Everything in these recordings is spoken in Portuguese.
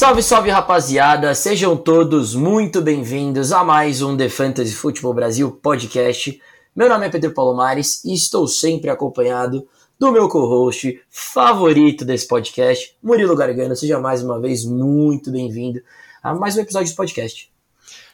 Salve, salve rapaziada, sejam todos muito bem-vindos a mais um The Fantasy Futebol Brasil podcast. Meu nome é Pedro Palomares e estou sempre acompanhado do meu co-host favorito desse podcast, Murilo Gargano. Seja mais uma vez muito bem-vindo a mais um episódio do podcast.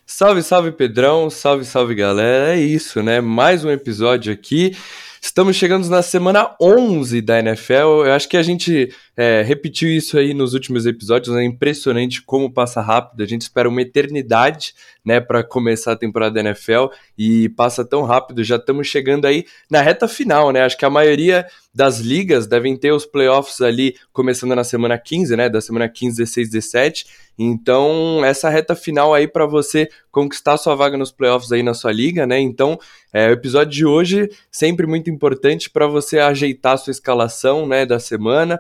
Salve, salve Pedrão, salve, salve galera. É isso, né? Mais um episódio aqui. Estamos chegando na semana 11 da NFL. Eu acho que a gente é, repetiu isso aí nos últimos episódios. É impressionante como passa rápido. A gente espera uma eternidade, né, para começar a temporada da NFL e passa tão rápido. Já estamos chegando aí na reta final, né? Acho que a maioria das ligas devem ter os playoffs ali começando na semana 15, né? Da semana 15, 16, 17. Então, essa reta final aí para você conquistar sua vaga nos playoffs aí na sua liga, né? Então, é, o episódio de hoje sempre muito importante para você ajeitar sua escalação, né, da semana.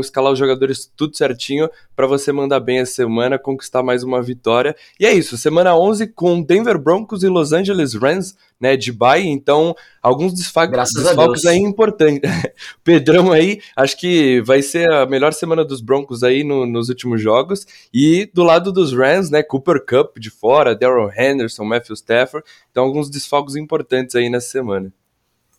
Escalar os jogadores tudo certinho para você mandar bem essa semana, conquistar mais uma vitória. E é isso, semana 11 com Denver Broncos e Los Angeles Rams né, de bye, então alguns desfalques, desfalques aí importantes. Pedrão aí, acho que vai ser a melhor semana dos Broncos aí no, nos últimos jogos, e do lado dos Rams, né, Cooper Cup de fora, Daryl Henderson, Matthew Stafford, então alguns desfalques importantes aí nessa semana.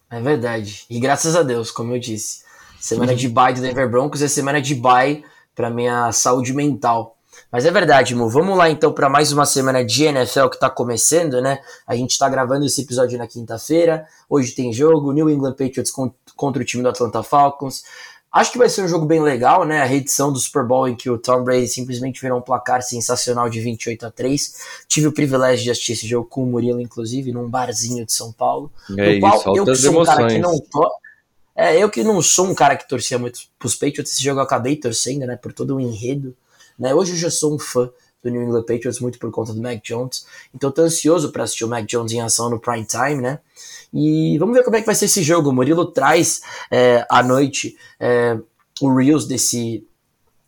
É verdade, e graças a Deus, como eu disse, semana de bye do Denver Broncos é semana de bye para minha saúde mental. Mas é verdade, Mo. Vamos lá então para mais uma semana de NFL que está começando, né? A gente está gravando esse episódio na quinta-feira. Hoje tem jogo, New England Patriots contra o time do Atlanta Falcons. Acho que vai ser um jogo bem legal, né? A reedição do Super Bowl em que o Tom Brady simplesmente virou um placar sensacional de 28 a 3. Tive o privilégio de assistir esse jogo com o Murilo, inclusive, num barzinho de São Paulo. É no isso, qual eu que sou emoções. um cara que não to... É, eu que não sou um cara que torcia muito pros Patriots, esse jogo eu acabei torcendo, né? Por todo o enredo né? Hoje eu já sou um fã do New England Patriots muito por conta do Mac Jones, então tô ansioso para assistir o Mac Jones em ação no prime time, né? E vamos ver como é que vai ser esse jogo. O Murilo traz é, à noite é, o Reels desse,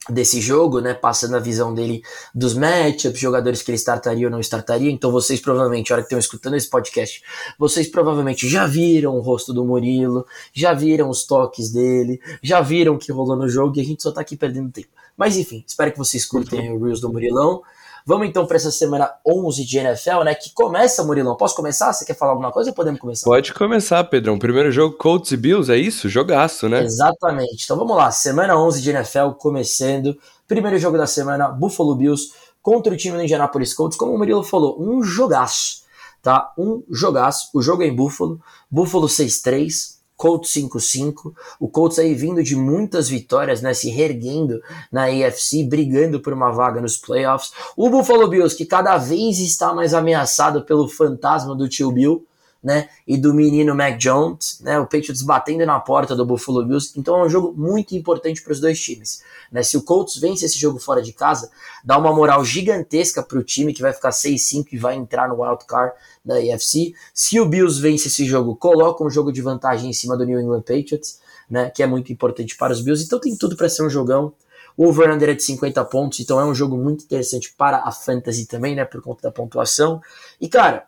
desse jogo, né, passando a visão dele dos matchups, jogadores que ele startaria ou não startaria. Então vocês provavelmente, a hora que estão escutando esse podcast, vocês provavelmente já viram o rosto do Murilo, já viram os toques dele, já viram o que rolou no jogo e a gente só tá aqui perdendo tempo. Mas enfim, espero que vocês curtem o Reels do Murilão. Vamos então para essa semana 11 de NFL, né? Que começa, Murilão. Posso começar? Você quer falar alguma coisa ou podemos começar? Pode começar, Pedrão. Primeiro jogo, Colts e Bills, é isso? Jogaço, né? Exatamente. Então vamos lá, semana 11 de NFL começando. Primeiro jogo da semana, Buffalo Bills contra o time do Indianapolis Colts. Como o Murilo falou, um jogaço, tá? Um jogaço. O jogo é em Buffalo. Buffalo 6-3. Colts 5-5, o Colts aí vindo de muitas vitórias, né, se reerguendo na AFC, brigando por uma vaga nos playoffs. O Buffalo Bills, que cada vez está mais ameaçado pelo fantasma do tio Bill, né, e do menino Mac Jones, né, o Patriots batendo na porta do Buffalo Bills. Então é um jogo muito importante para os dois times. Né? Se o Colts vence esse jogo fora de casa, dá uma moral gigantesca para o time que vai ficar 6-5 e vai entrar no wild card da AFC. Se o Bills vence esse jogo, coloca um jogo de vantagem em cima do New England Patriots, né, que é muito importante para os Bills. Então tem tudo para ser um jogão. O over-under é de 50 pontos, então é um jogo muito interessante para a fantasy também, né, por conta da pontuação. E cara,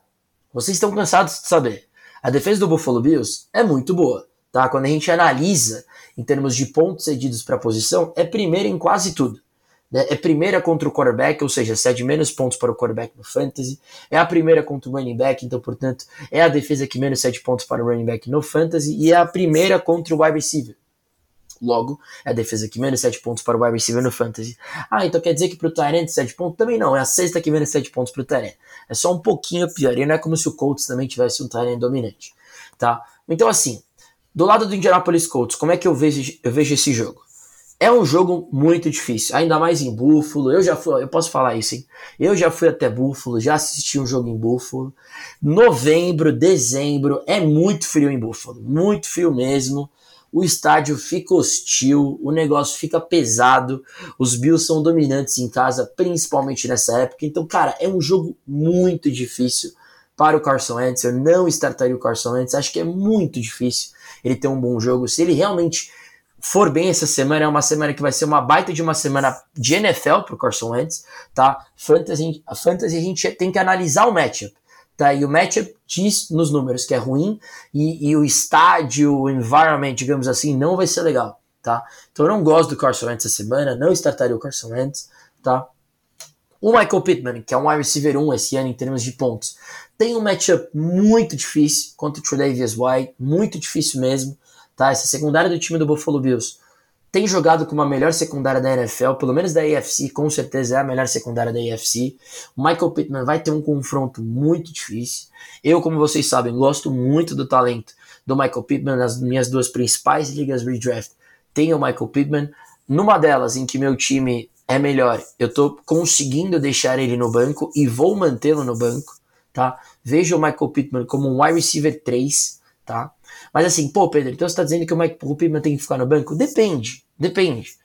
vocês estão cansados de saber. A defesa do Buffalo Bills é muito boa, tá? Quando a gente analisa em termos de pontos cedidos para a posição, é primeira em quase tudo. Né? É primeira contra o quarterback, ou seja, cede menos pontos para o quarterback no fantasy. É a primeira contra o running back, então, portanto, é a defesa que menos cede pontos para o running back no fantasy. E é a primeira contra o wide receiver. Logo, é a defesa que menos 7 pontos para o wide receiver no fantasy. Ah, então quer dizer que para o Tyrant 7 pontos? Também não, é a sexta que menos 7 pontos para o Tyrant. É só um pouquinho pior, e não é como se o Colts também tivesse um Tyrant dominante, tá? Então assim, do lado do Indianapolis Colts, como é que eu vejo, eu vejo esse jogo? É um jogo muito difícil, ainda mais em Buffalo. Eu já fui, eu posso falar isso, hein? Eu já fui até Buffalo, já assisti um jogo em Buffalo. Novembro, dezembro, é muito frio em Buffalo, muito frio mesmo o estádio fica hostil, o negócio fica pesado, os Bills são dominantes em casa, principalmente nessa época. Então, cara, é um jogo muito difícil para o Carson Wentz. Eu não startaria o Carson Wentz, acho que é muito difícil ele ter um bom jogo. Se ele realmente for bem essa semana, é uma semana que vai ser uma baita de uma semana de NFL para o Carson Wentz, tá? Fantasy, a Fantasy a gente tem que analisar o matchup. Tá? E o matchup diz nos números que é ruim e, e, o estádio, o environment, digamos assim, não vai ser legal. Tá? Então eu não gosto do Carson Wentz essa semana, não startaria o Carson Wentz. tá? O Michael Pittman, que é um wide receiver 1 esse ano em termos de pontos, tem um matchup muito difícil contra o Tredavious White, muito difícil mesmo, tá? Essa secundária do time do Buffalo Bills tem jogado com uma melhor secundária da NFL, pelo menos da AFC, com certeza é a melhor secundária da AFC. O Michael Pittman vai ter um confronto muito difícil. Eu, como vocês sabem, gosto muito do talento do Michael Pittman nas minhas duas principais ligas redraft. Tenho o Michael Pittman. Numa delas, em que meu time é melhor, eu tô conseguindo deixar ele no banco e vou mantê-lo no banco, tá? Vejo o Michael Pittman como um wide receiver 3, tá? Mas assim, pô, Pedro, então você tá dizendo que o Michael Pittman tem que ficar no banco? Depende. Depende,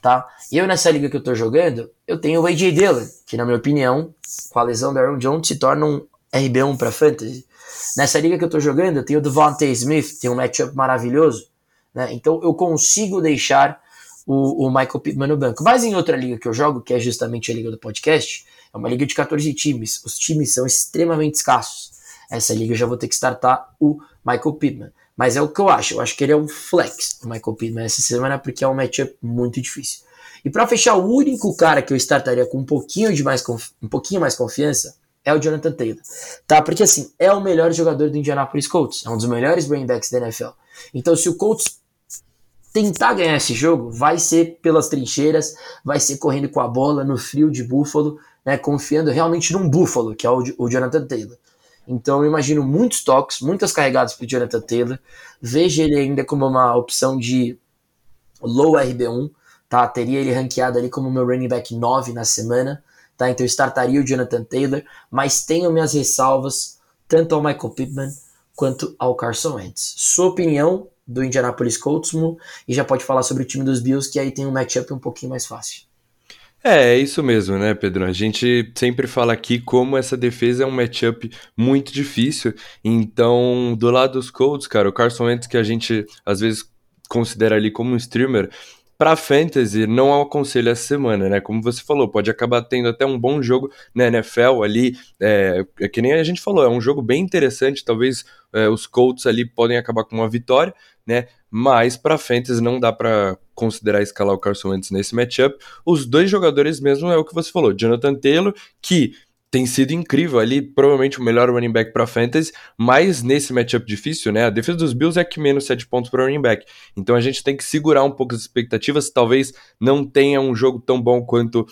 tá? Eu nessa liga que eu tô jogando, eu tenho o AJ Dillon, que na minha opinião, com a lesão do Aaron Jones, se torna um RB1 para fantasy. Nessa liga que eu tô jogando, eu tenho o Devontae Smith, tem um matchup maravilhoso, né? Então eu consigo deixar o, o, Michael Pittman no banco. Mas em outra liga que eu jogo, que é justamente a liga do podcast, é uma liga de 14 times. Os times são extremamente escassos. Essa liga eu já vou ter que startar o Michael Pittman. Mas é o que eu acho. Eu acho que ele é um flex, o Michael Pittman, essa semana, porque é um matchup muito difícil. E para fechar, o único cara que eu startaria com um pouquinho, de mais um pouquinho mais confiança é o Jonathan Taylor. Tá? Porque assim, é o melhor jogador do Indianapolis Colts. É um dos melhores running backs da NFL. Então, se o Colts tentar ganhar esse jogo, vai ser pelas trincheiras, vai ser correndo com a bola no frio de Buffalo, né, confiando realmente num Buffalo, que é o, o Jonathan Taylor. Então eu imagino muitos toques, muitas carregadas para Jonathan Taylor. Vejo ele ainda como uma opção de low RB1, tá? Teria ele ranqueado ali como meu running back 9 na semana, tá? Então eu startaria o Jonathan Taylor, mas tenho minhas ressalvas tanto ao Michael Pittman quanto ao Carson Wentz. Sua opinião do Indianapolis Colts e já pode falar sobre o time dos Bills, que aí tem um matchup um pouquinho mais fácil. É, é isso mesmo, né, Pedro? A gente sempre fala aqui como essa defesa é um matchup muito difícil. Então, do lado dos Colts, cara, o Carson Wentz, que a gente às vezes considera ali como um streamer, para fantasy não aconselho essa semana, né? Como você falou, pode acabar tendo até um bom jogo na NFL ali, é, é que nem a gente falou, é um jogo bem interessante, talvez é, os Colts ali podem acabar com uma vitória, né? Mas para fantasy não dá para considerar escalar o Carson Wentz nesse matchup. Os dois jogadores mesmo é o que você falou, Jonathan Taylor, que tem sido incrível ali, provavelmente o melhor running back para fantasy, mas nesse matchup difícil, né? A defesa dos Bills é que menos 7 pontos para running back. Então a gente tem que segurar um pouco as expectativas, talvez não tenha um jogo tão bom quanto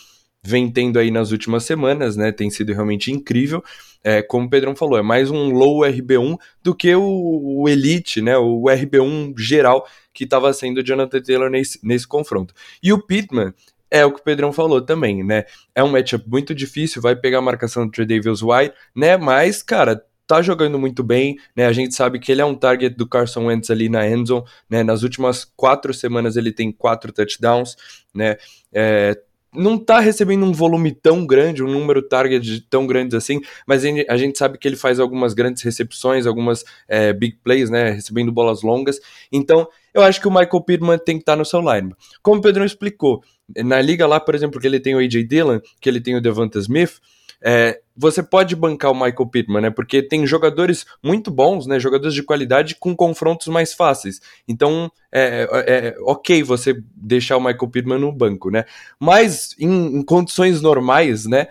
vem tendo aí nas últimas semanas, né? Tem sido realmente incrível. É, como o Pedrão falou, é mais um low RB1 do que o, o Elite, né? O RB1 geral que estava sendo o Jonathan Taylor nesse, nesse confronto. E o Pittman, é o que o Pedrão falou também, né? É um matchup muito difícil, vai pegar a marcação do Tredavious White, né? Mas, cara, tá jogando muito bem, né? A gente sabe que ele é um target do Carson Wentz ali na endzone, né? Nas últimas quatro semanas ele tem quatro touchdowns, né? É, não tá recebendo um volume tão grande, um número target tão grande assim, mas a gente sabe que ele faz algumas grandes recepções, algumas é, big plays, né, recebendo bolas longas. Então, eu acho que o Michael Pittman tem que estar tá no seu line. Como o Pedro explicou, na liga lá, por exemplo, que ele tem o AJ Dillon, que ele tem o Devonta Smith, é, você pode bancar o Michael Pittman, né? Porque tem jogadores muito bons, né? Jogadores de qualidade com confrontos mais fáceis. Então, é, é, é ok você deixar o Michael Pittman no banco, né? Mas em, em condições normais, né?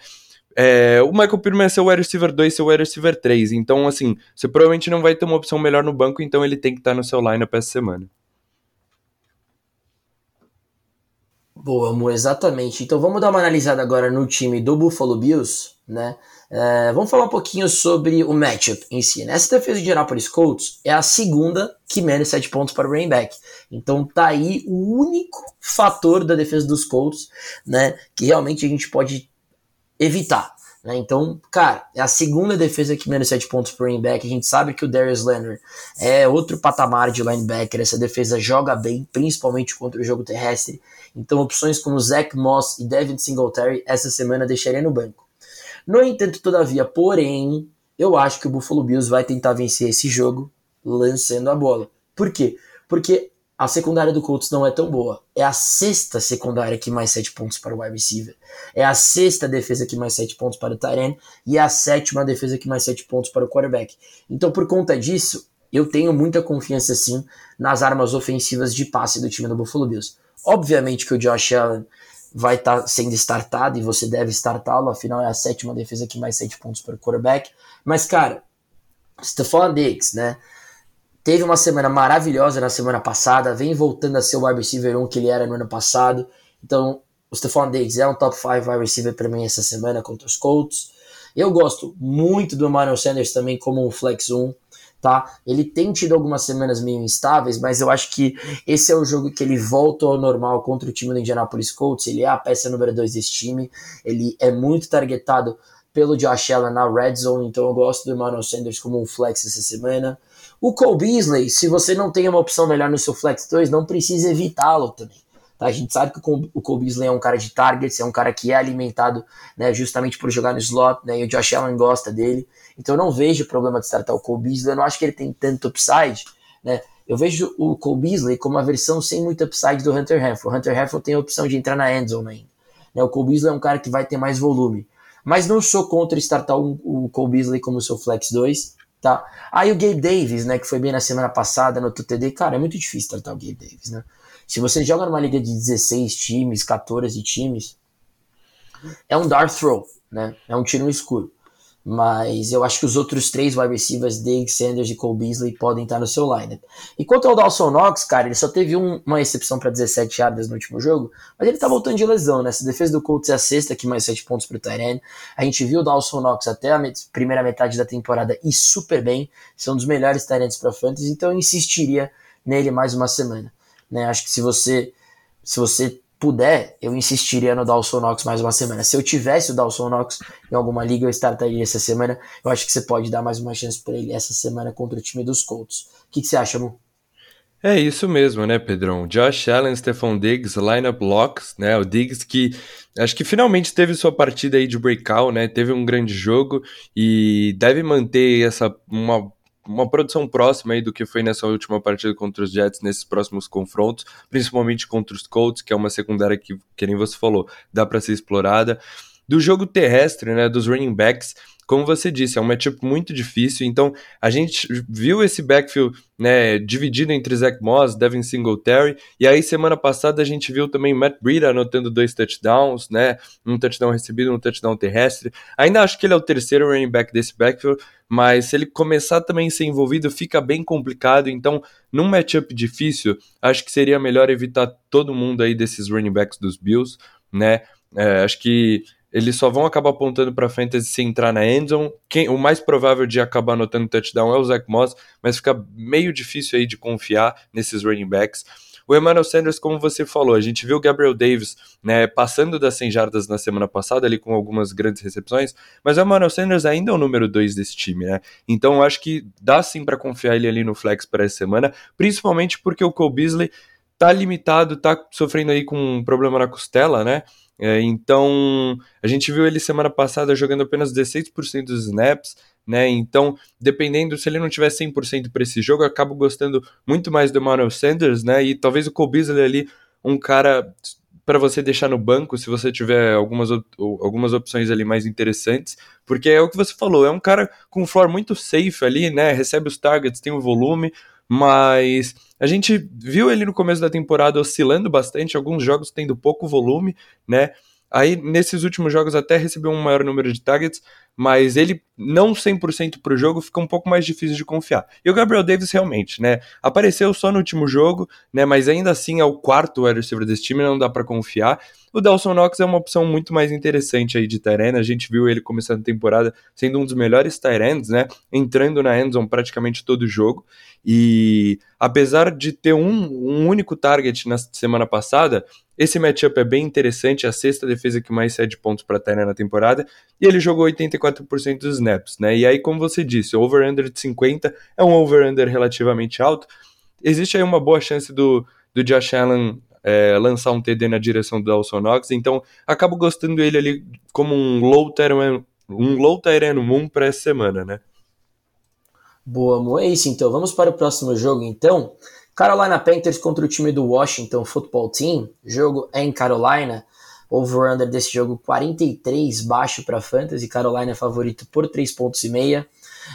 É, o Michael Pittman é seu wide receiver 2, seu wide receiver 3. Então, assim, você provavelmente não vai ter uma opção melhor no banco, então ele tem que estar no seu lineup essa semana. Boa, Mu, exatamente. Então vamos dar uma analisada agora no time do Buffalo Bills, né? É, vamos falar um pouquinho sobre o matchup em si. Né? Essa defesa de Indianapolis Colts é a segunda que menos 7 pontos para o running back. Então tá aí o único fator da defesa dos Colts, né? Que realmente a gente pode evitar. Né? Então, cara, é a segunda defesa que menos 7 pontos por back. A gente sabe que o Darius Leonard é outro patamar de linebacker. Essa defesa joga bem, principalmente contra o jogo terrestre. Então, opções como Zach Moss e Devin Singletary essa semana deixaria no banco. No entanto, todavia, porém, eu acho que o Buffalo Bills vai tentar vencer esse jogo lançando a bola. Por quê? Porque a secundária do Colts não é tão boa. É a sexta secundária que mais 7 pontos para o wide receiver. É a sexta defesa que mais 7 pontos para o tight e é a sétima defesa que mais 7 pontos para o quarterback. Então, por conta disso, eu tenho muita confiança sim nas armas ofensivas de passe do time do Buffalo Bills. Obviamente que o Josh Allen vai estar tá sendo startado e você deve startá-lo, afinal é a sétima defesa que mais 7 pontos por quarterback. Mas, cara, Stephon Diggs, né? Teve uma semana maravilhosa na semana passada, vem voltando a ser o wide receiver 1 que ele era no ano passado. Então, o Stephon Diggs é um top 5 wide receiver para mim essa semana contra os Colts. Eu gosto muito do Emmanuel Sanders também como um flex 1 tá? Ele tem tido algumas semanas meio instáveis, mas eu acho que esse é o jogo que ele volta ao normal contra o time do Indianapolis Colts. Ele é a peça número 2 desse time, ele é muito targetado pelo Josh Allen na red zone, então eu gosto do Emmanuel Sanders como um flex essa semana. O Cole Beasley, se você não tem uma opção melhor no seu flex 2, não precisa evitá-lo também. Tá? A gente sabe que o Cole Beasley é um cara de targets, é um cara que é alimentado né, justamente por jogar no slot, né, e o Josh Allen gosta dele. Então eu não vejo problema de startar o Cole Beasley, eu não acho que ele tem tanto upside. Né? Eu vejo o Cole Beasley como uma versão sem muito upside do Hunter Renfrew. O Hunter Renfrew tem a opção de entrar na endzone ainda. Né? O Cole Beasley é um cara que vai ter mais volume. Mas não sou contra startar o Cole Beasley como seu flex 2. Tá? Aí o Gabe Davis, né, que foi bem na semana passada no TTD, cara, é muito difícil tratar o Gabe Davis, né? Se você joga numa liga de 16 times, 14 times, é um dart throw, né? É um tiro no escuro. Mas eu acho que os outros três wide receivers, Diggs, Sanders e Cole Beasley, podem estar no seu lineup. E quanto ao Dawson Knox, cara, ele só teve um, uma exceção para 17 yardas no último jogo, mas ele tá voltando de lesão, né? Essa defesa do Colts é a sexta, que mais 7 pontos pro Tyrene. A gente viu o Dawson Knox até a primeira metade da temporada e super bem, são dos melhores Tyrants para fantasy, então eu insistiria nele mais uma semana. Né? Acho que se você se você puder, eu insistiria no Dawson Knox mais uma semana. Se eu tivesse o Dawson Knox em alguma liga, eu startaria essa semana. Eu acho que você pode dar mais uma chance para ele essa semana contra o time dos Colts. O que, que você acha, Mu? É isso mesmo, né, Pedrão? Josh Allen, Stephon Diggs, lineup locks, né? O Diggs que acho que finalmente teve sua partida aí de breakout, né? Teve um grande jogo e deve manter essa uma uma produção próxima aí do que foi nessa última partida contra os Jets nesses próximos confrontos, principalmente contra os Colts, que é uma secundária que, que nem você falou, dá para ser explorada. Do jogo terrestre, né, dos running backs, como você disse, é um matchup muito difícil, então a gente viu esse backfield né, dividido entre Zach Moss, Devin Singletary, e aí semana passada a gente viu também Matt Breida anotando dois touchdowns, né, um touchdown recebido, um touchdown terrestre. Ainda acho que ele é o terceiro running back desse backfield, mas se ele começar também a ser envolvido, fica bem complicado, então num matchup difícil, acho que seria melhor evitar todo mundo aí desses running backs dos Bills, né, é, acho que eles só vão acabar apontando para fantasy se entrar na endzone. Quem, o mais provável de acabar anotando touchdown é o Zach Moss, mas fica meio difícil aí de confiar nesses running backs. O Emmanuel Sanders, como você falou, a gente viu o Gabriel Davis né, passando das 100 jardas na semana passada, ali com algumas grandes recepções, mas o Emmanuel Sanders ainda é o número 2 desse time, né? Então eu acho que dá sim para confiar ele ali no flex para essa semana, principalmente porque o Cole Beasley tá limitado, tá sofrendo aí com um problema na costela, né? É, então, a gente viu ele semana passada jogando apenas 16% dos snaps, né? Então, dependendo, se ele não tiver 100% para esse jogo, eu acabo gostando muito mais do Emmanuel Sanders, né? E talvez o Cole ali, um cara para você deixar no banco se você tiver algumas, algumas opções ali mais interessantes, porque é o que você falou, é um cara com um floor muito safe ali, né? Recebe os targets, tem o volume, mas a gente viu ele no começo da temporada oscilando bastante, alguns jogos tendo pouco volume, né? Aí nesses últimos jogos até recebeu um maior número de targets, mas ele não 100% para o jogo fica um pouco mais difícil de confiar. E o Gabriel Davis realmente, né, apareceu só no último jogo, né, mas ainda assim é o quarto wide receiver desse time, não dá para confiar. O Dawson Knox é uma opção muito mais interessante aí de Tyrene, a gente viu ele começando a temporada sendo um dos melhores Tyrands, né, entrando na endzone praticamente todo jogo, e apesar de ter um, um único target na semana passada, esse matchup é bem interessante, a sexta defesa que mais cede pontos para Tyrene na temporada, e ele jogou 84% dos snaps, né? E aí, como você disse, o over-under de 50 é um over-under relativamente alto. Existe aí uma boa chance do, do Josh Allen é, lançar um TD na direção do Dawson Knox, então acabo gostando ele ali como um low Tyrene, um low Tyrene Moon para essa semana, né? Boa. É isso, então. Vamos para o próximo jogo, então. Carolina Panthers contra o time do Washington Football Team. Jogo é em Carolina. Over-under desse jogo 43 baixo para Fantasy. Carolina é favorito por 3 pontos e meia.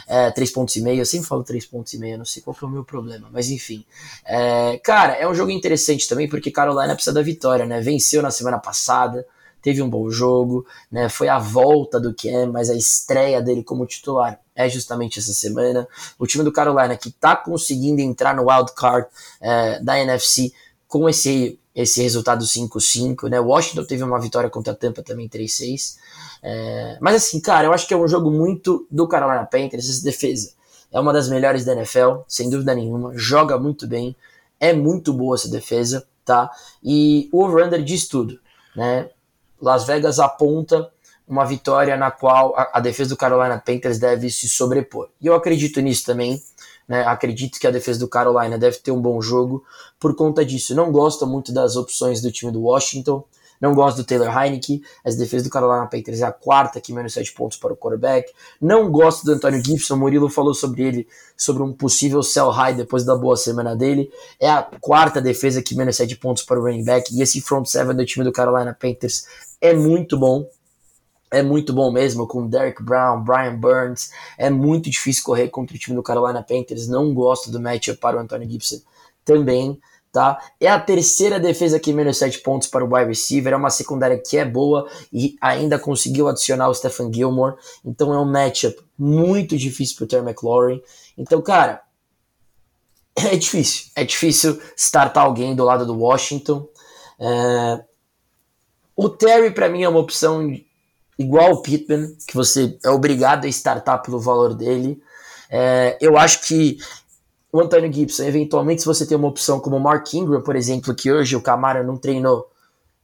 É, 3 pontos e meio, eu sempre falo 3 pontos e meio, não sei qual que é o meu problema, mas enfim. É, cara, é um jogo interessante também porque Carolina precisa da vitória, né? Venceu na semana passada, teve um bom jogo, né? Foi a volta do Cam, mas a estreia dele como titular é justamente essa semana. O time do Carolina que tá conseguindo entrar no wild card é, da NFC com esse esse resultado 5-5, né? Washington teve uma vitória contra a Tampa também 3-6. É, mas assim, cara, eu acho que é um jogo muito do Carolina Panthers, essa defesa. É uma das melhores da NFL, sem dúvida nenhuma, joga muito bem, é muito boa essa defesa, tá? E o over-under diz tudo, né? Las Vegas aponta uma vitória na qual a, a defesa do Carolina Panthers deve se sobrepor. E eu acredito nisso também, né? Acredito que a defesa do Carolina deve ter um bom jogo por conta disso. Não gosto muito das opções do time do Washington. Não gosto do Taylor Heineke. As defesas do Carolina Panthers é a quarta que menos 7 pontos para o quarterback. Não gosto do Antônio Gibson. Murilo falou sobre ele, sobre um possível sell high depois da boa semana dele. É a quarta defesa que menos 7 pontos para o running back. E esse front seven do time do Carolina Panthers é muito bom é muito bom mesmo, com Derek Brown, Brian Burns. É muito difícil correr contra o time do Carolina Panthers. Não gosto do matchup para o Antonio Gibson também. Tá? É a terceira defesa que menos 7 pontos para o wide receiver. É uma secundária que é boa e ainda conseguiu adicionar o Stephen Gilmore. Então é um matchup muito difícil para o Terry McLaurin. Então, cara, é difícil. É difícil startar alguém do lado do Washington. É... O Terry, para mim, é uma opção igual o Pittman, que você é obrigado a startar pelo valor dele. É, eu acho que o Antônio Gibson, eventualmente, se você tem uma opção como o Mark Ingram, por exemplo, que hoje o Camara não treinou,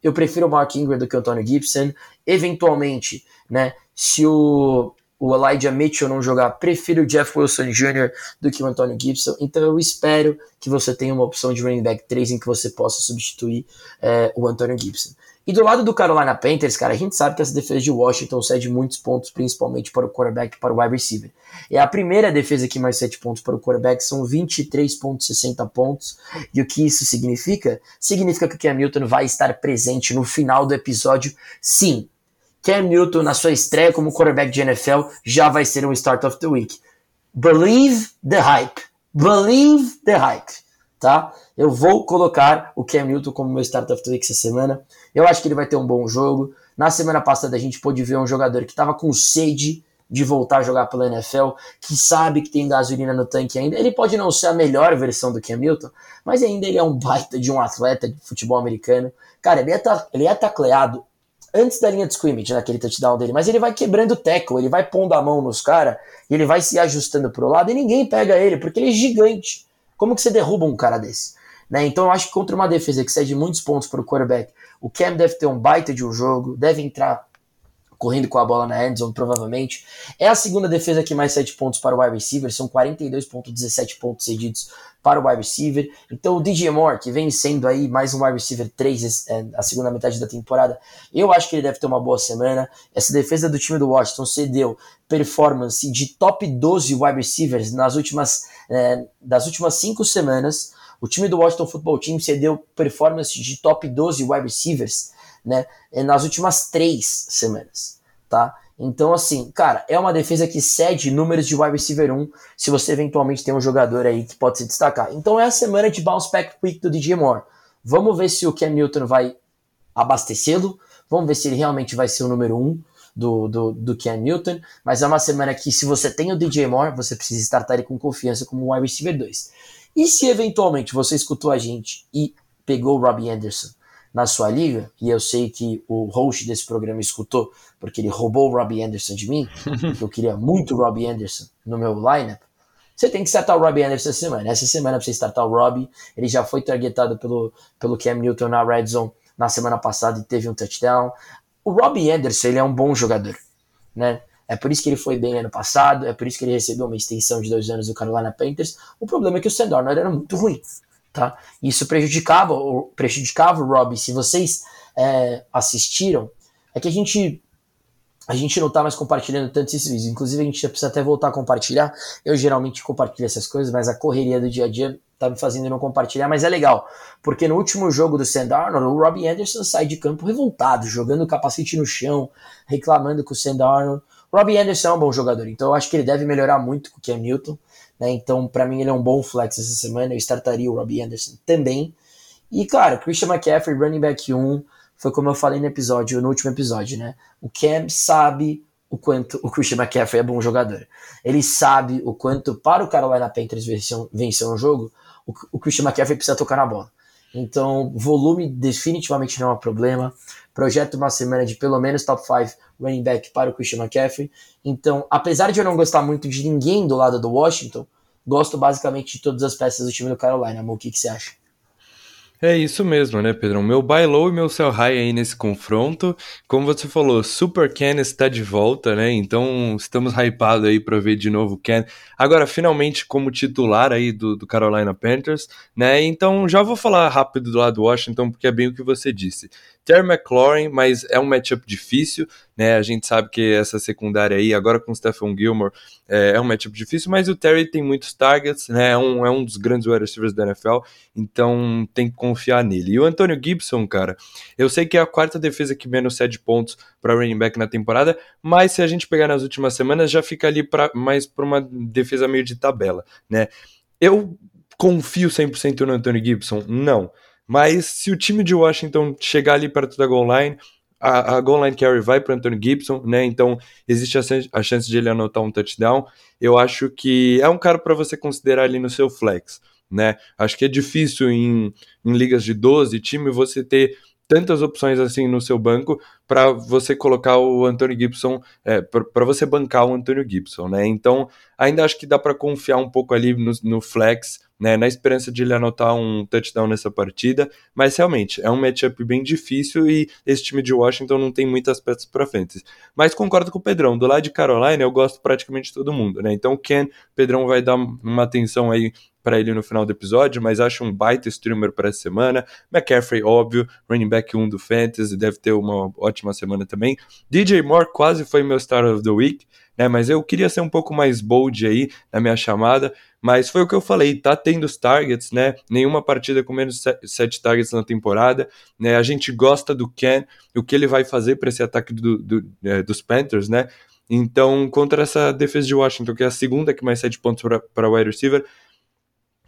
eu prefiro o Mark Ingram do que o Antônio Gibson. Eventualmente, né, se o, o Elijah Mitchell não jogar, prefiro o Jeff Wilson Jr. do que o Antônio Gibson. Então eu espero que você tenha uma opção de running back 3 em que você possa substituir é, o Antônio Gibson. E do lado do Carolina Panthers, cara, a gente sabe que essa defesa de Washington cede muitos pontos, principalmente para o quarterback e para o wide receiver. É a primeira defesa que mais cede pontos para o quarterback, são 23,60 pontos. E o que isso significa? Significa que o Cam Newton vai estar presente no final do episódio, sim. Cam Newton, na sua estreia como quarterback de NFL, já vai ser um Start of the Week. Believe the hype. Believe the hype. Tá? Eu vou colocar o Cam Newton como meu Start of the Week essa semana. Eu acho que ele vai ter um bom jogo. Na semana passada a gente pôde ver um jogador que estava com sede de voltar a jogar pela NFL, que sabe que tem gasolina no tanque ainda. Ele pode não ser a melhor versão do Cam Newton, mas ainda ele é um baita de um atleta de futebol americano. Cara, ele é, ele é tacleado antes da linha de scrimmage, naquele touchdown dele, mas ele vai quebrando o tackle, ele vai pondo a mão nos caras, ele vai se ajustando pro lado, e ninguém pega ele, porque ele é gigante. Como que você derruba um cara desse? Né? Então eu acho que contra uma defesa que cede muitos pontos para o quarterback, o Cam deve ter um baita de um jogo, deve entrar correndo com a bola na endzone, provavelmente. É a segunda defesa que mais cede pontos para o wide receiver, são 42,17 pontos cedidos para o wide receiver. Então o DJ Moore, que vem sendo aí mais um wide receiver 3 é, a segunda metade da temporada, eu acho que ele deve ter uma boa semana. Essa defesa do time do Washington cedeu performance de top 12 wide receivers nas últimas, é, das últimas cinco semanas. O time do Washington Football Team cedeu performance de top 12 wide receivers né, nas últimas três semanas, tá? Então, assim, cara, é uma defesa que cede números de wide receiver 1 se você eventualmente tem um jogador aí que pode se destacar. Então é a semana de bounce back quick do DJ Moore. Vamos ver se o Cam Newton vai abastecê-lo, vamos ver se ele realmente vai ser o número 1 do, do, do Cam Newton, mas é uma semana que se você tem o DJ Moore, você precisa startar ele com confiança como wide receiver 2. E se eventualmente você escutou a gente e pegou o Robbie Anderson na sua liga, e eu sei que o host desse programa escutou, porque ele roubou o Robbie Anderson de mim, porque eu queria muito o Robbie Anderson no meu lineup, você tem que startar o Robbie Anderson essa semana. Essa semana, pra você startar o Robbie, ele já foi targetado pelo, pelo Cam Newton na Red Zone na semana passada e teve um touchdown. O Robbie Anderson, ele é um bom jogador, né? É por isso que ele foi bem ano passado, é por isso que ele recebeu uma extensão de dois anos do Carolina Panthers. O problema é que o Sam era muito ruim, tá? Isso prejudicava, prejudicava o Robbie. Se vocês é, assistiram, é que a gente a gente não tá mais compartilhando tanto esses vídeos. Inclusive, a gente precisa até voltar a compartilhar. Eu geralmente compartilho essas coisas, mas a correria do dia a dia tá me fazendo não compartilhar, mas é legal, porque no último jogo do Sam Darnold, o Robbie Anderson sai de campo revoltado, jogando o capacete no chão, reclamando com o Sam Darnold. Robbie Anderson é um bom jogador, então eu acho que ele deve melhorar muito com o Cam Newton, né? Então, para mim ele é um bom flex essa semana, eu startaria o Robbie Anderson também. E claro, Christian McCaffrey, running back 1, foi como eu falei no episódio, no último episódio, né? O Cam sabe o quanto o Christian McCaffrey é bom jogador. Ele sabe o quanto para o Carolina Panthers vencer um, vencer um jogo, o Christian McCaffrey precisa tocar na bola. Então, volume definitivamente não é um problema. Projeto uma semana de pelo menos top 5 running back para o Christian McCaffrey. Então, apesar de eu não gostar muito de ninguém do lado do Washington, gosto basicamente de todas as peças do time do Carolina. Amor, o que, que você acha? É isso mesmo, né, Pedrão? Meu buy low e meu sell high aí nesse confronto. Como você falou, Super Ken está de volta, né? Então estamos hypados aí para ver de novo o Ken. Agora, finalmente, como titular aí do, do Carolina Panthers, né? Então já vou falar rápido do lado do Washington, porque é bem o que você disse. Terry McLaurin, mas é um matchup difícil, né? A gente sabe que essa secundária aí, agora com o Stephen Gilmore, é, é um matchup difícil, mas o Terry tem muitos targets, né? É um, é um dos grandes wide receivers da NFL, então tem que confiar nele. E o Antonio Gibson, cara, eu sei que é a quarta defesa que menos cede pontos para running back na temporada, mas se a gente pegar nas últimas semanas, já fica ali pra, mais para uma defesa meio de tabela, né? Eu confio 100% no Antonio Gibson? Não. Mas se o time de Washington chegar ali perto da goal line, a, a goal line carry vai para Anthony Gibson, né? Então existe a, a, chance de ele anotar um touchdown. Eu acho que é um cara para você considerar ali no seu flex, né? Acho que é difícil em, em ligas de 12 time você ter tantas opções assim no seu banco para você colocar o Anthony Gibson, é, para você bancar o Anthony Gibson, né? Então ainda acho que dá para confiar um pouco ali no, no flex né, na esperança de ele anotar um touchdown nessa partida, mas realmente é um matchup bem difícil e esse time de Washington não tem muitas peças para frente. Mas concordo com o Pedrão, do lado de Carolina eu gosto praticamente de todo mundo, né? Então Ken, Pedrão vai dar uma atenção aí para ele no final do episódio, mas acho um baita streamer para essa semana. McCaffrey, óbvio, running back 1 do Fantasy, deve ter uma ótima semana também. DJ Moore quase foi meu Star of the Week, né? Mas eu queria ser um pouco mais bold aí na minha chamada. Mas foi o que eu falei, tá tendo os targets, né? Nenhuma partida com menos 7 targets na temporada. Né? A gente gosta do Ken, o que ele vai fazer para esse ataque do, do, é, dos Panthers, né? Então, contra essa defesa de Washington, que é a segunda que mais cede pontos para wide receiver,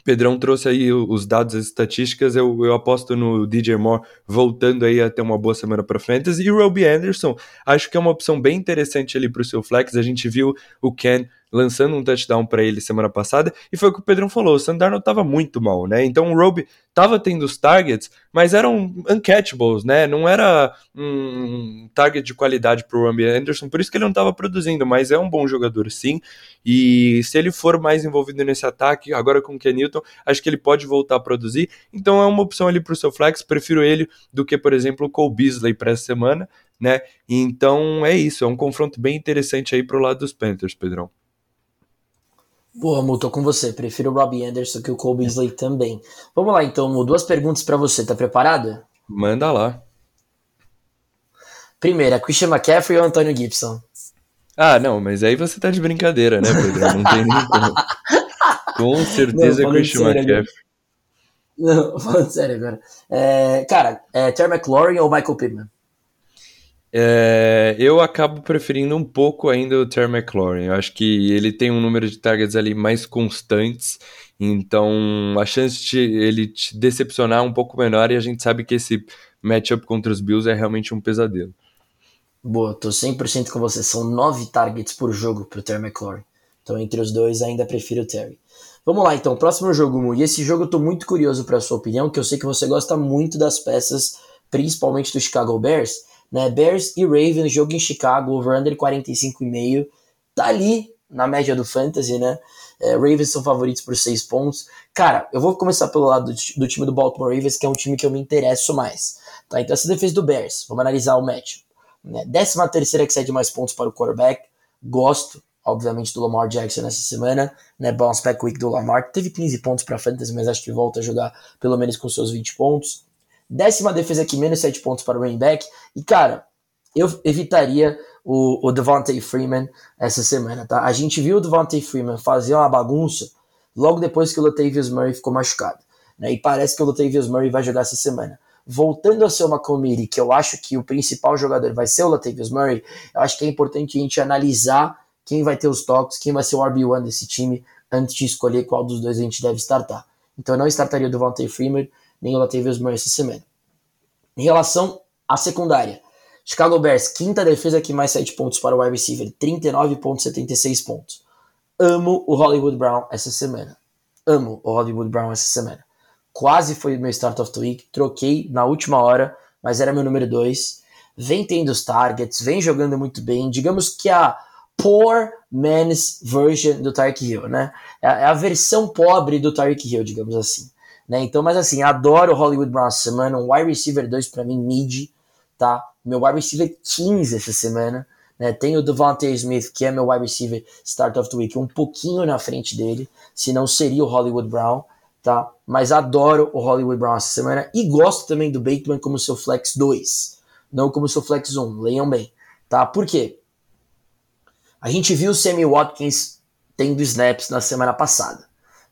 Pedrão trouxe aí os dados, as estatísticas. Eu, eu aposto no DJ Moore voltando aí até uma boa semana para Fantasy. E o Robbie Anderson, acho que é uma opção bem interessante ali para o seu flex. A gente viu o Ken lançando um touchdown para ele semana passada, e foi o que o Pedrão falou, o Sandarno tava muito mal, né? Então o Roby tava tendo os targets, mas eram uncatchables, né? Não era um target de qualidade pro Robbie Anderson, por isso que ele não tava produzindo, mas é um bom jogador sim, e se ele for mais envolvido nesse ataque, agora com o Ken Newton, acho que ele pode voltar a produzir, então é uma opção ali pro seu flex, prefiro ele do que, por exemplo, o Cole Beasley para essa semana, né? Então é isso, é um confronto bem interessante aí pro lado dos Panthers, Pedrão. Boa, Mu, tô com você. Prefiro o Robbie Anderson que o Cole Beasley também. Vamos lá, então, Mu. Duas perguntas para você. Tá preparado? Manda lá. Primeira, Christian McCaffrey ou Antônio Gibson? Ah, não, mas aí você tá de brincadeira, né, Pedro? Não tem nem como. Com certeza não, Christian McCaffrey. Não, falando sério agora. É, cara, é Terry McLaurin ou Michael Pittman? É, eu acabo preferindo um pouco ainda o Terry McLaurin. Eu acho que ele tem um número de targets ali mais constantes, então a chance de ele te decepcionar é um pouco menor e a gente sabe que esse matchup contra os Bills é realmente um pesadelo. Boa, tô 100% com você. São nove targets por jogo pro Terry McLaurin. Então entre os dois ainda prefiro o Terry. Vamos lá então, próximo jogo, Mu. E esse jogo eu tô muito curioso para sua opinião, que eu sei que você gosta muito das peças, principalmente do Chicago Bears. Né? Bears e Ravens, jogo em Chicago, over-under 45,5. Tá ali na média do Fantasy, né? É, Ravens são favoritos por 6 pontos. Cara, eu vou começar pelo lado do, time do Baltimore Ravens, que é um time que eu me interesso mais. Tá? Então, essa defesa do Bears, vamos analisar o match. Né? Décima terceira que cede mais pontos para o quarterback. Gosto, obviamente, do Lamar Jackson nessa semana. Né? Bounce back week do Lamar. Teve 15 pontos para Fantasy, mas acho que volta a jogar pelo menos com seus 20 pontos. Décima defesa aqui, menos 7 pontos para o running back. E, cara, eu evitaria o, o Devontae Freeman essa semana, tá? A gente viu o Devontae Freeman fazer uma bagunça logo depois que o Latavius Murray ficou machucado. Né? E parece que o Latavius Murray vai jogar essa semana. Voltando a ser uma committee, que eu acho que o principal jogador vai ser o Latavius Murray, eu acho que é importante a gente analisar quem vai ter os toques, quem vai ser o RB1 desse time, antes de escolher qual dos dois a gente deve startar. Então eu não startaria o Devontae Freeman nem o Latavius Murray essa semana. Em relação à secundária, Chicago Bears, quinta defesa que mais 7 pontos para o wide receiver, 39,76 pontos. Amo o Hollywood Brown essa semana. Amo o Hollywood Brown essa semana. Quase foi meu start of the week, troquei na última hora, mas era meu número 2. Vem tendo os targets, vem jogando muito bem. Digamos que a poor man's version do Tyreek Hill, né? É, é a versão pobre do Tyreek Hill, digamos assim. Né? Então, mas assim, adoro o Hollywood Brown essa semana, um wide receiver 2 para mim, mid, tá? Meu wide receiver 15 essa semana, né? Tem o Devontae Smith, que é meu wide receiver start of the week, um pouquinho na frente dele, se não seria o Hollywood Brown, tá? Mas adoro o Hollywood Brown essa semana e gosto também do Bateman como seu flex 2, não como seu flex 1, leiam bem, tá? Por quê? A gente viu o Sammy Watkins tendo snaps na semana passada.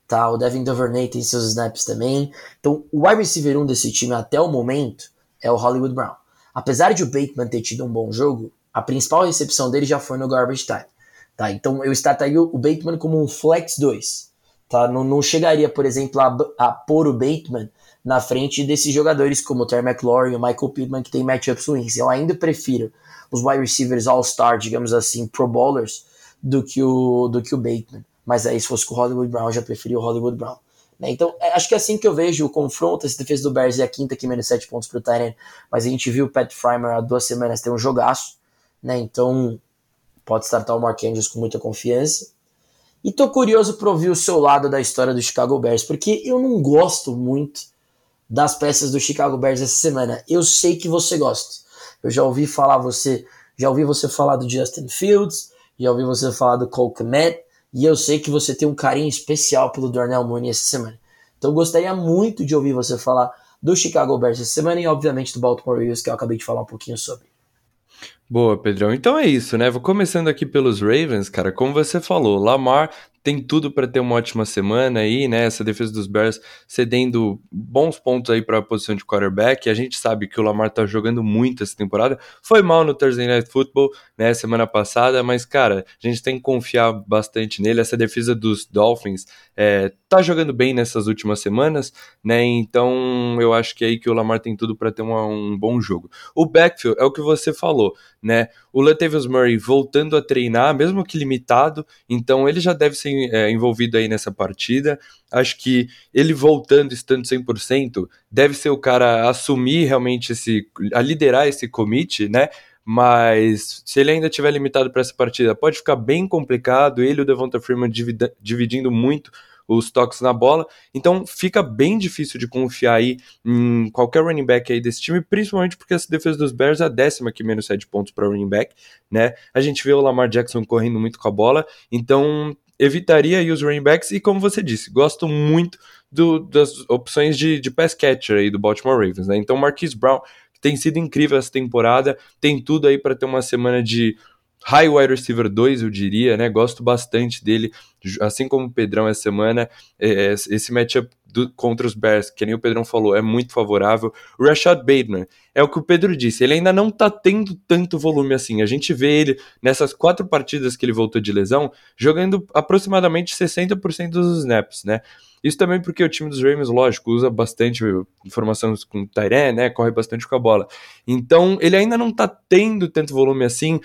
Tá? O Devin Duvernay tem seus snaps também. Então, o wide receiver 1 desse time até o momento é o Hollywood Brown. Apesar de o Bateman ter tido um bom jogo, a principal recepção dele já foi no garbage time. Tá? Então, eu startaria o Bateman como um flex 2. Tá? Não, não chegaria, por exemplo, a, a pôr o Bateman na frente desses jogadores como o Terry McLaurin e o Michael Pittman, que tem matchups ruins. Eu ainda prefiro os wide receivers all-star, digamos assim, pro bowlers, do que o, do que o Bateman. Mas aí, se fosse com o Hollywood Brown, eu já preferi o Hollywood Brown. Né? Então, é, acho que é assim que eu vejo o confronto. Essa defesa do Bears é a quinta que menos 7 pontos pro Tyrant, mas a gente viu o Pat Frymer há duas semanas ter um jogaço, né? Então, pode startar o Mark Andrews com muita confiança. E tô curioso para ouvir o seu lado da história do Chicago Bears, porque eu não gosto muito das peças do Chicago Bears essa semana. Eu sei que você gosta. Eu já ouvi falar você, já ouvi você falar do Justin Fields, já ouvi você falar do Cole Kmet, e eu sei que você tem um carinho especial pelo Darnell Mooney essa semana. Então gostaria muito de ouvir você falar do Chicago Bears essa semana e obviamente do Baltimore Ravens que eu acabei de falar um pouquinho sobre. Boa, Pedrão. Então é isso, né? Vou começando aqui pelos Ravens, cara. Como você falou, Lamar tem tudo para ter uma ótima semana aí, né? Essa defesa dos Bears cedendo bons pontos aí para a posição de quarterback. A gente sabe que o Lamar tá jogando muito essa temporada. Foi mal no Thursday Night Football, né, semana passada, mas cara, a gente tem que confiar bastante nele. Essa defesa dos Dolphins é, tá jogando bem nessas últimas semanas, né? Então eu acho que é aí que o Lamar tem tudo para ter uma, um bom jogo. O backfield é o que você falou, né? O Latavius Murray voltando a treinar, mesmo que limitado, então ele já deve ser é, envolvido aí nessa partida. Acho que ele voltando, estando 100%, deve ser o cara a assumir realmente esse, a liderar esse commit, né? Mas se ele ainda tiver limitado para essa partida, pode ficar bem complicado. Ele e o Devonta Freeman dividindo muito os toques na bola. Então fica bem difícil de confiar aí em qualquer running back aí desse time, principalmente porque essa defesa dos Bears é a décima que menos 7 pontos para running back, né? A gente vê o Lamar Jackson correndo muito com a bola, então evitaria aí os running backs e como você disse, gosto muito do, das opções de, de pass catcher aí do Baltimore Ravens, né? Então Marquise Brown tem sido incrível essa temporada, tem tudo aí para ter uma semana de high wide receiver 2, eu diria, né? Gosto bastante dele, assim como o Pedrão essa semana. É, esse matchup do, contra os Bears, que nem o Pedrão falou, é muito favorável. O Rashad Bateman, é o que o Pedro disse, ele ainda não tá tendo tanto volume assim. A gente vê ele nessas quatro partidas que ele voltou de lesão, jogando aproximadamente 60% dos snaps, né? Isso também porque o time dos Ravens, lógico, usa bastante informação com o Tyrene, né? Corre bastante com a bola. Então, ele ainda não tá tendo tanto volume assim.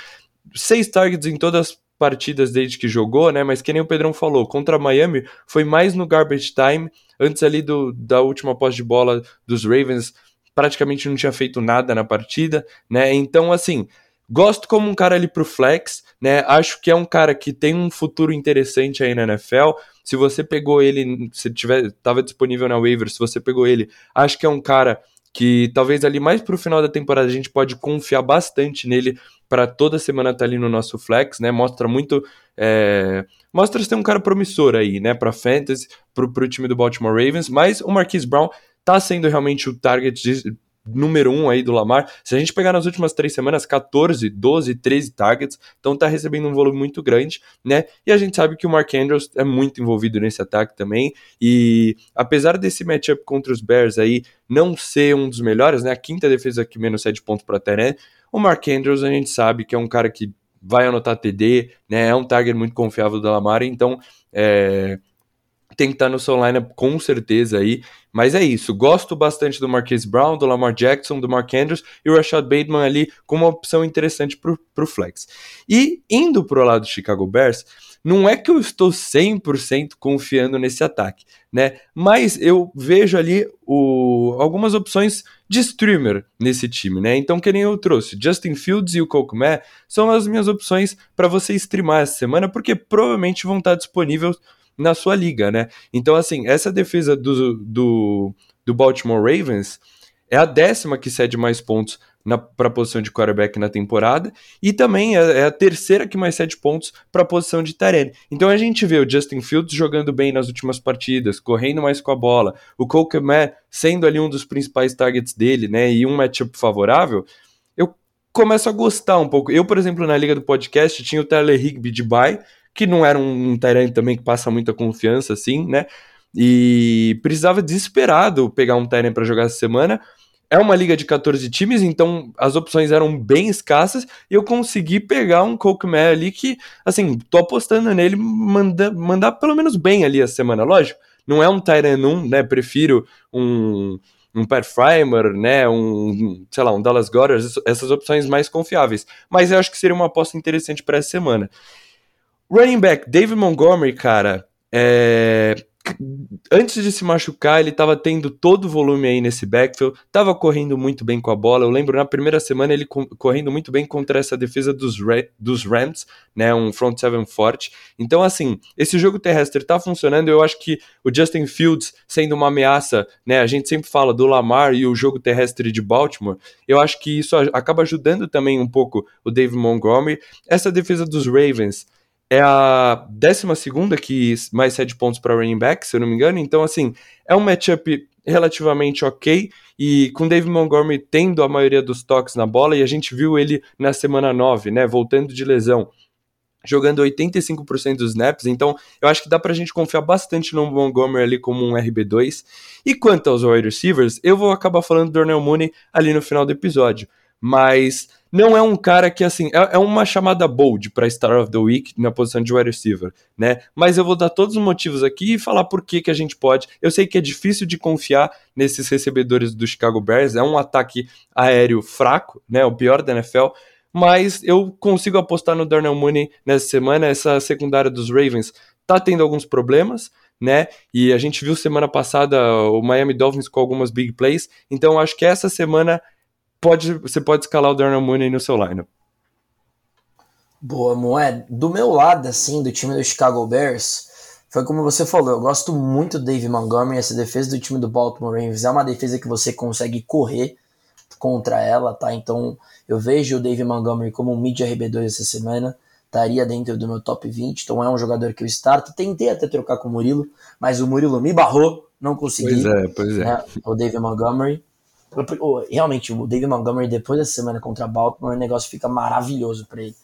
Seis targets em todas as partidas desde que jogou, né? Mas que nem o Pedrão falou, contra Miami foi mais no garbage time, antes ali do, da última posse de bola dos Ravens, praticamente não tinha feito nada na partida, né? Então, assim, gosto como um cara ali pro flex, né? Acho que é um cara que tem um futuro interessante aí na NFL. Se você pegou ele, se tiver, tava disponível na waiver, se você pegou ele, acho que é um cara que talvez ali mais pro final da temporada a gente pode confiar bastante nele para toda semana estar tá ali no nosso flex, né? Mostra muito. É... Mostra ser um cara promissor aí, né? Para fantasy, pro, pro time do Baltimore Ravens. Mas o Marquise Brown tá sendo realmente o target de, número um aí do Lamar. Se a gente pegar nas últimas três semanas, 14, 12, 13 targets, então tá recebendo um volume muito grande, né? E a gente sabe que o Mark Andrews é muito envolvido nesse ataque também, e apesar desse matchup contra os Bears aí não ser um dos melhores, né? A quinta defesa que menos 7 pontos para Teré, o Mark Andrews a gente sabe que é um cara que vai anotar TD, né? É um target muito confiável do Lamar, então é, tem que estar no seu lineup com certeza aí. Mas é isso. Gosto bastante do Marquise Brown, do Lamar Jackson, do Mark Andrews e o Rashad Bateman ali como uma opção interessante para o flex. E indo para o lado do Chicago Bears, não é que eu estou 100% confiando nesse ataque, né? Mas eu vejo ali o, algumas opções de streamer nesse time, né? Então, que nem eu trouxe, Justin Fields e o Kokumé são as minhas opções para você streamar essa semana, porque provavelmente vão estar disponíveis na sua liga, né? Então, assim, essa defesa do, do, do Baltimore Ravens é a décima que cede mais pontos para a posição de quarterback na temporada e também é, é a terceira que mais cede pontos para a posição de Tyrene. Então a gente vê o Justin Fields jogando bem nas últimas partidas, correndo mais com a bola, o Cole sendo ali um dos principais targets dele, né, e um matchup favorável. Eu começo a gostar um pouco. Eu, por exemplo, na liga do podcast tinha o Tyler Higby de bye, que não era um Tyrene também que passa muita confiança assim, né? E precisava desesperado pegar um Tyrene para jogar essa semana é uma liga de 14 times, então as opções eram bem escassas e eu consegui pegar um Cokeman ali que, assim, tô apostando nele manda, mandar pelo menos bem ali a semana. Lógico, não é um Tyrant 1, né? Prefiro um, um Pat né? Um, sei lá, um Dallas Goddard, essas opções mais confiáveis. Mas eu acho que seria uma aposta interessante para essa semana. Running back, David Montgomery, cara, é antes de se machucar, ele estava tendo todo o volume aí nesse backfield, estava correndo muito bem com a bola. Eu lembro na primeira semana ele correndo muito bem contra essa defesa dos, dos Rams, né, um front seven forte. Então, assim, esse jogo terrestre está funcionando. Eu acho que o Justin Fields sendo uma ameaça, né, a gente sempre fala do Lamar e o jogo terrestre de Baltimore. Eu acho que isso acaba ajudando também um pouco o Dave Montgomery. Essa defesa dos Ravens é a 12 que mais cede pontos para running back, se eu não me engano. Então, assim, é um matchup relativamente ok. E com David Montgomery tendo a maioria dos toques na bola, e a gente viu ele na semana 9, né? Voltando de lesão. Jogando 85% dos snaps, então eu acho que dá pra gente confiar bastante no Montgomery ali como um RB2. E quanto aos wide receivers, eu vou acabar falando do Darnell Mooney ali no final do episódio. Mas não é um cara que, assim, é, é uma chamada bold para Star of the Week na posição de wide receiver, né? Mas eu vou dar todos os motivos aqui e falar por que, que a gente pode. Eu sei que é difícil de confiar nesses recebedores do Chicago Bears, é um ataque aéreo fraco, né? O pior da NFL, mas eu consigo apostar no Darnell Mooney nessa semana. Essa secundária dos Ravens tá tendo alguns problemas, né? E a gente viu semana passada o Miami Dolphins com algumas big plays, então acho que essa semana pode, você pode escalar o Darnell Mooney no seu lineup. Boa, Moed. Do meu lado, assim, do time do Chicago Bears, foi como você falou, eu gosto muito do Dave Montgomery, essa defesa do time do Baltimore Ravens é uma defesa que você consegue correr contra ela, tá? Então eu vejo o Dave Montgomery como um mid RB2 essa semana, estaria dentro do meu top 20, então é um jogador que eu starto. Tentei até trocar com o Murilo, mas o Murilo me barrou, não consegui. Pois é, pois é. Né? O Dave Montgomery realmente, o David Montgomery, depois da semana contra Baltimore, o negócio fica maravilhoso para ele.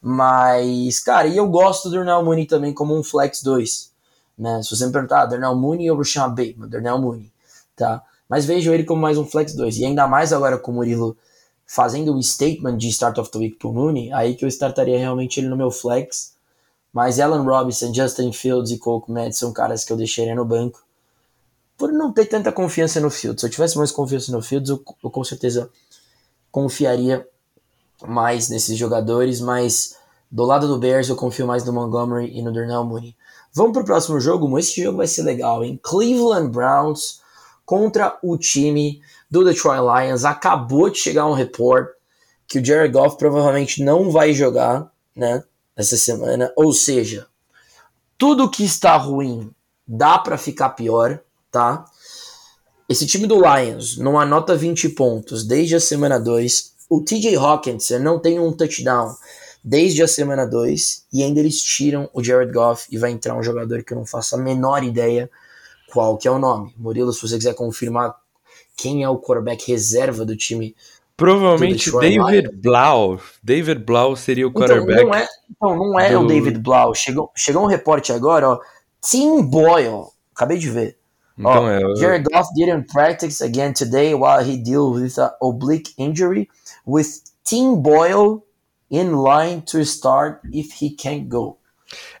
Mas, cara, e eu gosto do Darnell Mooney também como um flex 2. Né? Se você me perguntar, ah, Darnell Mooney ou Rashawn Bateman? Darnell Mooney, tá? Mas vejo ele como mais um flex 2. E ainda mais agora com o Murilo fazendo um statement de start of the week pro Mooney, aí que eu startaria realmente ele no meu flex. Mas Allen Robinson, Justin Fields e Cole Kmet são caras que eu deixaria no banco por não ter tanta confiança no Fields. Se eu tivesse mais confiança no Fields, eu, eu com certeza confiaria mais nesses jogadores, mas do lado do Bears eu confio mais no Montgomery e no Darnell Mooney. Vamos para o próximo jogo? Esse jogo vai ser legal, hein? Cleveland Browns contra o time do Detroit Lions. Acabou de chegar um report que o Jared Goff provavelmente não vai jogar, né, essa semana. Ou seja, tudo que está ruim dá para ficar pior tá? Esse time do Lions não anota 20 pontos desde a semana 2. O TJ Hawkinson não tem um touchdown desde a semana 2 e ainda eles tiram o Jared Goff e vai entrar um jogador que eu não faço a menor ideia qual que é o nome. Murilo, se você quiser confirmar quem é o quarterback reserva do time. Provavelmente David Lions. Blau. David Blau seria o quarterback. Então, não é, então, não é do... o David Blau. Chegou, chegou um reporte agora, ó. Tim Boyle. Acabei de ver. Então, oh, é, Jared Goff didn't practice again today while he deals with an oblique injury, with Tim Boyle in line to start if he can't go.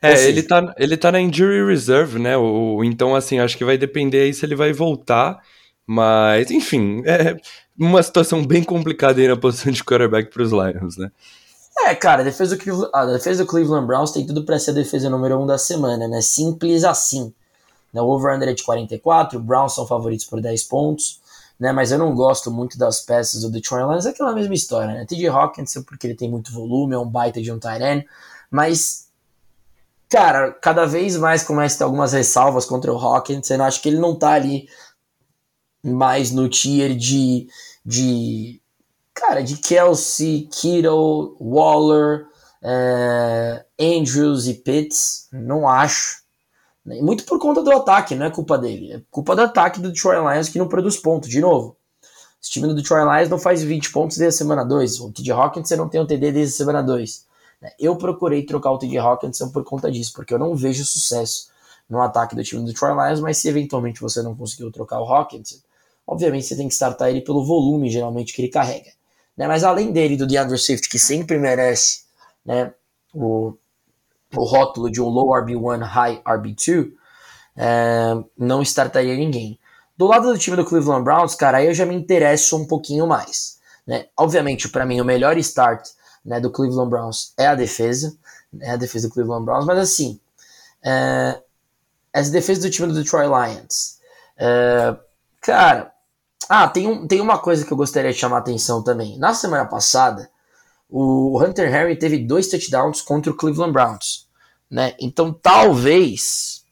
É, seja, ele, tá, ele tá na injury reserve, né? O, então, assim, acho que vai depender aí se ele vai voltar. Mas, enfim, é uma situação bem complicada aí na posição de quarterback para os Lions, né? É, cara, a defesa, do, a defesa do Cleveland Browns tem tudo para ser a defesa número um da semana, né? Simples assim. Né? O over-under é de 44, o Browns são favoritos por 10 pontos, né? Mas eu não gosto muito das peças do Detroit Lions, é aquela mesma história, né? TJ Hawkins, porque ele tem muito volume, é um baita de um tight end, mas, cara, cada vez mais começa a ter algumas ressalvas contra o Hawkins, eu acho que ele não tá ali mais no tier de, de cara, de Kelsey, Kittle, Waller, é, Andrews e Pitts, não acho. Muito por conta do ataque, não é culpa dele. É culpa do ataque do Detroit Lions que não produz ponto, de novo. Esse time do Detroit Lions não faz 20 pontos desde a semana 2. O TJ Hawkinson não tem um TD desde a semana 2. Eu procurei trocar o TJ Hawkinson por conta disso, porque eu não vejo sucesso no ataque do time do Detroit Lions, mas se eventualmente você não conseguiu trocar o Hawkinson, obviamente você tem que startar ele pelo volume, geralmente, que ele carrega. Né? Mas além dele, do DeAndre Swift, que sempre merece né, o o rótulo de um low RB1, high RB2, é, não startaria ninguém. Do lado do time do Cleveland Browns, cara, aí eu já me interesso um pouquinho mais. Né? Obviamente, para mim, o melhor start né, do Cleveland Browns é a defesa, é a defesa do Cleveland Browns, mas assim, é, essa defesa do time do Detroit Lions, é, cara, ah, tem, um, tem uma coisa que eu gostaria de chamar a atenção também. Na semana passada, o Hunter Henry teve dois touchdowns contra o Cleveland Browns. Né? Então talvez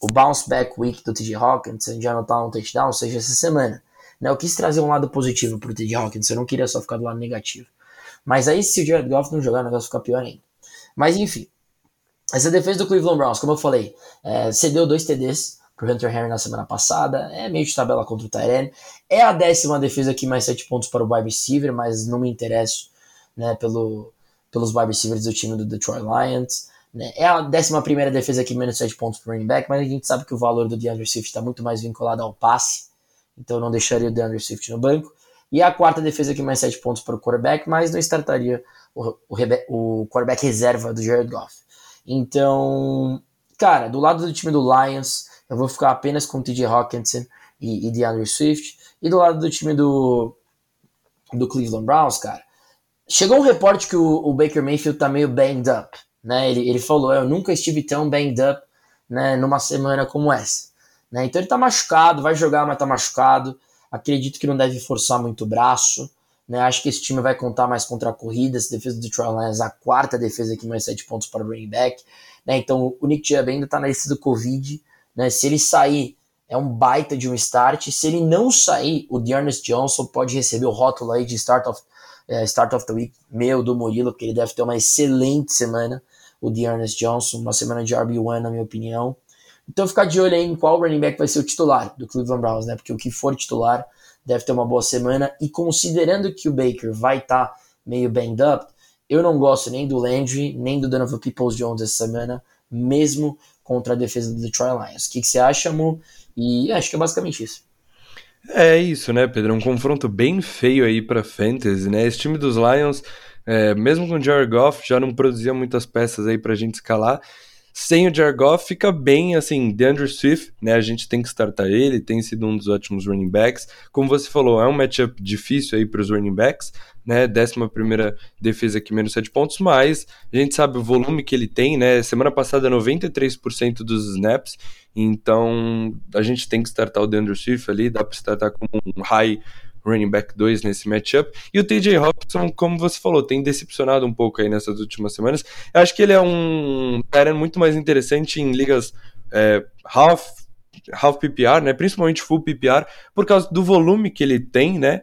o bounce back week do TJ Hawkinson já anotar um touchdown seja essa semana. Né? Eu quis trazer um lado positivo para o TJ Hawkinson, eu não queria só ficar do lado negativo. Mas aí se o Jared Goff não jogar, o negócio fica pior ainda. Mas enfim, essa defesa do Cleveland Browns, como eu falei, é, cedeu dois TDs pro Hunter Henry na semana passada, é meio de tabela contra o Tyrene, é a décima defesa aqui, mais sete pontos para o wide receiver, mas não me interesso né, pelo, pelos wide receivers do time do Detroit Lions. Né? É a 11 defesa aqui, menos 7 pontos por running back, mas a gente sabe que o valor do DeAndre Swift está muito mais vinculado ao passe, então não deixaria o DeAndre Swift no banco. E a quarta defesa aqui, mais 7 pontos para o quarterback, mas não startaria o, o, o quarterback reserva do Jared Goff. Então, cara, do lado do time do Lions, eu vou ficar apenas com o TJ Hawkinson e, e DeAndre Swift. E do lado do time do, do Cleveland Browns, cara, Chegou um reporte que o, o, Baker Mayfield tá meio banged up, né? Ele, ele falou, eu nunca estive tão banged up, né, numa semana como essa, né? Então ele tá machucado, vai jogar, mas tá machucado. Acredito que não deve forçar muito o braço, né? Acho que esse time vai contar mais contra a corrida, essa defesa do Detroit Lions, a quarta defesa aqui, mais sete pontos para o running back, né? Então o Nick Chubb ainda tá na lista do Covid, né? Se ele sair, é um baita de um start. Se ele não sair, o Dearness Johnson pode receber o rótulo aí de start of é, Start of the Week meu, do Murilo, porque ele deve ter uma excelente semana, o de Ernest Johnson, uma semana de RB1, na minha opinião. Então ficar de olho aí em qual running back vai ser o titular do Cleveland Browns, né? Porque o que for titular deve ter uma boa semana. E considerando que o Baker vai estar tá meio banged up, eu não gosto nem do Landry, nem do Donovan Peoples-Jones essa semana, mesmo contra a defesa do Detroit Lions. O que, que você acha, Mu? E acho que é basicamente isso. É isso, né, Pedro? Um confronto bem feio aí para fantasy, né? Esse time dos Lions, é, mesmo com o Jared Goff, já não produzia muitas peças aí pra gente escalar. Sem o Jared fica bem, assim, DeAndre Swift, né? A gente tem que startar ele, tem sido um dos ótimos running backs. Como você falou, é um matchup difícil aí para os running backs, né? Décima primeira defesa aqui, menos 7 pontos, mas a gente sabe o volume que ele tem, né? Semana passada, 93% dos snaps, então a gente tem que startar o DeAndre Swift ali, dá para startar como um high running back 2 nesse matchup. E o TJ Hawkinson, como você falou, tem decepcionado um pouco aí nessas últimas semanas. Eu acho que ele é um cara muito mais interessante em ligas é, half, half PPR, né? Principalmente full PPR, por causa do volume que ele tem, né?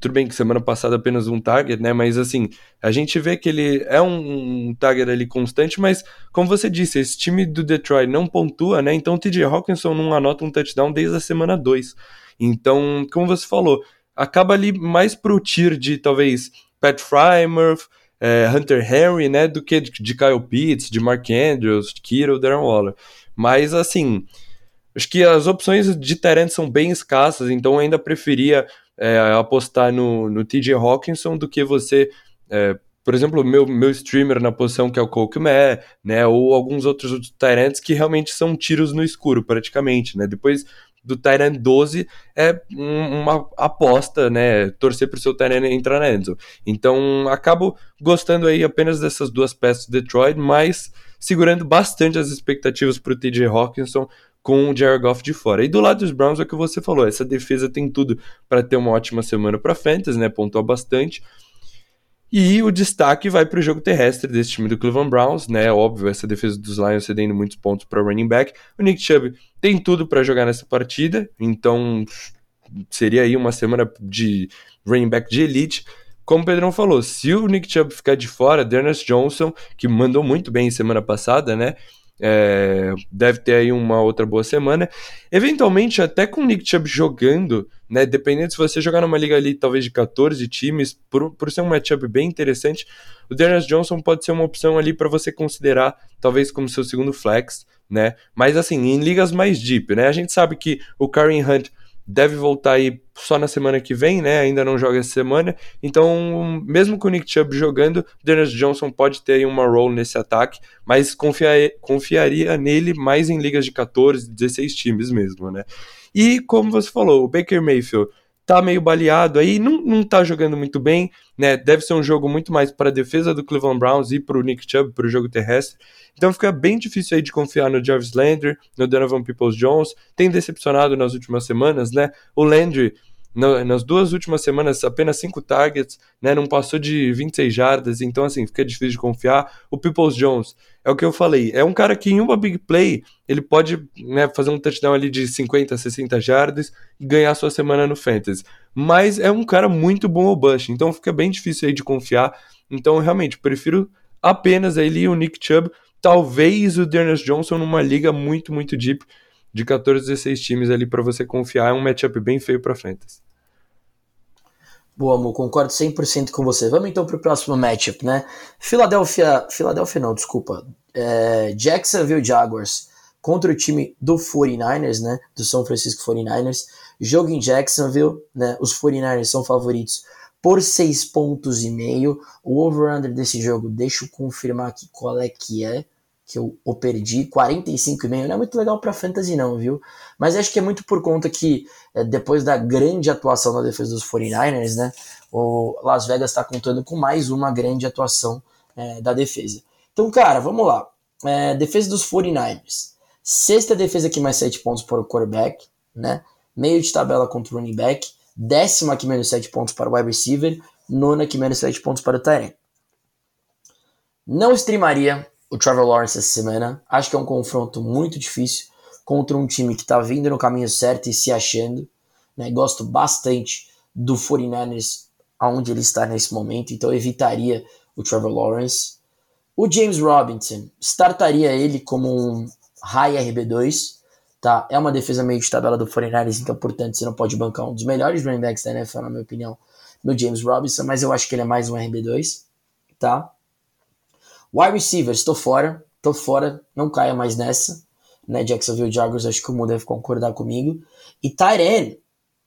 tudo bem que semana passada apenas um target, né? Mas assim, a gente vê que ele é um, um target ali constante, mas como você disse, esse time do Detroit não pontua, né? Então o TJ Hawkinson não anota um touchdown desde a semana 2. Então, como você falou, acaba ali mais pro tier de talvez Pat Frymouth, é, Hunter Henry, né? Do que de, de Kyle Pitts, de Mark Andrews, de Kittle, Darren Waller. Mas assim, acho que as opções de Tyrant são bem escassas, então eu ainda preferia é, apostar no, no TJ Hawkinson do que você. É, por exemplo, meu, meu streamer na posição que é o Colkman, né, ou alguns outros Tyrants que realmente são tiros no escuro, praticamente, né, depois do Tyrant 12 é uma aposta, né, torcer para o seu Tyrant entrar na endzone. Então, acabo gostando aí apenas dessas duas peças de Detroit, mas segurando bastante as expectativas para o TJ Hawkinson, com o Jared Goff de fora. E do lado dos Browns é o que você falou, essa defesa tem tudo para ter uma ótima semana para Fantasy, né? Pontuou bastante. E o destaque vai para o jogo terrestre desse time do Cleveland Browns, né? Óbvio, essa defesa dos Lions cedendo muitos pontos para running back. O Nick Chubb tem tudo para jogar nessa partida, então seria aí uma semana de running back de elite. Como o Pedrão falou, se o Nick Chubb ficar de fora, Dennis Johnson, que mandou muito bem semana passada, né? É, deve ter aí uma outra boa semana. Eventualmente, até com o Nick Chubb jogando, né? Dependendo se você jogar numa liga ali, talvez de 14 times, por, por ser um matchup bem interessante, o Darius Johnson pode ser uma opção ali para você considerar, talvez como seu segundo flex, né? Mas assim, em ligas mais deep, né? A gente sabe que o Karen Hunt deve voltar aí só na semana que vem, né? Ainda não joga essa semana. Então, mesmo com o Nick Chubb jogando, Dennis Johnson pode ter uma role nesse ataque, mas confia, confiaria nele mais em ligas de 14, 16 times mesmo, né? E como você falou, o Baker Mayfield tá meio baleado aí, não, não tá jogando muito bem, né? Deve ser um jogo muito mais para a defesa do Cleveland Browns e para o Nick Chubb, para o jogo terrestre. Então fica bem difícil aí de confiar no Jarvis Landry, no Donovan Peoples-Jones. Tem decepcionado nas últimas semanas, né? O Landry nas duas últimas semanas, apenas 5 targets, né? Não passou de 26 jardas, então assim, fica difícil de confiar. O Peoples Jones, é o que eu falei, é um cara que em uma big play, ele pode né, fazer um touchdown ali de 50, 60 jardas e ganhar sua semana no Fantasy. Mas é um cara muito bom ao Bush, então fica bem difícil aí de confiar. Então, realmente, prefiro apenas e o Nick Chubb, talvez o Dearness Johnson numa liga muito, muito deep de 14, 16 times ali para você confiar. É um matchup bem feio para Fantasy. Boa, amor, concordo 100% com você. Vamos então para o próximo matchup, né? Philadelphia, Philadelphia não, desculpa. É, Jacksonville Jaguars contra o time do 49ers, né? Do São Francisco 49ers. Jogo em Jacksonville, né? Os 49ers são favoritos por 6 pontos e meio. O over-under desse jogo, deixa eu confirmar aqui qual é que é que eu o perdi, 45,5, não é muito legal para fantasy não, viu? Mas acho que é muito por conta que é, depois da grande atuação na defesa dos 49ers, né, o Las Vegas está contando com mais uma grande atuação é, da defesa. Então, cara, vamos lá. É, defesa dos 49ers. Sexta defesa aqui mais 7 pontos para o quarterback, né? Meio de tabela contra o running back. Décima aqui menos 7 pontos para o wide receiver. Nona aqui menos 7 pontos para o Tyrant. Não streamaria o Trevor Lawrence essa semana. Acho que é um confronto muito difícil contra um time que está vindo no caminho certo e se achando. Né? Gosto bastante do 49ers aonde ele está nesse momento, então evitaria o Trevor Lawrence. O James Robinson, startaria ele como um high RB2, tá? É uma defesa meio de tabela do 49ers, então, portanto, você não pode bancar um dos melhores running backs da NFL, na minha opinião, no James Robinson, mas eu acho que ele é mais um RB2, tá? Wide receiver, estou fora, estou fora, não caia mais nessa. Né, Jacksonville Jaguars, acho que o mundo deve concordar comigo. E Tyren,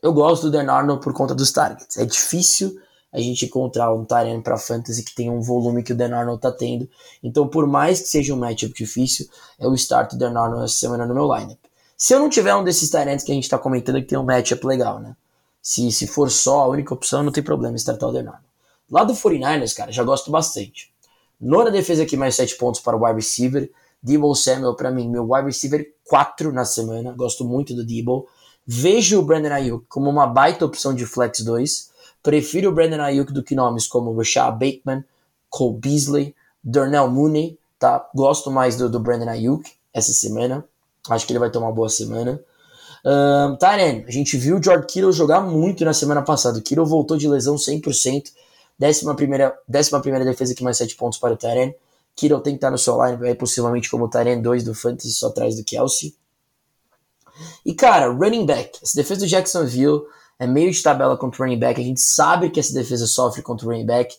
eu gosto do Dan Arnold por conta dos targets. É difícil a gente encontrar um Tyren para fantasy que tenha um volume que o Dan Arnold tá tendo. Então, por mais que seja um matchup difícil, eu start o Dan Arnold essa semana no meu lineup. Se eu não tiver um desses Tyrants que a gente tá comentando que tem um matchup legal, né? Se, se for só a única opção, não tem problema startar o Dan Arnold. Lá do 49ers, cara, já gosto bastante. Nona defesa aqui, mais 7 pontos para o wide receiver. Debo Samuel, para mim, meu wide receiver 4 na semana. Gosto muito do Debo. Vejo o Brandon Ayuk como uma baita opção de flex 2. Prefiro o Brandon Ayuk do que nomes como Rashad Bateman, Cole Beasley, Darnell Mooney. Tá? Gosto mais do, do Brandon Ayuk essa semana. Acho que ele vai ter uma boa semana. Um, Tyren, a gente viu o George Kittle jogar muito na semana passada. O Kittle voltou de lesão 100%. Décima primeira, décima primeira defesa que mais 7 pontos para o Tyren. Kittle tem que estar no seu line, é possivelmente como o Tyren 2 do Fantasy, só atrás do Kelsey. E cara, running back. Essa defesa do Jacksonville é meio de tabela contra o running back. A gente sabe que essa defesa sofre contra o running back.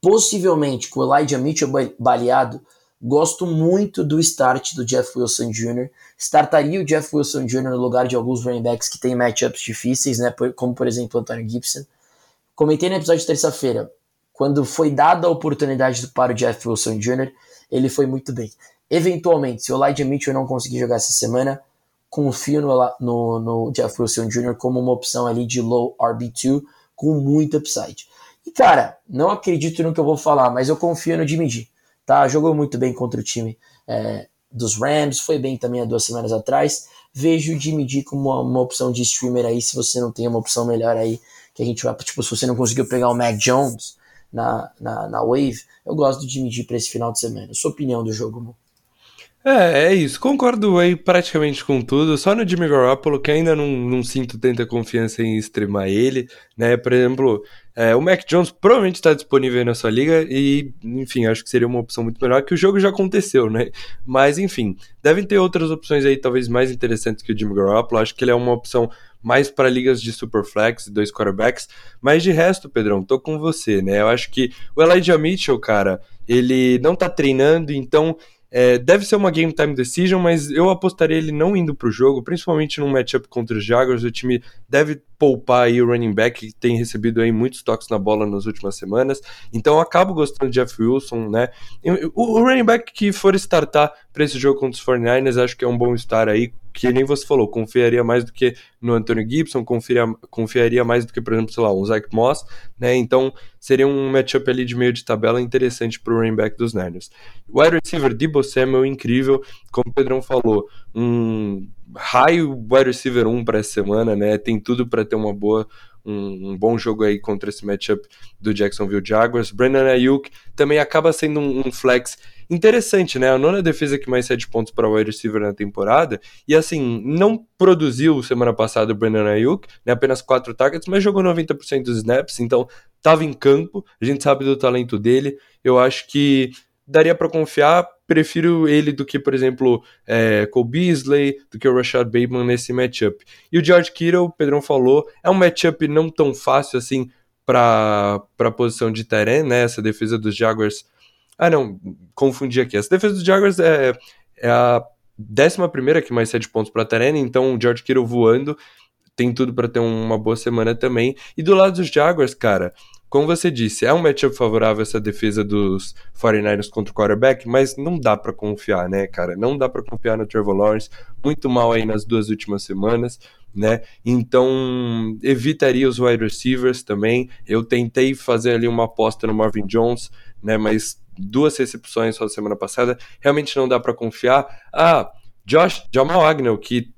Possivelmente com o Elijah Mitchell baleado, gosto muito do start do Jeff Wilson Jr. Startaria o Jeff Wilson Jr. no lugar de alguns running backs que têm matchups difíceis, né? como por exemplo o Antonio Gibson. Comentei no episódio de terça-feira, quando foi dada a oportunidade para o Jeff Wilson Jr., ele foi muito bem. Eventualmente, se o Elijah Mitchell não conseguir jogar essa semana, confio no, no, no Jeff Wilson Jr. como uma opção ali de low RB2 com muito upside. E cara, não acredito no que eu vou falar, mas eu confio no Jimmy G. Tá? Jogou muito bem contra o time é, dos Rams, foi bem também há duas semanas atrás. Vejo o Jimmy G como uma, uma, opção de streamer aí, se você não tem uma opção melhor aí, que a gente vai, tipo, se você não conseguiu pegar o Mac Jones na, na, na Wave, eu gosto Jimmy G para esse final de semana. Sua opinião do jogo, Mo? É, é isso. Concordo aí praticamente com tudo. Só no Jimmy Garoppolo que ainda não, não sinto tanta confiança em extremar ele, né? Por exemplo, é, o Mac Jones provavelmente está disponível na sua liga e, enfim, acho que seria uma opção muito melhor, que o jogo já aconteceu, né? Mas, enfim, devem ter outras opções aí, talvez mais interessantes que o Jimmy Garoppolo. Acho que ele é uma opção mais para ligas de superflex, dois quarterbacks. Mas de resto, Pedrão, tô com você, né? Eu acho que o Elijah Mitchell, cara, ele não tá treinando, então é, deve ser uma game time decision, mas eu apostaria ele não indo para o jogo, principalmente num matchup contra os Jaguars. O time deve poupar aí o running back, que tem recebido aí muitos toques na bola nas últimas semanas. Então eu acabo gostando de Jeff Wilson, né? O, o running back que for startar para esse jogo contra os 49ers, acho que é um bom estar aí, que nem você falou, confiaria mais do que no Anthony Gibson, confiaria, confiaria mais do que, por exemplo, sei lá, um Zach Moss, né? Então seria um matchup ali de meio de tabela interessante para o running back dos Niners. Wide receiver Debo Samuel, incrível, como o Pedrão falou, um high wide receiver 1 para essa semana, né? Tem tudo para ter uma boa um, um, bom jogo aí contra esse matchup do Jacksonville Jaguars. Brandon Ayuk também acaba sendo um, um flex interessante, né? A nona defesa que mais cede pontos para o wide receiver na temporada. E assim, não produziu semana passada o Brandon Ayuk, né? apenas quatro targets, mas jogou 90% dos snaps, então estava em campo. A gente sabe do talento dele. Eu acho que daria para confiar. Prefiro ele do que, por exemplo, é, Cole Beasley, do que o Rashad Bateman nesse matchup. E o George Kittle, o Pedrão falou, é um matchup não tão fácil assim para a posição de Teren, né? Essa defesa dos Jaguars. Ah, não, confundi aqui. Essa defesa dos Jaguars é, é a décima primeira que mais cede pontos para Teren, então o George Kittle voando tem tudo para ter uma boa semana também. E do lado dos Jaguars, cara, como você disse, é um matchup favorável essa defesa dos 49ers contra o quarterback, mas não dá para confiar, né, cara? Não dá para confiar no Trevor Lawrence, muito mal aí nas duas últimas semanas, né? Então, evitaria os wide receivers também. Eu tentei fazer ali uma aposta no Marvin Jones, né, mas duas recepções só semana passada, realmente não dá para confiar. Ah, Josh Jamal Agnew, que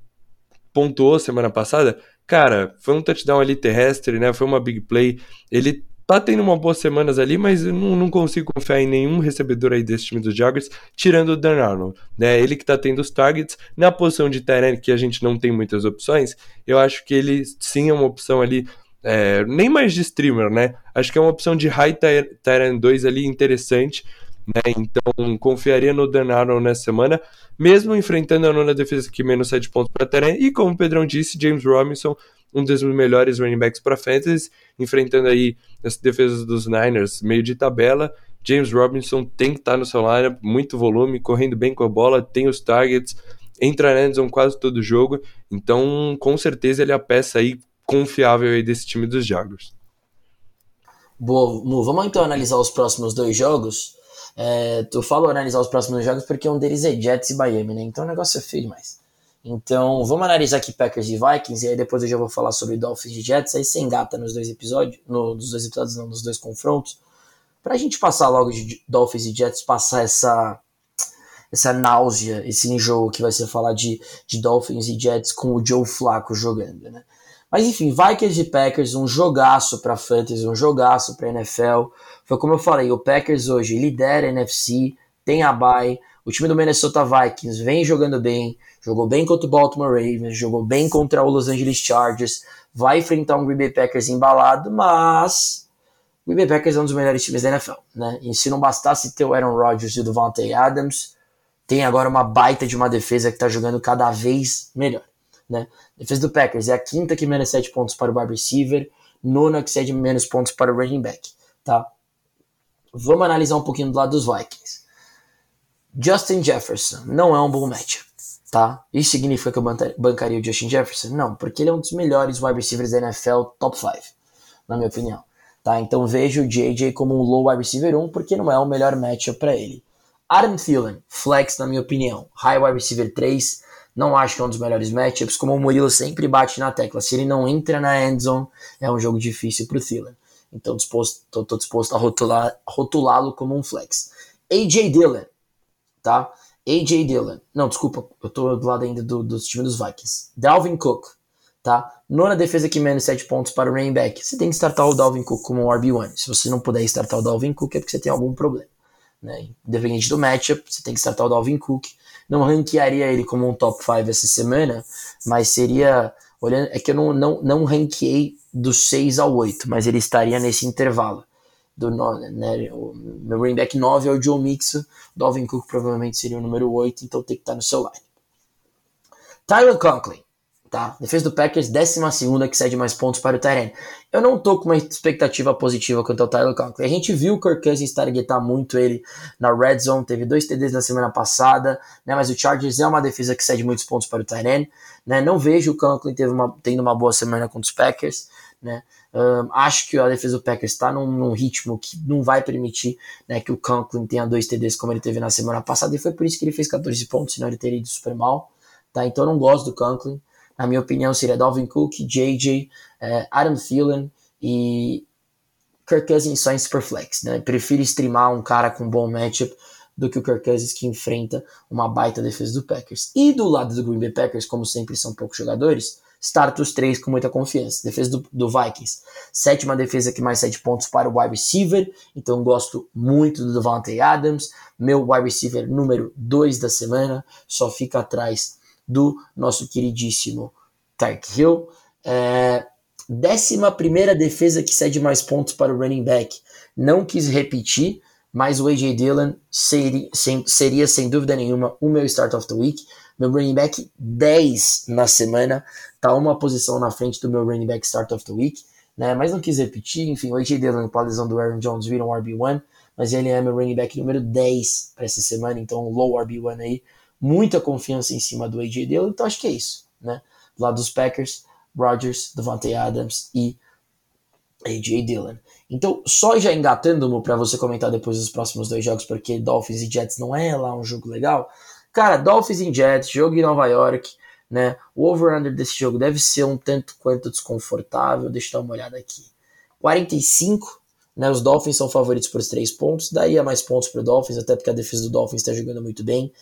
pontuou semana passada, cara, foi um touchdown ali terrestre, né? Foi uma big play. Ele tá tendo uma boas semanas ali, mas eu não, não, consigo confiar em nenhum recebedor aí desse time dos Jaguars, tirando o Dan Arnold, né? Ele que tá tendo os targets na posição de Tyrant, que a gente não tem muitas opções, eu acho que ele sim é uma opção ali, é, nem mais de streamer, né? Acho que é uma opção de high Tyrant 2 ali interessante, né? Então confiaria no Dan Arnold nessa semana, mesmo enfrentando a nona defesa que menos 7 pontos para Tyrant, e como o Pedrão disse, James Robinson um dos melhores running backs para fantasy, enfrentando aí as defesas dos Niners, meio de tabela. James Robinson tem que estar tá no seu lineup, muito volume, correndo bem com a bola, tem os targets, entra na endzone quase todo jogo, então com certeza ele é a peça aí confiável aí desse time dos Jaguars. Boa, vamos então analisar os próximos dois jogos. É, tu falou analisar os próximos jogos porque um deles é Jets e Miami, né? Então o negócio é feio demais. Então, vamos analisar aqui Packers e Vikings, e aí depois eu já vou falar sobre Dolphins e Jets, aí sem gata nos dois episódios, no, nos dois episódios, não, nos dois confrontos, pra gente passar logo de Dolphins e Jets, passar essa essa náusea, esse enjoo que vai ser falar de, de Dolphins e Jets com o Joe Flacco jogando, né? Mas enfim, Vikings e Packers, um jogaço para Fantasy, um jogaço para NFL. Foi como eu falei, o Packers hoje lidera a NFC, tem a bye, O time do Minnesota Vikings vem jogando bem, jogou bem contra o Baltimore Ravens, jogou bem contra o Los Angeles Chargers, vai enfrentar um Green Bay Packers embalado, mas o Green Bay Packers é um dos melhores times da NFL, né? E se não bastasse ter o Aaron Rodgers e o Devontae Adams, tem agora uma baita de uma defesa que está jogando cada vez melhor, né? Defesa do Packers é a quinta que menos 7 pontos para o wide receiver, nona que cede menos pontos para o running back, tá? Vamos analisar um pouquinho do lado dos Vikings. Justin Jefferson não é um bom matchup, tá? Isso significa que eu bancaria o Justin Jefferson? Não, porque ele é um dos melhores wide receivers da NFL top 5, na minha opinião. Tá? Então vejo o JJ como um low wide receiver 1 porque não é o melhor matchup para ele. Adam Thielen, flex na minha opinião. High wide receiver 3, não acho que é um dos melhores matchups, como o Murilo sempre bate na tecla. Se ele não entra na endzone, é um jogo difícil pro Thielen. Então disposto, tô, tô disposto a rotular, rotulá-lo como um flex. AJ Dillon, tá? AJ Dillon. Não, desculpa, eu tô do lado ainda do, dos times dos Vikings. Dalvin Cook, tá? Nona defesa que menos 7 pontos para o running back. Você tem que startar o Dalvin Cook como um RB1. Se você não puder startar o Dalvin Cook é porque você tem algum problema. Né? Independente do matchup, você tem que startar o Dalvin Cook. Não ranquearia ele como um top 5 essa semana, mas seria. Olhando, é que eu não, não, não ranqueei do 6 ao 8, mas ele estaria nesse intervalo. Do, né, o meu running back 9 é o Joe Mixon, Dalvin Cook provavelmente seria o número 8, então tem que estar no seu line. Tyler Conklin, tá? Defesa do Packers, 12 que cede mais pontos para o Tyrene. Eu não tô com uma expectativa positiva quanto ao Tyler Conklin. A gente viu o Kirk Cousins targetar muito ele na red zone, teve dois TDs na semana passada, né? Mas o Chargers é uma defesa que cede muitos pontos para o Tyrene, né? Não vejo o Conklin teve uma, tendo uma boa semana contra os Packers, né? Um, acho que a defesa do Packers está num, num, ritmo que não vai permitir né, que o Conklin tenha dois TDs como ele teve na semana passada, e foi por isso que ele fez 14 pontos, senão ele teria ido super mal. Tá? Então eu não gosto do Conklin na minha opinião, seria Dalvin Cook, JJ, é, Adam Thielen e Kirk Cousins só em Superflex. Né? Prefiro streamar um cara com bom matchup do que o Kirk Cousins que enfrenta uma baita defesa do Packers. E do lado do Green Bay Packers, como sempre são poucos jogadores, start os três com muita confiança. Defesa do, do Vikings, sétima defesa que mais sete pontos para o wide receiver, então gosto muito do Devontae Adams, meu wide receiver número 2 da semana, só fica atrás do nosso queridíssimo Tark Hill. É, décima primeira defesa que cede mais pontos para o running back. Não quis repetir, mas o AJ Dillon seria seria sem dúvida nenhuma o meu start of the week. Meu running back 10 na semana, tá uma posição na frente do meu running back start of the week, né? Mas não quis repetir, enfim, o AJ Dillon com a lesão do Aaron Jones vira um RB1, mas ele é meu running back número 10 para essa semana, então low RB1 aí muita confiança em cima do AJ Dillon, então acho que é isso, né? Do lado dos Packers, Rodgers, Devontae Adams e AJ Dillon. Então, só já engatando para você comentar depois dos próximos dois jogos, porque Dolphins e Jets não é lá um jogo legal. Cara, Dolphins e Jets, jogo em Nova York, né? O over-under desse jogo deve ser um tanto quanto desconfortável. Deixa eu dar uma olhada aqui. 45, né? Os Dolphins são favoritos por três pontos, daí é mais pontos para o Dolphins, até porque a defesa do Dolphins está jogando muito bem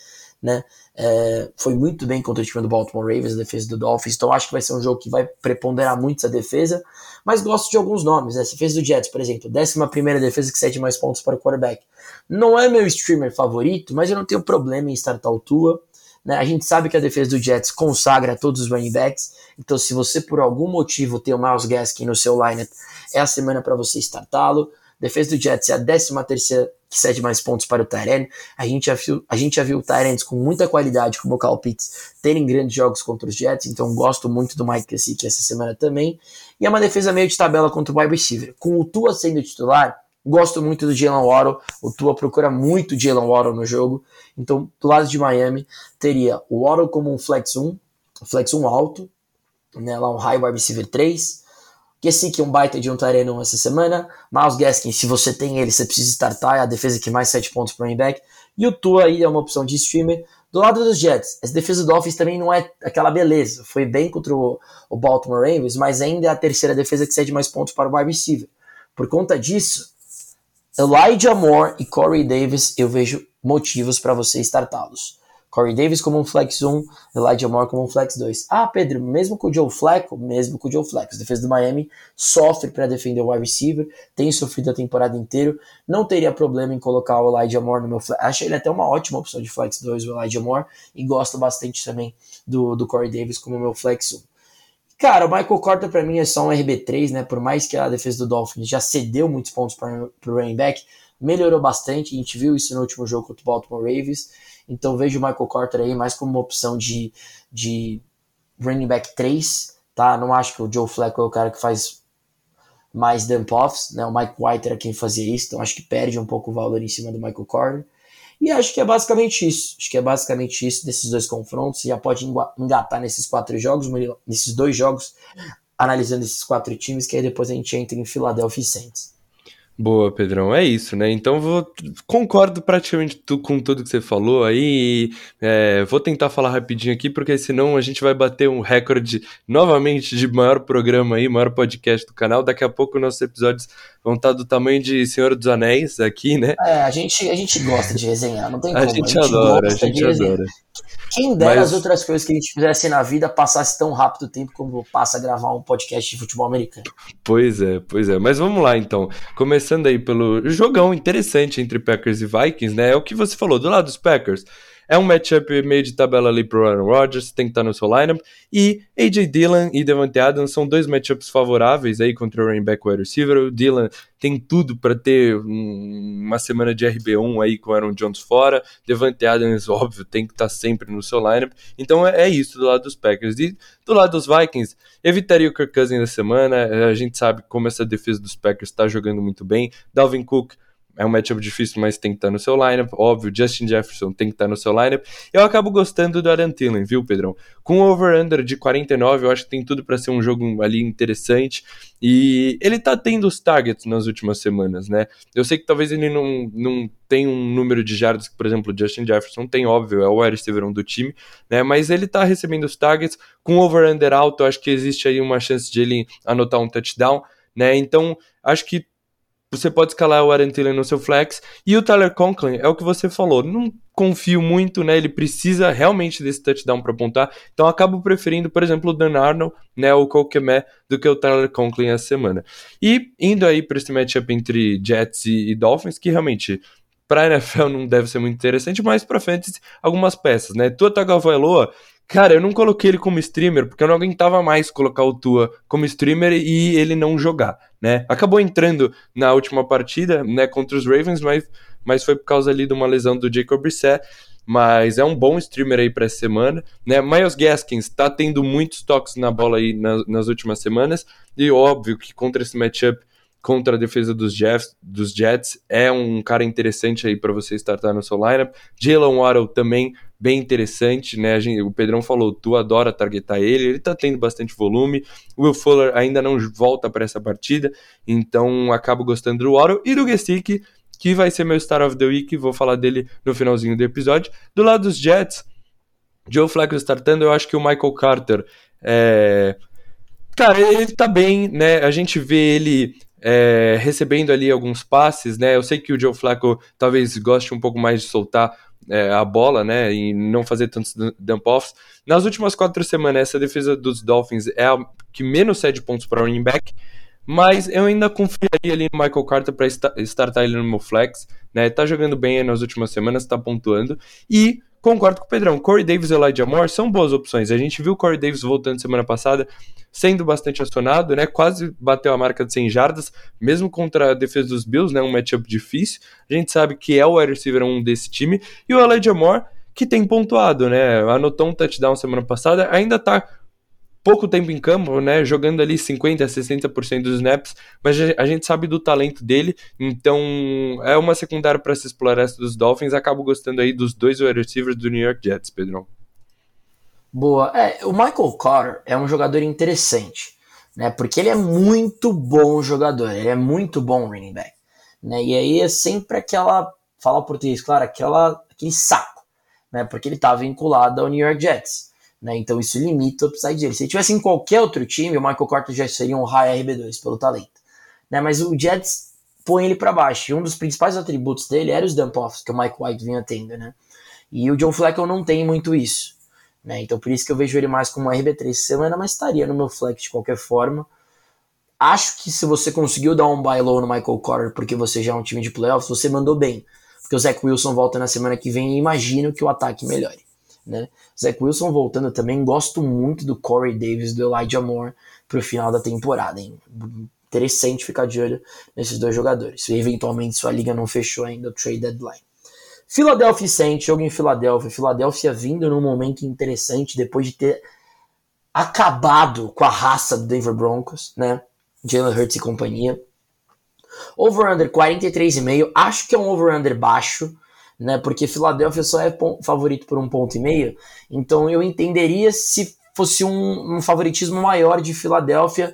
né? É, foi muito bem contra o time do Baltimore Ravens, a defesa do Dolphins, então acho que vai ser um jogo que vai preponderar muito essa defesa, mas gosto de alguns nomes, né? Defesa do Jets, por exemplo, 11 defesa que cede mais pontos para o quarterback. Não é meu streamer favorito, mas eu não tenho problema em startar o Tua. Né? A gente sabe que a defesa do Jets consagra todos os running backs, então se você por algum motivo tem o Miles Gaskin no seu lineup, é a semana para você startá-lo. Defesa do Jets é a 13 terceira que cede mais pontos para o Tyrene. A gente já viu, a gente já viu Tyrants com muita qualidade, como o Cal Pitts, terem grandes jogos contra os Jets, então gosto muito do Mike Gesicki essa semana também. E é uma defesa meio de tabela contra o wide receiver. Com o Tua sendo titular, gosto muito do Jalen Waddle. O Tua procura muito Jalen Waddle no jogo. Então, do lado de Miami, teria o Waddle como um flex 1, flex 1 alto, né, lá um high wide receiver 3, que sim que é um baita de um Tareno essa semana. Miles Gaskin, se você tem ele, você precisa startar, é a defesa que mais 7 pontos para running back. E o Tua aí é uma opção de streamer. Do lado dos Jets, essa defesa do Dolphins também não é aquela beleza. Foi bem contra o, o Baltimore Ravens, mas ainda é a terceira defesa que cede mais pontos para o wide receiver. Por conta disso, Elijah Moore e Corey Davis, eu vejo motivos para você startá-los. Corey Davis como um flex 1, Elijah Moore como um flex 2. Ah, Pedro, mesmo com o Joe Flacco, mesmo com o Joe Flacco, a defesa do Miami sofre para defender o wide receiver, tem sofrido a temporada inteira, não teria problema em colocar o Elijah Moore no meu flex. Acho ele até uma ótima opção de flex 2, o Elijah Moore, e gosto bastante também do, do Corey Davis como meu flex 1. Cara, o Michael Carter para mim é só um RB3, né? Por mais que a defesa do Dolphins já cedeu muitos pontos para o running back, melhorou bastante. A gente viu isso no último jogo contra o Baltimore Ravens. Então vejo o Michael Carter aí mais como uma opção de, de running back 3, tá? Não acho que o Joe Flacco é o cara que faz mais dump-offs, né? O Mike White era quem fazia isso, então acho que perde um pouco o valor em cima do Michael Carter. E acho que é basicamente isso. Acho que é basicamente isso desses dois confrontos. Você já pode engatar nesses quatro jogos, nesses dois jogos, analisando esses quatro times, que aí depois a gente entra em Philadelphia e Saints. Boa, Pedrão, é isso, né? Então vou concordo praticamente tu, com tudo que você falou aí. É, vou tentar falar rapidinho aqui, porque senão a gente vai bater um recorde novamente de maior programa aí, maior podcast do canal. Daqui a pouco nossos episódios vão estar do tamanho de Senhor dos Anéis aqui, né? É, a gente, a gente gosta de resenhar, não tem a como. Gente a gente adora, a gente adora. Quem dera Mas... as outras coisas que a gente fizesse na vida passasse tão rápido o tempo como passa a gravar um podcast de futebol americano. Pois é, pois é. Mas vamos lá então. Começando aí pelo jogão interessante entre Packers e Vikings, né? É o que você falou, do lado dos Packers. É um matchup meio de tabela ali pro Aaron Rodgers, tem que estar tá no seu lineup. E AJ Dillon e Devante Adams são dois matchups favoráveis aí contra o running back wide receiver. O Dillon tem tudo para ter um, uma semana de RB1 aí com Aaron Jones fora. Devante Adams, óbvio, tem que estar tá sempre no seu lineup. Então é, é, isso do lado dos Packers. E do lado dos Vikings, evitaria o Kirk Cousins da semana. A gente sabe como essa defesa dos Packers está jogando muito bem. Dalvin Cook é um matchup difícil, mas tem que estar no seu lineup. Óbvio, Justin Jefferson tem que estar no seu lineup. Eu acabo gostando do Adam Thielen, viu, Pedrão? Com o over-under de 49, eu acho que tem tudo para ser um jogo ali interessante. E ele tá tendo os targets nas últimas semanas, né? Eu sei que talvez ele não, não tem um número de jardas que, por exemplo, o Justin Jefferson tem, óbvio, é o receiver do time, né? Mas ele tá recebendo os targets com over-under alto, eu acho que existe aí uma chance de ele anotar um touchdown, né? Então, acho que você pode escalar o Aaron Thielen no seu flex. E o Tyler Conklin é o que você falou. Não confio muito, né? Ele precisa realmente desse touchdown para apontar. Então acabo preferindo, por exemplo, o Dan Arnold, né? O Kokemé, do que o Tyler Conklin essa semana. E indo aí para esse matchup entre Jets e, e Dolphins, que realmente para NFL não deve ser muito interessante, mas para fantasy algumas peças, né? Tua Tagovailoa Cara, eu não coloquei ele como streamer porque eu não aguentava mais colocar o Tua como streamer e ele não jogar, né? Acabou entrando na última partida, né, contra os Ravens, mas, mas foi por causa ali de uma lesão do Jacob Brissett, mas é um bom streamer aí para essa semana, né? Miles Gaskins tá tendo muitos toques na bola aí nas, nas últimas semanas e óbvio que contra esse matchup contra a defesa dos Jets, dos Jets é um cara interessante aí para você startar no seu lineup. Jalen Waddle também bem interessante, né? Gente, o Pedrão falou, tu adora targetar ele, ele tá tendo bastante volume. O Will Fuller ainda não volta para essa partida, então acabo gostando do Waddle e do Gesick, que vai ser meu Star of the Week, vou falar dele no finalzinho do episódio. Do lado dos Jets, Joe Flacco startando, eu acho que o Michael Carter é... Cara, ele tá bem, né? A gente vê ele é, recebendo ali alguns passes, né? Eu sei que o Joe Flacco talvez goste um pouco mais de soltar é, a bola, né? E não fazer tantos dump-offs. Nas últimas quatro semanas, essa defesa dos Dolphins é a que menos cede pontos para running back. Mas eu ainda confiaria ali no Michael Carter para startar ele no meu flex, né? Tá jogando bem nas últimas semanas, tá pontuando. E concordo com o Pedrão. Corey Davis e Elijah Moore são boas opções. A gente viu o Corey Davis voltando semana passada, sendo bastante acionado, né? Quase bateu a marca de 100 jardas, mesmo contra a defesa dos Bills, né? Um matchup difícil. A gente sabe que é o wide receiver um desse time. E o Elijah Moore, que tem pontuado, né? Anotou um touchdown semana passada, ainda tá pouco tempo em campo, né? Jogando ali 50% a 60% dos snaps, mas a gente sabe do talento dele, então é uma secundária para se explorar essa dos Dolphins. Acabo gostando aí dos dois wide receivers do New York Jets, Pedrão. Boa. É, o Michael Carter é um jogador interessante, né? Porque ele é muito bom jogador, ele é muito bom running back, né? E aí é sempre aquela, fala português, claro, aquela, aquele saco, né? Porque ele tá vinculado ao New York Jets. Né? Então isso limita o upside dele. Se ele tivesse em qualquer outro time, o Michael Carter já seria um high RB2 pelo talento. Né? Mas o Jets põe ele para baixo. E um dos principais atributos dele era os dump-offs que o Mike White vinha tendo. Né? E o John Flacco não tem muito isso. Né? Então por isso que eu vejo ele mais como um RB3 semana, mas estaria no meu flex de qualquer forma. Acho que se você conseguiu dar um buy low no Michael Carter porque você já é um time de playoffs, você mandou bem. Porque o Zach Wilson volta na semana que vem e imagino que o ataque melhore. Né? Zach Wilson voltando também, gosto muito do Corey Davis, do Elijah Moore pro final da temporada. Hein? Interessante ficar de olho nesses dois jogadores. E eventualmente sua liga não fechou ainda o trade deadline. Philadelphia Saints, jogo em Filadélfia. Filadélfia vindo num momento interessante depois de ter acabado com a raça do Denver Broncos, né? Jalen Hurts e companhia. Over-under 43,5. Acho que é um over-under baixo, né? Porque Filadélfia só é favorito por um ponto e meio. Então eu entenderia se fosse um, um favoritismo maior de Filadélfia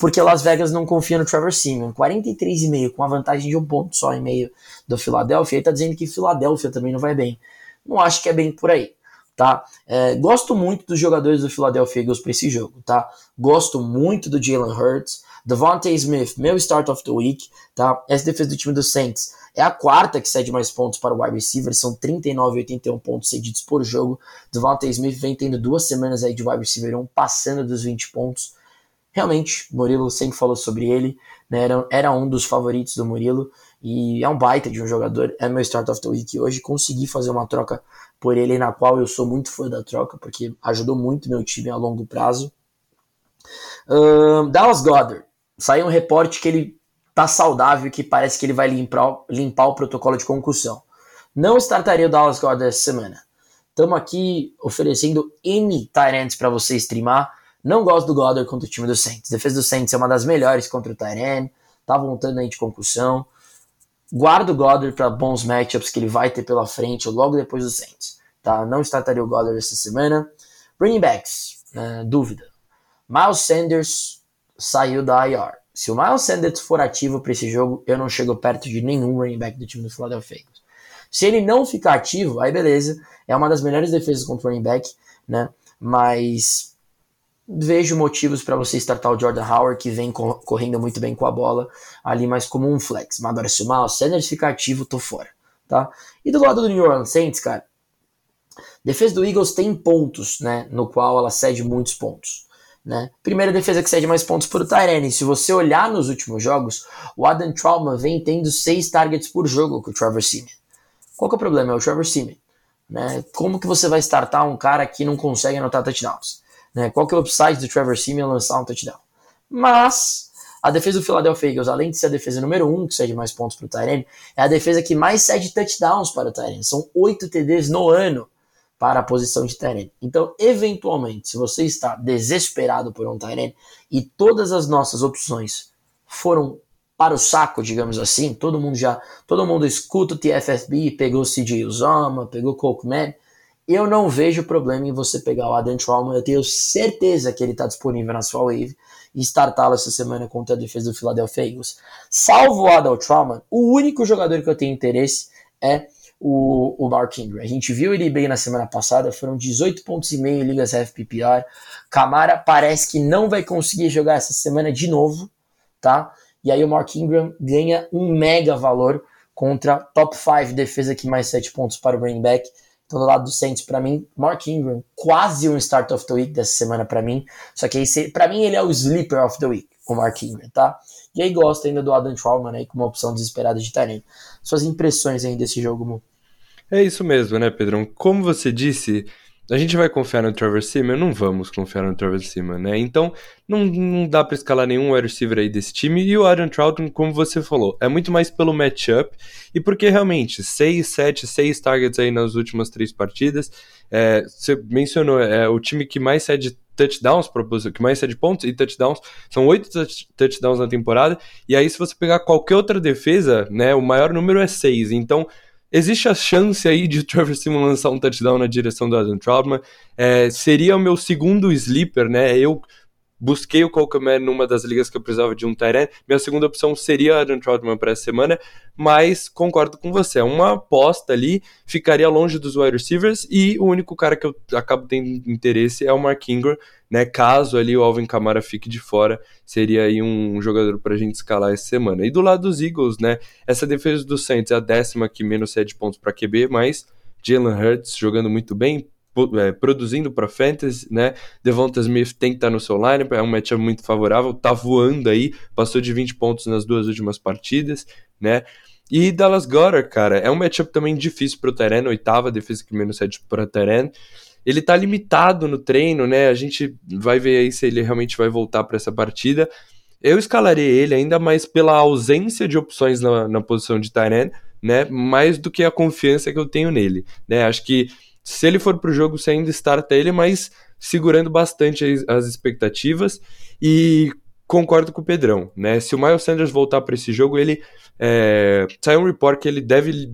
porque Las Vegas não confia no Trevor Simeon. 43,5 com a vantagem de um ponto só e meio do Philadelphia. Ele tá dizendo que Philadelphia também não vai bem. Não acho que é bem por aí, tá? É, gosto muito dos jogadores do Philadelphia Eagles para esse jogo, tá? Gosto muito do Jalen Hurts, Devontae Smith, meu start of the week, tá? Essa defesa do time do Saints é a quarta que cede mais pontos para o wide receiver, são 39 e 81 pontos cedidos por jogo. Devontae Smith vem tendo duas semanas aí de wide receiver 1 passando dos 20 pontos. Realmente, Murilo sempre falou sobre ele, né? era, era um dos favoritos do Murilo e é um baita de um jogador. É meu start of the week hoje. Consegui fazer uma troca por ele, na qual eu sou muito fã da troca, porque ajudou muito meu time a longo prazo. Uh, Dallas Goddard. Saiu um reporte que ele tá saudável que parece que ele vai limpar, limpar o protocolo de concussão. Não startaria o Dallas Goddard essa semana. Estamos aqui oferecendo N Tyrants para você streamar. Não gosto do Goddard contra o time do Saints. A defesa do Saints é uma das melhores contra o Tyrant. Tá voltando aí de concussão. Guarda o Goddard para bons matchups que ele vai ter pela frente logo depois do Saints. Tá? Não startaria o Goddard essa semana. Running backs, né? dúvida. Miles Sanders saiu da IR. Se o Miles Sanders for ativo para esse jogo, eu não chego perto de nenhum running back do time do Philadelphia Eagles. Se ele não ficar ativo, aí beleza. É uma das melhores defesas contra o running back, né? Mas vejo motivos para você startar o Jordan Howard, que vem correndo muito bem com a bola, ali mais como um flex. Mas agora, se o Miles Sanders ficar ativo, tô fora, tá? E do lado do New Orleans Saints, cara, defesa do Eagles tem pontos, né, no qual ela cede muitos pontos. Né? Primeira defesa que cede mais pontos por Tyrene. Se você olhar nos últimos jogos, o Adam Trauma vem tendo seis targets por jogo com o Trevor Simeon. Qual é o problema? É o Trevor Simeon. Né? Como que você vai startar um cara que não consegue anotar touchdowns? Né? Qual que é o upside do Trevor Simeon lançar um touchdown? Mas a defesa do Philadelphia Eagles, além de ser a defesa número um, que cede mais pontos para o Tyrene, é a defesa que mais cede touchdowns para o Tyrene. São oito TDs no ano para a posição de Tyrene. Então, eventualmente, se você está desesperado por um Tyrene e todas as nossas opções foram para o saco, digamos assim, todo mundo já, todo mundo escuta o TFFB, pegou o CJ Uzama, pegou o Colkman, eu não vejo problema em você pegar o Adam Trauma. Eu tenho certeza que ele está disponível na sua wave e startá-lo essa semana contra a defesa do Philadelphia Eagles. Salvo o Adam Trauma, o único jogador que eu tenho interesse é o, o Mark Ingram. A gente viu ele bem na semana passada, foram 18 pontos e meio em ligas FPPR. Camara parece que não vai conseguir jogar essa semana de novo, tá? E aí o Mark Ingram ganha um mega valor contra top 5 defesa que mais 7 pontos para o running back. Então, do lado do Saints, para mim, Mark Ingram, quase um start of the week dessa semana para mim. Só que para mim ele é o sleeper of the week, o Mark Ingram, tá? E aí gosto ainda do Adam Trautman aí como uma opção desesperada de talento. Suas impressões aí desse jogo? É isso mesmo, né, Pedrão? Como você disse, a gente vai confiar no Trevor Simeon? Não vamos confiar no Trevor Simeon, né? Então, não, não dá para escalar nenhum wide receiver aí desse time. E o Aaron Troughton, como você falou, é muito mais pelo matchup e porque realmente 6, 7, 6 targets aí nas últimas três partidas. É, você mencionou, é o time que mais cede touchdowns, que mais cede pontos e touchdowns, são oito touchdowns na temporada, e aí se você pegar qualquer outra defesa, né, o maior número é seis, então Existe a chance aí de Trevor Simon lançar um touchdown na direção do Adam Troutman. É, seria o meu segundo sleeper, né? Eu busquei o Colcoman numa das ligas que eu precisava de um Tyrant. Minha segunda opção seria Adam Troutman para essa semana, mas concordo com você. É uma aposta ali, ficaria longe dos wide receivers e o único cara que eu acabo tendo interesse é o Mark Ingram né? Caso ali o Alvin Kamara fique de fora, seria aí um jogador para a gente escalar essa semana. E do lado dos Eagles, né? Essa defesa do Saints é a décima que menos cede pontos para QB, mas Jalen Hurts jogando muito bem, é, produzindo para fantasy, né? Devonta Smith tem que estar tá no seu lineup, é um matchup muito favorável, tá voando aí, passou de 20 pontos nas duas últimas partidas, né? E Dallas Goddard, cara, é um matchup também difícil pro Teren, oitava defesa que menos cede pro Teren. Ele tá limitado no treino, né? A gente vai ver aí se ele realmente vai voltar para essa partida. Eu escalarei ele ainda mais pela ausência de opções na, na posição de Tyrant, né? Mais do que a confiança que eu tenho nele, né? Acho que se ele for pro jogo, você ainda starta ele, mas segurando bastante as, as expectativas. E concordo com o Pedrão, né? Se o Miles Sanders voltar para esse jogo, ele é, saiu um report que ele deve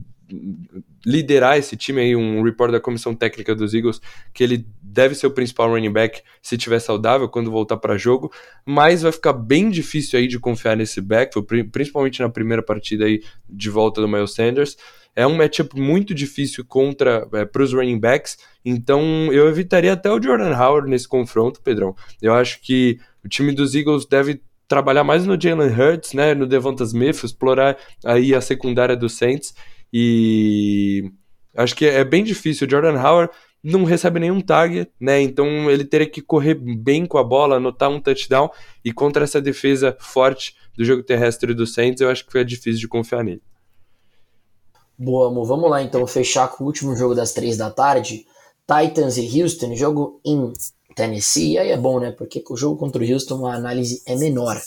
liderar esse time aí, um report da comissão técnica dos Eagles, que ele deve ser o principal running back se tiver saudável quando voltar para jogo, mas vai ficar bem difícil aí de confiar nesse back, principalmente na primeira partida aí de volta do Miles Sanders. É um matchup muito difícil contra é, para os running backs, então eu evitaria até o Jordan Howard nesse confronto, Pedrão. Eu acho que o time dos Eagles deve trabalhar mais no Jalen Hurts, né, no Devonta Smith, explorar aí a secundária do Saints e acho que é bem difícil. O Jordan Howard não recebe nenhum target, né? Então ele teria que correr bem com a bola, anotar um touchdown. E contra essa defesa forte do jogo terrestre do Saints, eu acho que foi difícil de confiar nele. Boa, amor. Vamos lá então fechar com o último jogo das três da tarde. Titans e Houston, jogo em Tennessee, aí é bom, né? Porque o jogo contra o Houston a análise é menor,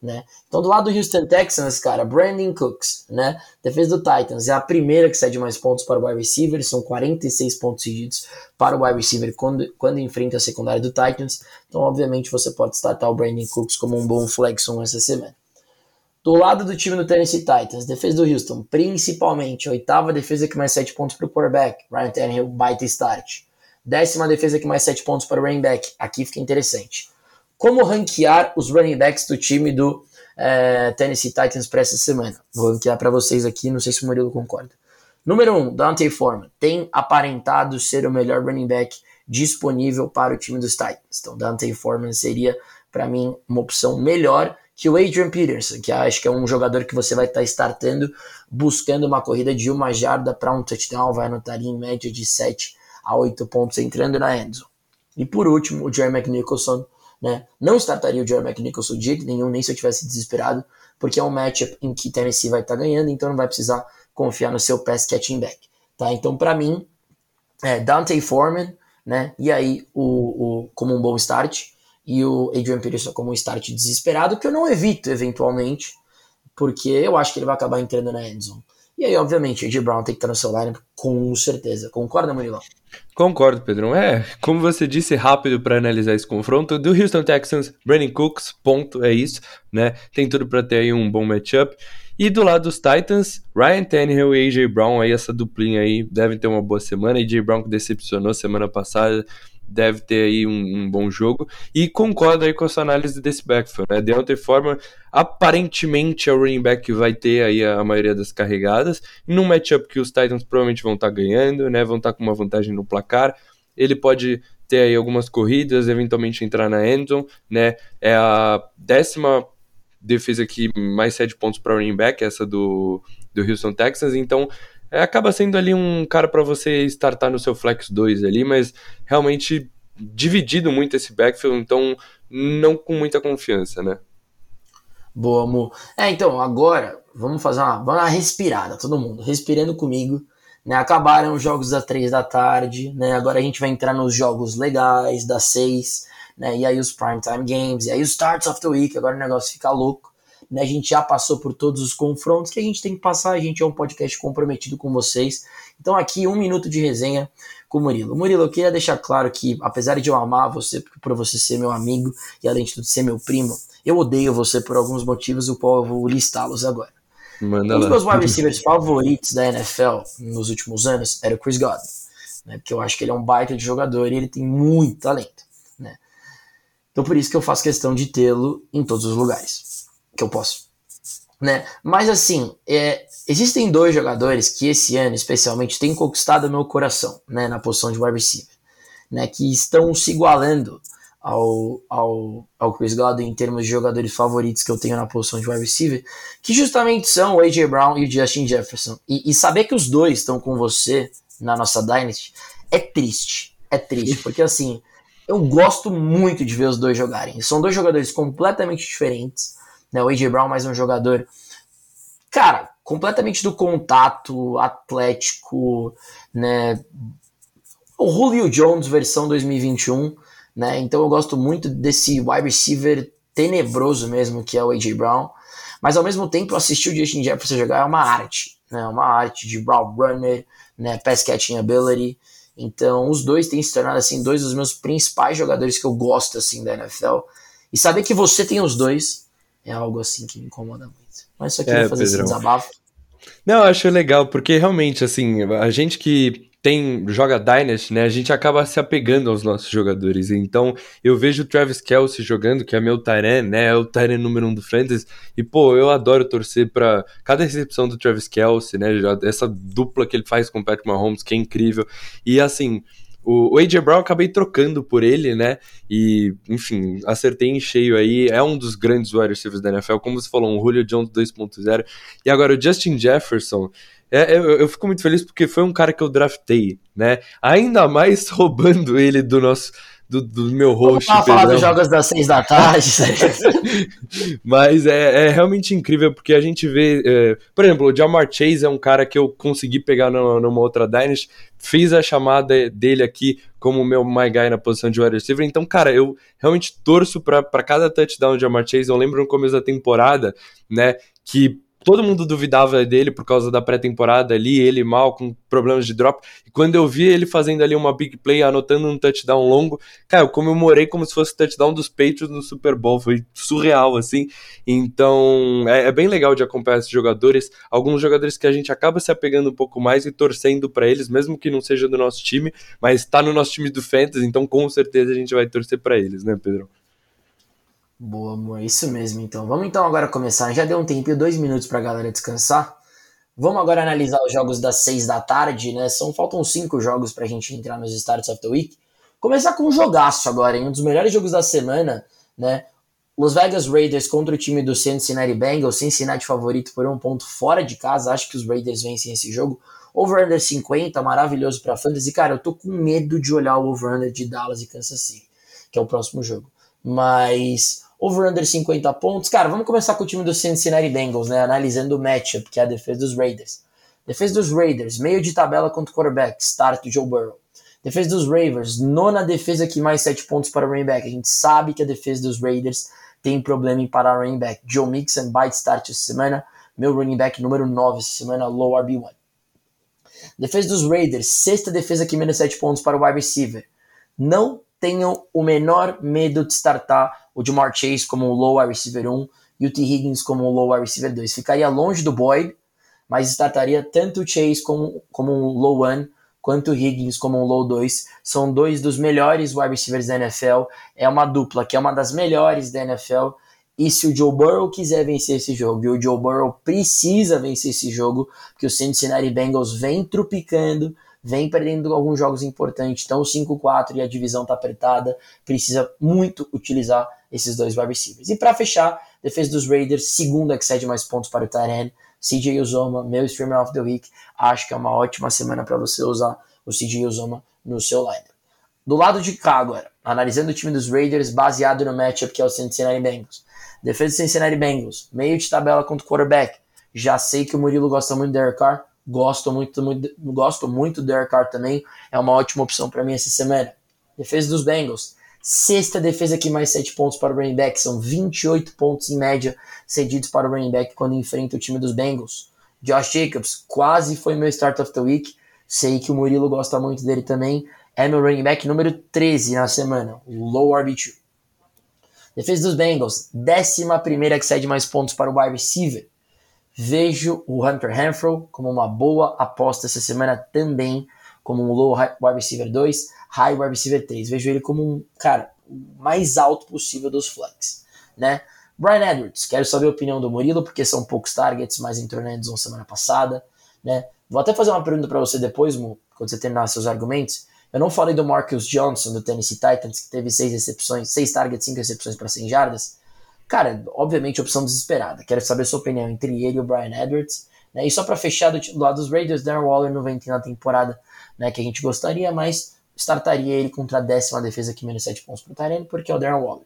né? Então, do lado do Houston Texans, cara, Brandon Cooks, né? Defesa do Titans é a primeira que cede mais pontos para o wide receiver, são 46 pontos cedidos para o wide receiver quando, quando enfrenta a secundária do Titans. Então, obviamente, você pode startar o Brandon Cooks como um bom flexon essa semana. Do lado do time do Tennessee Titans, defesa do Houston, principalmente oitava defesa que mais 7 pontos para o quarterback, Ryan Tannehill, baita start. Décima defesa que mais 7 pontos para o running back. Aqui fica interessante. Como ranquear os running backs do time do é, Tennessee Titans para essa semana? Vou ranquear para vocês aqui, não sei se o Murilo concorda. Número 1, um, Dante Foreman. Tem aparentado ser o melhor running back disponível para o time dos Titans. Então, Dante Foreman seria, para mim, uma opção melhor que o Adrian Peterson, que acho que é um jogador que você vai estar tá startando, buscando uma corrida de uma jarda para um touchdown, vai anotar em média de 7 a 8 pontos entrando na endzone. E por último, o Jerry McNicholson, né? Não startaria o Jerry McNicholson de nenhum, nem se eu tivesse desesperado, porque é um matchup em que Tennessee vai estar tá ganhando, então não vai precisar confiar no seu pass catching back, tá? Então, para mim, é Dante Foreman, né? E aí, o, o, como um bom start, e o Adrian Peterson como um start desesperado, que eu não evito eventualmente, porque eu acho que ele vai acabar entrando na endzone. E aí, obviamente, Ed Brown tem que estar no seu lineup com certeza. Concorda, Murilo? Concordo, Pedrão. É, como você disse, rápido para analisar esse confronto. Do Houston Texans, Brandon Cooks, ponto, é isso, né? Tem tudo para ter aí um bom matchup. E do lado dos Titans, Ryan Tannehill e AJ Brown, aí essa duplinha aí, devem ter uma boa semana. AJ Brown que decepcionou semana passada, deve ter aí um, um, bom jogo. E concordo aí com a sua análise desse backfield, né? Deontay Foreman aparentemente é o running back que vai ter aí a, maioria das carregadas. Num matchup que os Titans provavelmente vão estar tá ganhando, né? Vão estar tá com uma vantagem no placar. Ele pode ter aí algumas corridas, eventualmente entrar na endzone, né? É a décima defesa que mais sete pontos para running back, essa do, do Houston Texans. Então, é, acaba sendo ali um cara para você startar no seu flex 2 ali, mas realmente dividido muito esse backfield, então não com muita confiança, né? Boa, amor. É, então, agora vamos fazer uma, vamos uma respirada, todo mundo, respirando comigo. Né, acabaram os jogos das 3 da tarde, né, agora a gente vai entrar nos jogos legais das 6, né, e aí os primetime games, e aí os starts of the week, agora o negócio fica louco. Né? A gente já passou por todos os confrontos que a gente tem que passar. A gente é um podcast comprometido com vocês. Então, aqui, um minuto de resenha com o Murilo. Murilo, eu queria deixar claro que, apesar de eu amar você, por você ser meu amigo e além de tudo ser meu primo, eu odeio você por alguns motivos, o qual eu vou listá-los agora. Manda um dos meus wide receivers favoritos da NFL nos últimos anos era o Chris Godwin, né? porque eu acho que ele é um baita de jogador e ele tem muito talento. Né? Então por isso que eu faço questão de tê-lo em todos os lugares que eu posso. Né? Mas assim, é, existem dois jogadores que esse ano, especialmente, têm conquistado meu coração né, na posição de wide receiver, né, que estão se igualando ao, ao, ao Chris Godwin em termos de jogadores favoritos que eu tenho na posição de wide receiver, que justamente são o A.J. Brown e o Justin Jefferson. E, e saber que os dois estão com você na nossa Dynasty, é triste. É triste, porque assim, eu gosto muito de ver os dois jogarem. São dois jogadores completamente diferentes. Né? O A.J. Brown mais um jogador, cara, completamente do contato, atlético, né? O Julio Jones versão 2021, né? Então eu gosto muito desse wide receiver tenebroso mesmo que é o A.J. Brown. Mas ao mesmo tempo assistir o Justin Jefferson jogar é uma arte, né? Uma arte de brown runner, né? Pass catching ability. Então, os dois têm se tornado assim dois dos meus principais jogadores que eu gosto assim da NFL. E saber que você tem os dois é algo assim que me incomoda muito. Mas só queria é, fazer Pedrão. esse desabafo. Não, eu acho legal, porque realmente, assim, a gente que tem joga Dynasty, né? A gente acaba se apegando aos nossos jogadores. Então, eu vejo o Travis Kelsey jogando, que é meu Tyren, né? É o Tyren número um do Fantasy. E, pô, eu adoro torcer para cada recepção do Travis Kelsey, né? Essa dupla que ele faz com o Patrick Mahomes, que é incrível. E, assim, o, o AJ Brown acabei trocando por ele, né? E, enfim, acertei em cheio aí. É um dos grandes wide receivers da NFL, como você falou, um Julio Jones 2.0. E agora o Justin Jefferson. É, eu, eu, fico muito feliz porque foi um cara que eu draftei, né? Ainda mais roubando ele do nosso do, do meu host. Vamos falar dos jogos das seis da tarde. Mas é, é, realmente incrível porque a gente vê. É, por exemplo, o Jamar Chase é um cara que eu consegui pegar numa, numa outra Dynasty. Fiz a chamada dele aqui como meu my guy na posição de wide receiver. Então, cara, eu realmente torço para cada touchdown de Jamar Chase. Eu lembro no começo da temporada, né, que todo mundo duvidava dele por causa da pré-temporada ali, ele mal, com problemas de drop. E quando eu vi ele fazendo ali uma big play, anotando um touchdown longo, cara, eu comemorei como se fosse o touchdown dos Patriots no Super Bowl. Foi surreal, assim. Então, é, é bem legal de acompanhar esses jogadores. Alguns jogadores que a gente acaba se apegando um pouco mais e torcendo para eles, mesmo que não seja do nosso time, mas tá no nosso time do Fantasy, então com certeza a gente vai torcer para eles, né, Pedro? Boa, amor, isso mesmo então. Vamos então agora começar. Já deu um tempinho, dois minutos pra galera descansar. Vamos agora analisar os jogos das seis da tarde, né? São, faltam cinco jogos pra gente entrar nos Starts of the Week. Começar com um jogaço agora, em um dos melhores jogos da semana, né? Los Vegas Raiders contra o time do Cincinnati Bengals, Cincinnati favorito por um ponto fora de casa. Acho que os Raiders vencem esse jogo. Over-under 50, maravilhoso pra fantasy. Cara, eu tô com medo de olhar o over-under de Dallas e Kansas City, que é o próximo jogo. Mas over-under 50 pontos. Cara, vamos começar com o time do Cincinnati Bengals, né? Analisando o matchup, que é a defesa dos Raiders. Defesa dos Raiders, meio de tabela contra o quarterback, start Joe Burrow. Defesa dos Ravens, nona defesa que mais 7 pontos para o running back. A gente sabe que a defesa dos Raiders tem problema em parar o running back. Joe Mixon, bite start essa semana. Meu running back número 9 essa semana, low RB1. Defesa dos Raiders, sexta defesa que menos 7 pontos para o wide receiver. Não tenham o menor medo de startar o Jamar Chase como um low wide receiver 1 e o T. Higgins como um low wide receiver 2. Ficaria longe do Boyd, mas startaria tanto o Chase como, como um low 1 quanto o Higgins como um low 2. São dois dos melhores wide receivers da NFL. É uma dupla que é uma das melhores da NFL. E se o Joe Burrow quiser vencer esse jogo, e o Joe Burrow precisa vencer esse jogo, porque o Cincinnati Bengals vem trupicando, vem perdendo alguns jogos importantes, então 5-4 e a divisão tá apertada, precisa muito utilizar esses dois wide receivers. E para fechar, defesa dos Raiders, segunda que cede mais pontos para o Tyrene, CJ Uzoma, meu streamer of the week, acho que é uma ótima semana para você usar o CJ Uzoma no seu lineup. Do lado de cá agora, analisando o time dos Raiders baseado no matchup que é o Cincinnati Bengals. Defesa do Cincinnati Bengals, meio de tabela contra o quarterback. Já sei que o Murilo gosta muito do Derek Carr, gosto muito, muito, gosto muito do Derek Carr também, é uma ótima opção para mim essa semana. Defesa dos Bengals, Sexta defesa que mais 7 pontos para o running back. São 28 pontos em média cedidos para o running back quando enfrenta o time dos Bengals. Josh Jacobs quase foi meu start of the week. Sei que o Murilo gosta muito dele também. É meu running back número 13 na semana, low RB2. Defesa dos Bengals, décima primeira que cede mais pontos para o wide receiver. Vejo o Hunter Renfro como uma boa aposta essa semana também, como um low wide receiver 2 high wide receiver 3. Vejo ele como um, cara, o mais alto possível dos flanks, né? Brian Edwards, quero saber a opinião do Murilo, porque são poucos targets, mas entrou na endzone semana passada, né? Vou até fazer uma pergunta para você depois, quando você terminar seus argumentos. Eu não falei do Marcus Johnson, do Tennessee Titans, que teve seis recepções, seis targets, cinco recepções para 100 jardas. Cara, obviamente opção desesperada. Quero saber a sua opinião entre ele e o Brian Edwards. Né? E só para fechar do, do lado dos Raiders, Darren Waller não vem na temporada né, que a gente gostaria, mas startaria ele contra a décima defesa que menos 7 pontos pro Tyrene, porque é o Darren Waller.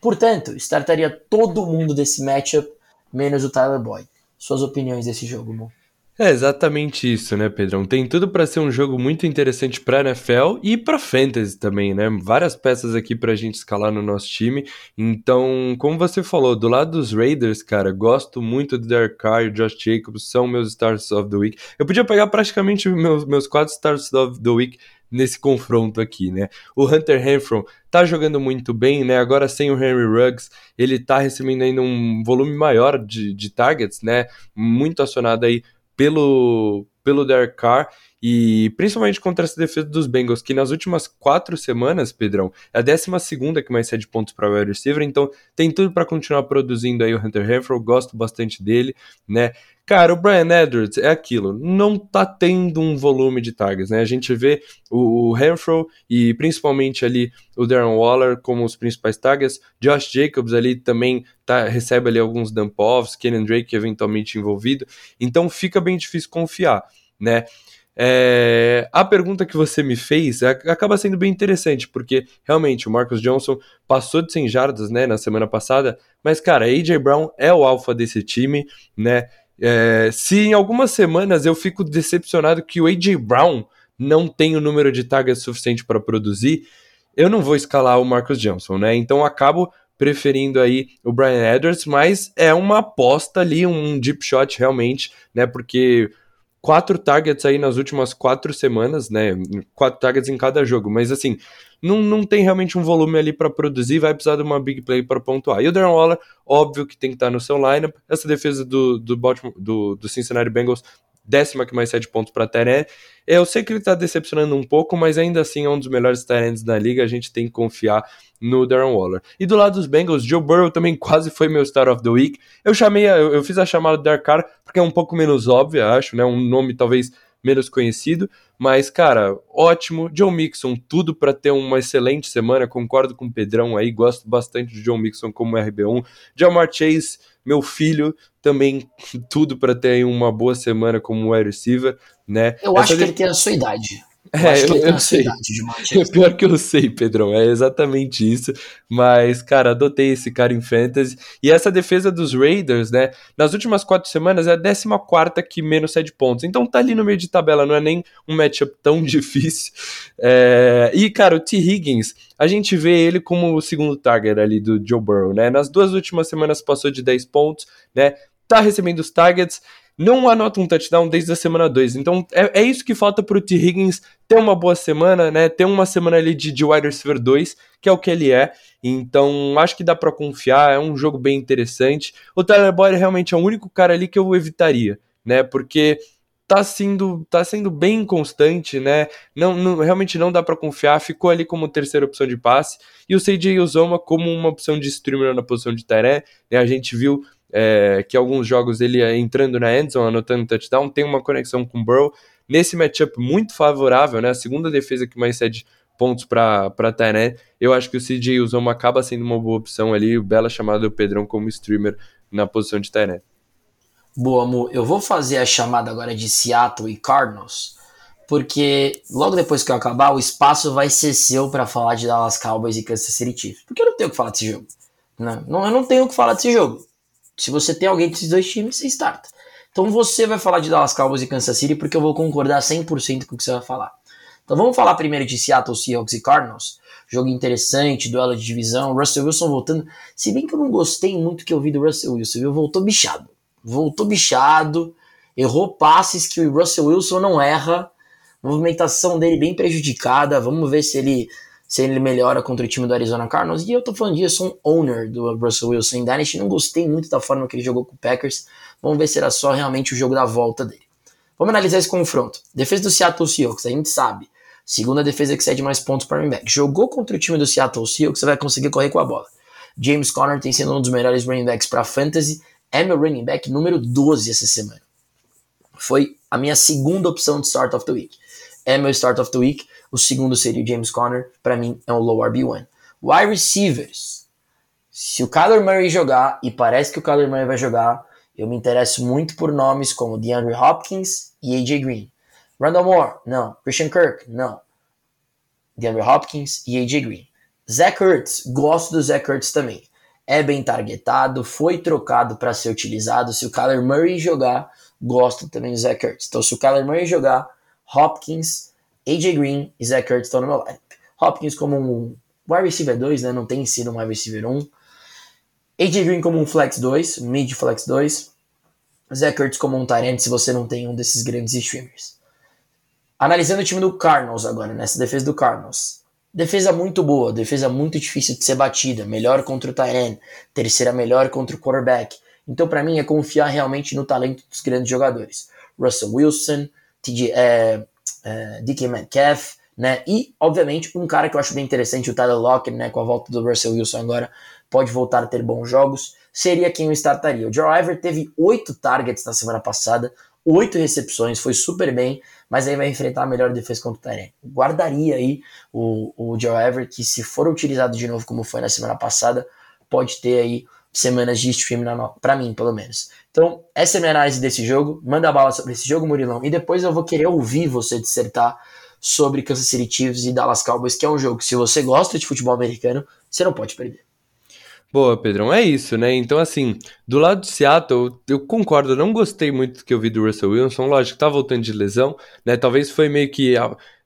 Portanto, startaria todo mundo desse matchup, menos o Tyler Boyd. Suas opiniões desse jogo, Mo? É exatamente isso, né, Pedrão? Tem tudo para ser um jogo muito interessante para NFL e para fantasy também, né? Várias peças aqui para a gente escalar no nosso time. Então, como você falou, do lado dos Raiders, cara, gosto muito do Derek Carr e Josh Jacobs, são meus stars of the week. Eu podia pegar praticamente meus, meus quatro stars of the week nesse confronto aqui, né? O Hunter Renfro tá jogando muito bem, né? Agora sem o Henry Ruggs, ele tá recebendo ainda um volume maior de, de targets, né? Muito acionado aí pelo, pelo Derek Carr e principalmente contra essa defesa dos Bengals, que nas últimas quatro semanas, Pedrão, é a décima segunda que mais cede pontos para o wide receiver, então tem tudo para continuar produzindo aí o Hunter Renfro, gosto bastante dele, né? Cara, o Brian Edwards é aquilo, não tá tendo um volume de targets, né? A gente vê o, o Renfro e principalmente ali o Darren Waller como os principais targets, Josh Jacobs ali também tá, recebe ali alguns dump-offs, Kenan Drake eventualmente envolvido, então fica bem difícil confiar, né? É, a pergunta que você me fez é, acaba sendo bem interessante, porque realmente o Marcus Johnson passou de 100 jardas né, na semana passada, mas cara, AJ Brown é o alfa desse time, né? É, se em algumas semanas eu fico decepcionado que o A.J. Brown não tem o número de targets suficiente para produzir, eu não vou escalar o Marcus Johnson, né? Então acabo preferindo aí o Brian Edwards, mas é uma aposta ali, um deep shot realmente, né? Porque quatro targets aí nas últimas quatro semanas, né? Quatro targets em cada jogo, mas assim, não, não tem realmente um volume ali para produzir, vai precisar de uma big play para pontuar. E o Darren Waller, óbvio que tem que estar no seu lineup. Essa defesa do, do, Baltimore, do, do Cincinnati Bengals, décima que mais sete pontos para Teré. Eu sei que ele está decepcionando um pouco, mas ainda assim é um dos melhores Tyrants da liga. A gente tem que confiar no Darren Waller. E do lado dos Bengals, Joe Burrow também quase foi meu Star of the Week. Eu chamei, eu, eu fiz a chamada do Dark Car porque é um pouco menos óbvio, acho, né? Um nome talvez menos conhecido, mas, cara, ótimo. John Mixon, tudo para ter uma excelente semana. Concordo com o Pedrão aí, gosto bastante de John Mixon como RB1. Jamar Chase, meu filho, também tudo para ter uma boa semana como wide receiver, né? Eu Essa acho que ele tem a sua idade. Eu é, eu, eu sei. É pior que eu sei, Pedrão, é exatamente isso. Mas, cara, adotei esse cara em fantasy. E essa defesa dos Raiders, né? Nas últimas quatro semanas é a 14 que menos sete pontos. Então tá ali no meio de tabela, não é nem um matchup tão difícil. É... E, cara, o T. Higgins, a gente vê ele como o segundo target ali do Joe Burrow, né? Nas duas últimas semanas passou de 10 pontos, né? Tá recebendo os targets não anota um touchdown desde a semana 2. Então é, é isso que falta pro T. Higgins ter uma boa semana, né? Ter uma semana ali de, de wide receiver 2, que é o que ele é. Então acho que dá para confiar, é um jogo bem interessante. O Tyler Boyd realmente é o único cara ali que eu evitaria, né? Porque tá sendo, tá sendo bem constante, né? Não, não realmente não dá para confiar. Ficou ali como terceira opção de passe e o CJ Uzoma como uma opção de streamer na posição de Tyré. Né? A gente viu é, que alguns jogos ele entrando na endzone, anotando touchdown, tem uma conexão com o Burrow. Nesse matchup muito favorável, né? A segunda defesa que mais cede pontos para Tyrant, eu acho que o CJ Uzoma acaba sendo uma boa opção ali, o Bela chamado o Pedrão como streamer na posição de Tyrant. Boa, amor. Eu vou fazer a chamada agora de Seattle e Cardinals, porque logo depois que eu acabar, o espaço vai ser seu para falar de Dallas Cowboys e Kansas City Chiefs. Porque eu não tenho o que falar desse jogo. Não, não, eu não tenho o que falar desse jogo. Se você tem alguém desses dois times, você starta. Então você vai falar de Dallas Cowboys e Kansas City porque eu vou concordar 100% com o que você vai falar. Então vamos falar primeiro de Seattle Seahawks e Cardinals. Jogo interessante, duelo de divisão. Russell Wilson voltando. Se bem que eu não gostei muito que eu vi do Russell Wilson, viu? Voltou bichado. Voltou bichado. Errou passes que o Russell Wilson não erra. Movimentação dele bem prejudicada. Vamos ver se ele se ele melhora contra o time do Arizona Cardinals. E eu tô falando disso, um owner do Russell Wilson em Dynasty. Não gostei muito da forma que ele jogou com o Packers. Vamos ver se era só realmente o jogo da volta dele. Vamos analisar esse confronto. Defesa do Seattle Seahawks, a gente sabe. Segunda defesa que cede mais pontos para o running back. Jogou contra o time do Seattle Seahawks, você vai conseguir correr com a bola. James Conner tem sido um dos melhores running backs para fantasy. É meu running back número 12 essa semana. Foi a minha segunda opção de start of the week. É meu start of the week. O segundo seria o James Conner, para mim é um low RB1. Wide receivers. Se o Kyler Murray jogar, e parece que o Kyler Murray vai jogar, eu me interesso muito por nomes como DeAndre Hopkins e AJ Green. Randall Moore, não. Christian Kirk, não. DeAndre Hopkins e AJ Green. Zach Ertz, gosto do Zach Ertz também. É bem targetado, foi trocado para ser utilizado. Se o Kyler Murray jogar, gosto também do Zach Ertz. Então, se o Kyler Murray jogar, Hopkins, AJ Green e Zach Ertz estão no meu lado. Hopkins como um wide receiver 2, né? Não tem sido um wide receiver 1. AJ Green como um flex 2, mid flex 2. Zach Ertz como um tight se você não tem um desses grandes streamers. Analisando o time do Cardinals agora, nessa defesa do Cardinals. Defesa muito boa, defesa muito difícil de ser batida, melhor contra o Tyrant, terceira melhor contra o quarterback. Então, para mim, é confiar realmente no talento dos grandes jogadores. Russell Wilson, TJ, é, é, DK Metcalf, né? E, obviamente, um cara que eu acho bem interessante, o Tyler Lockett, né? Com a volta do Russell Wilson agora, pode voltar a ter bons jogos. Seria quem eu startaria. O Joe teve oito targets na semana passada, oito recepções, foi super bem, mas aí vai enfrentar a melhor defesa contra o Tyrene. Guardaria aí o, o Joe que se for utilizado de novo como foi na semana passada, pode ter aí semanas de stream para mim, pelo menos. Então, essa é minha análise desse jogo. Manda bala sobre esse jogo, Murilão, e depois eu vou querer ouvir você dissertar sobre Kansas City Chiefs e Dallas Cowboys, que é um jogo que se você gosta de futebol americano, você não pode perder. Boa, Pedrão, é isso, né? Então, assim, do lado de Seattle, eu concordo, não gostei muito do que eu vi do Russell Wilson, lógico, tá voltando de lesão, né? Talvez foi meio que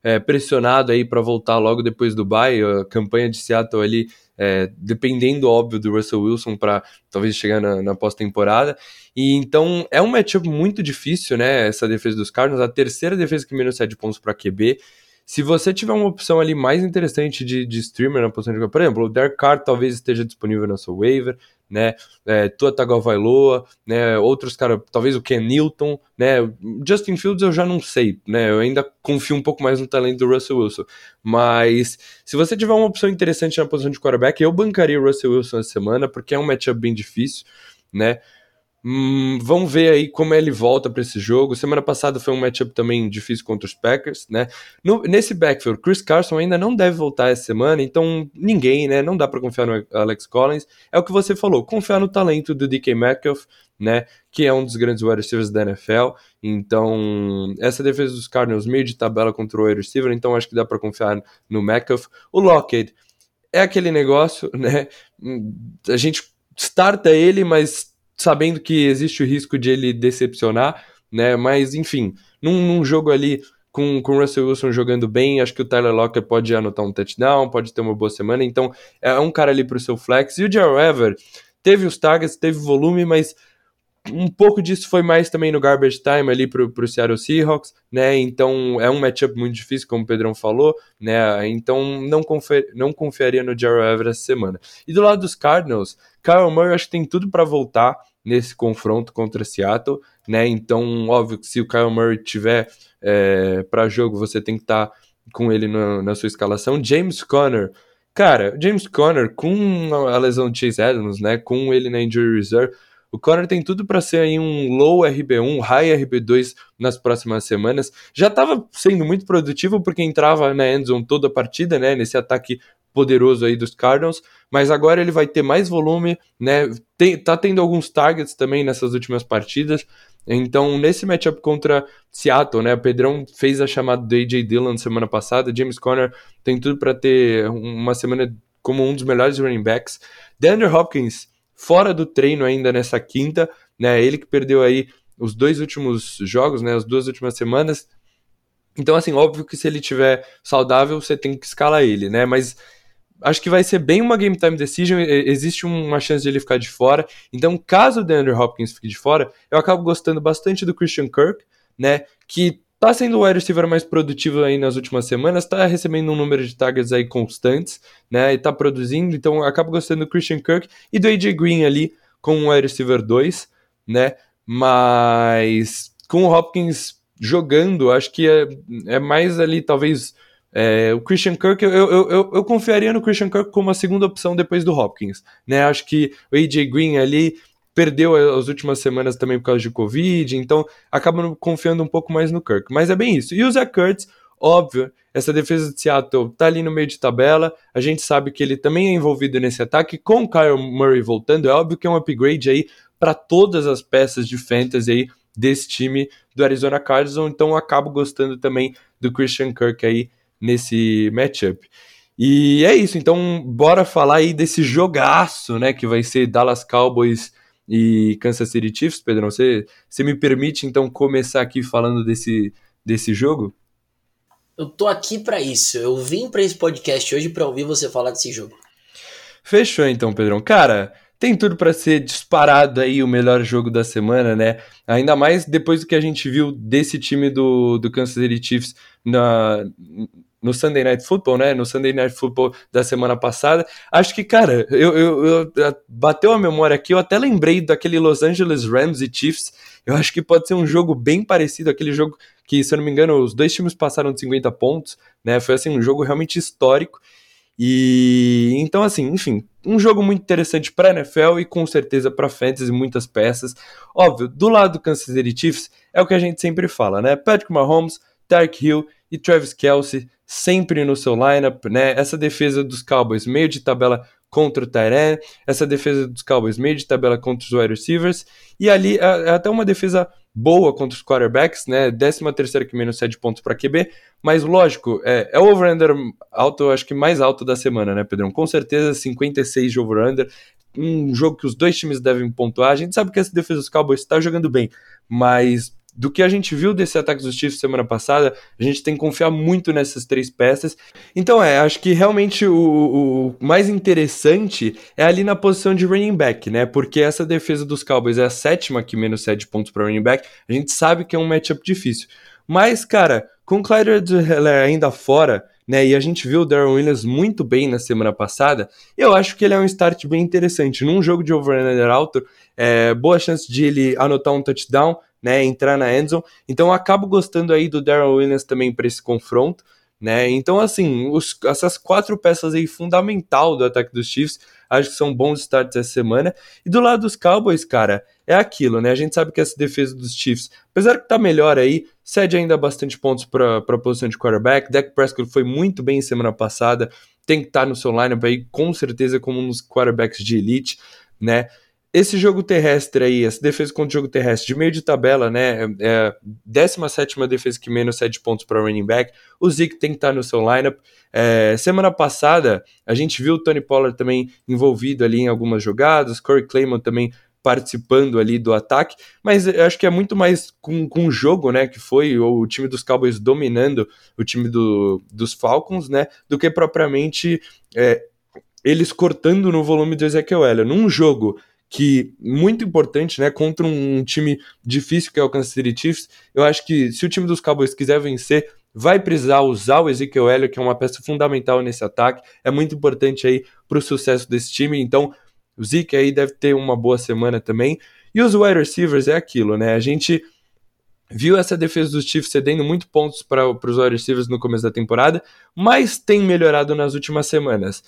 é, pressionado aí para voltar logo depois do bye, a campanha de Seattle ali, é, dependendo, óbvio, do Russell Wilson para talvez chegar na, na pós-temporada. E então é um matchup muito difícil, né? Essa defesa dos Cardinals, a terceira defesa que menos 7 pontos para QB. Se você tiver uma opção ali mais interessante de, de streamer na posição de por exemplo, o Derek Carr talvez esteja disponível na sua waiver, né? É, Tua Tagovailoa, né? Outros caras, talvez o Ken Newton, né? Justin Fields eu já não sei, né? Eu ainda confio um pouco mais no talento do Russell Wilson. Mas se você tiver uma opção interessante na posição de quarterback, eu bancaria o Russell Wilson essa semana, porque é um matchup bem difícil, né? Hum, vamos ver aí como ele volta para esse jogo. Semana passada foi um matchup também difícil contra os Packers, né? No, nesse backfield, Chris Carson ainda não deve voltar essa semana, então ninguém, né? Não dá para confiar no Alex Collins. É o que você falou, confiar no talento do DK Metcalf, né? Que é um dos grandes wide receivers da NFL. Então, essa defesa dos Cardinals meio de tabela contra o wide receiver, então acho que dá para confiar no Metcalf. O Lockett é aquele negócio, né? A gente starta ele, mas sabendo que existe o risco de ele decepcionar, né? Mas enfim, num, num jogo ali com, com o Russell Wilson jogando bem, acho que o Tyler Lockett pode anotar um touchdown, pode ter uma boa semana, então é um cara ali para o seu flex. E o Gerald Ever teve os targets, teve volume, mas um pouco disso foi mais também no garbage time ali pro, pro Seattle Seahawks, né? Então é um matchup muito difícil, como o Pedrão falou, né? Então não, confer, não confiaria no Gerald Everett essa semana. E do lado dos Cardinals, Kyle Murray acho que tem tudo para voltar nesse confronto contra Seattle, né? Então, óbvio que se o Kyle Murray tiver é, para jogo, você tem que estar tá com ele na, na sua escalação. James Conner, cara, James Conner com a lesão de Chase Adams, né? Com ele na injury reserve o Conner tem tudo para ser aí um low RB1, high RB2 nas próximas semanas. Já estava sendo muito produtivo porque entrava na endzone toda a partida, né, nesse ataque poderoso aí dos Cardinals, mas agora ele vai ter mais volume, né? Tem, tá tendo alguns targets também nessas últimas partidas. Então, nesse matchup contra Seattle, né? O Pedrão fez a chamada do AJ Dillon semana passada. James Conner tem tudo para ter uma semana como um dos melhores running backs. DeAndre Hopkins fora do treino ainda nessa quinta, né? Ele que perdeu aí os dois últimos jogos, né? As duas últimas semanas. Então, assim, óbvio que se ele tiver saudável, você tem que escalar ele, né? Mas acho que vai ser bem uma game time decision. Existe uma chance de ele ficar de fora. Então, caso o DeAndre Hopkins fique de fora, eu acabo gostando bastante do Christian Kirk, né? Que Tá sendo o wide receiver mais produtivo aí nas últimas semanas, tá recebendo um número de targets aí constantes, né? E tá produzindo, então acabo gostando do Christian Kirk e do AJ Green ali com o wide receiver 2, né? Mas com o Hopkins jogando, acho que é, é mais ali, talvez. É, o Christian Kirk, eu, eu, eu, eu, confiaria no Christian Kirk como a segunda opção depois do Hopkins, né? Acho que o AJ Green ali perdeu as últimas semanas também por causa de Covid, então acaba confiando um pouco mais no Kirk. Mas é bem isso. E o Zach Kurtz, óbvio, essa defesa de Seattle tá ali no meio de tabela, a gente sabe que ele também é envolvido nesse ataque, com o Kyle Murray voltando, é óbvio que é um upgrade aí para todas as peças de fantasy aí desse time do Arizona Cardinals, então eu acabo gostando também do Christian Kirk aí nesse matchup. E é isso, então bora falar aí desse jogaço, né, que vai ser Dallas Cowboys e Kansas City Chiefs, Pedro. Você, você me permite então começar aqui falando desse, desse jogo? Eu tô aqui para isso. Eu vim para esse podcast hoje para ouvir você falar desse jogo. Fechou então, Pedrão. Cara, tem tudo para ser disparado aí o melhor jogo da semana, né? Ainda mais depois do que a gente viu desse time do, do Kansas City Chiefs na, no Sunday Night Football, né? No Sunday Night Football da semana passada. Acho que, cara, eu, eu, eu, bateu a memória aqui, eu até lembrei daquele Los Angeles Rams e Chiefs. Eu acho que pode ser um jogo bem parecido, aquele jogo que, se eu não me engano, os dois times passaram de 50 pontos, né? Foi assim, um jogo realmente histórico. E então, assim, enfim, um jogo muito interessante para NFL e com certeza para fantasy, muitas peças. Óbvio, do lado do Kansas City Chiefs é o que a gente sempre fala, né? Patrick Mahomes, Tark Hill e Travis Kelsey sempre no seu lineup, né? Essa defesa dos Cowboys meio de tabela contra o Tyrann, essa defesa dos Cowboys meio de tabela contra os wide receivers, e ali é, é até uma defesa boa contra os quarterbacks, né? 13 terceira que menos 7 pontos para QB, mas lógico, é, é o over-under alto, acho que mais alto da semana, né, Pedrão? Com certeza 56 de over-under, um jogo que os dois times devem pontuar. A gente sabe que essa defesa dos Cowboys está jogando bem, mas do que a gente viu desse ataque dos Chiefs semana passada, a gente tem que confiar muito nessas três peças. Então é, acho que realmente o, o, mais interessante é ali na posição de running back, né? Porque essa defesa dos Cowboys é a sétima que menos 7 pontos para running back. A gente sabe que é um matchup difícil. Mas, cara, com o Clyde ainda fora, né? E a gente viu o Darren Williams muito bem na semana passada. Eu acho que ele é um start bem interessante. Num jogo de over-under alto, é, boa chance de ele anotar um touchdown né, entrar na endzone. Então eu acabo gostando aí do Darrell Williams também para esse confronto, né? Então assim, os, essas quatro peças aí fundamental do ataque dos Chiefs, acho que são bons starts essa semana. E do lado dos Cowboys, cara, é aquilo, né? A gente sabe que essa defesa dos Chiefs, apesar que tá melhor aí, cede ainda bastante pontos para a posição de quarterback. Dak Prescott foi muito bem semana passada, tem que estar tá no seu lineup aí, com certeza como um dos quarterbacks de elite, né? Esse jogo terrestre aí, essa defesa contra o jogo terrestre, de meio de tabela, né? É 17 defesa que menos 7 pontos para running back. O Zeke tem que estar tá no seu lineup. É, semana passada, a gente viu o Tony Pollard também envolvido ali em algumas jogadas, Corey Clayman também participando ali do ataque, mas eu acho que é muito mais com, com o jogo, né, que foi o time dos Cowboys dominando o time do, dos Falcons, né, do que propriamente é, eles cortando no volume do Ezekiel Elliott. Num jogo que muito importante, né, contra um time difícil que é o Kansas City Chiefs. Eu acho que se o time dos Cowboys quiser vencer, vai precisar usar o Ezekiel Elliott, que é uma peça fundamental nesse ataque. É muito importante aí para o sucesso desse time. Então, o Zeke aí deve ter uma boa semana também. E os wide receivers é aquilo, né? A gente viu essa defesa dos Chiefs cedendo muito pontos para os wide receivers no começo da temporada, mas tem melhorado nas últimas semanas.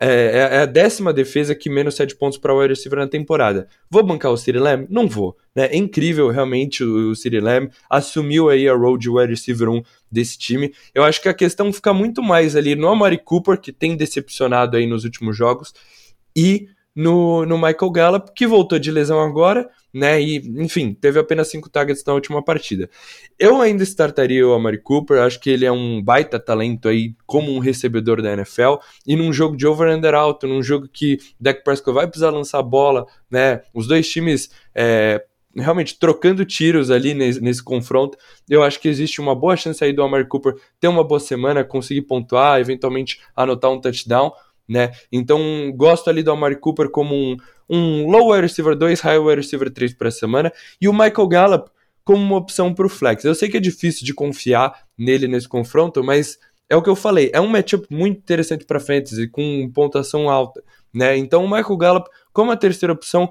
É, é, é, a décima defesa que menos 7 pontos para o wide receiver na temporada. Vou bancar o City Lamb? Não vou. Né? É incrível realmente o, o City Lamb. Assumiu aí a role de wide receiver 1 desse time. Eu acho que a questão fica muito mais ali no Amari Cooper, que tem decepcionado aí nos últimos jogos, e no, no Michael Gallup, que voltou de lesão agora, né? E, enfim, teve apenas cinco targets na última partida. Eu ainda startaria o Amari Cooper, acho que ele é um baita talento aí como um recebedor da NFL, e num jogo de over-under alto, num jogo que Dak Prescott vai precisar lançar bola, né? Os dois times é, realmente trocando tiros ali nesse, nesse, confronto, eu acho que existe uma boa chance aí do Amari Cooper ter uma boa semana, conseguir pontuar, eventualmente anotar um touchdown, né? Então, gosto ali do Amari Cooper como um, um low receiver 2, high receiver 3 para a semana, e o Michael Gallup como uma opção para o flex. Eu sei que é difícil de confiar nele nesse confronto, mas é o que eu falei, é um matchup muito interessante para fantasy, com pontuação alta, né? Então, o Michael Gallup como a terceira opção,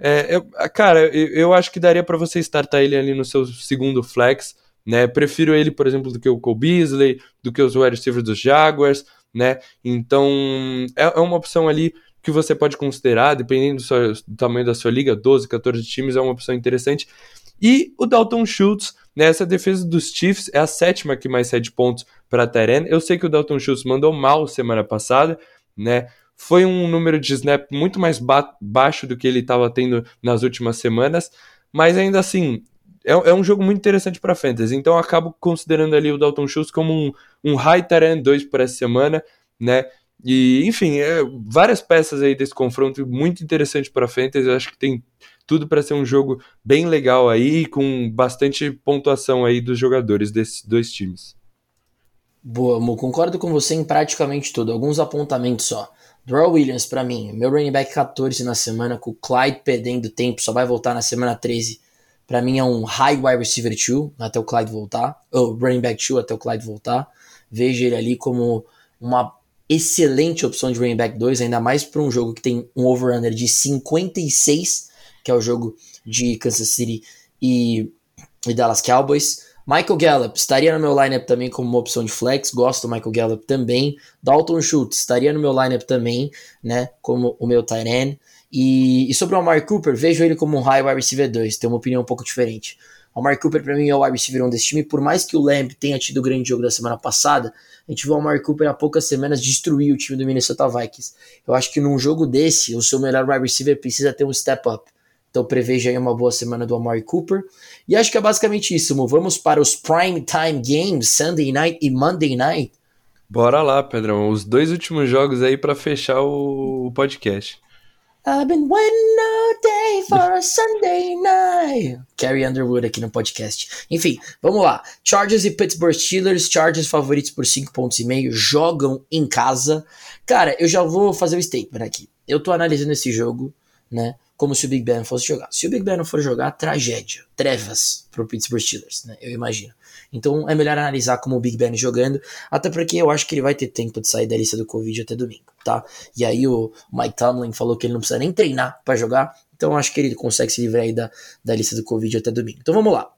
é, cara, eu, eu, acho que daria para você startar ele ali no seu segundo flex, né? Prefiro ele, por exemplo, do que o Cole Beasley, do que os wide receivers dos Jaguars, né? Então é, é uma opção ali que você pode considerar, dependendo do, seu, do, tamanho da sua liga, 12, 14 times, é uma opção interessante. E o Dalton Schultz, né, essa defesa dos Chiefs é a sétima que mais cede pontos para a Tyrene. Eu sei que o Dalton Schultz mandou mal semana passada, né? Foi um número de snap muito mais ba baixo do que ele estava tendo nas últimas semanas, mas ainda assim, é, é um jogo muito interessante para fantasy. Então eu acabo considerando ali o Dalton Schultz como um, um high Tyrant 2 por essa semana, né? E, enfim, é, várias peças aí desse confronto muito interessante para fantasy. Eu acho que tem tudo para ser um jogo bem legal aí, com bastante pontuação aí dos jogadores desses dois times. Boa, Mo, concordo com você em praticamente tudo. Alguns apontamentos só. Draw Williams, para mim, meu running back 14 na semana, com o Clyde perdendo tempo, só vai voltar na semana 13. Para mim é um high wide receiver 2 até o Clyde voltar, ou running back 2 até o Clyde voltar. Vejo ele ali como uma excelente opção de running back 2, ainda mais para um jogo que tem um over-under de 56, que é o jogo de Kansas City e, e Dallas Cowboys. Michael Gallup estaria no meu lineup também como uma opção de flex, gosto do Michael Gallup também. Dalton Schultz estaria no meu lineup também, né, como o meu tight end. E, e sobre o Amari Cooper, vejo ele como um high wide receiver 2, tenho uma opinião um pouco diferente. O Amari Cooper para mim é o wide receiver 1 desse time, por mais que o Lamb tenha tido o grande jogo da semana passada, a gente viu o Amari Cooper há poucas semanas destruir o time do Minnesota Vikings. Eu acho que num jogo desse, o seu melhor wide receiver precisa ter um step up. Então prevejo aí uma boa semana do Amari Cooper. E acho que é basicamente isso. Vamos para os prime time games, Sunday night e Monday night. Bora lá, Pedrão. Os dois últimos jogos aí para fechar o podcast. I've been waiting all day for a Sunday night. Carrie Underwood aqui no podcast. Enfim, vamos lá. Chargers e Pittsburgh Steelers. Chargers favoritos por 5 pontos e meio. Jogam em casa. Cara, eu já vou fazer o statement aqui. Eu tô analisando esse jogo, né? como se o Big Ben fosse jogar. Se o Big Ben não for jogar, tragédia, trevas pro Pittsburgh Steelers, né? Eu imagino. Então é melhor analisar como o Big Ben jogando, até porque eu acho que ele vai ter tempo de sair da lista do Covid até domingo, tá? E aí o Mike Tomlin falou que ele não precisa nem treinar para jogar, então acho que ele consegue se livrar aí da, da lista do Covid até domingo. Então vamos lá.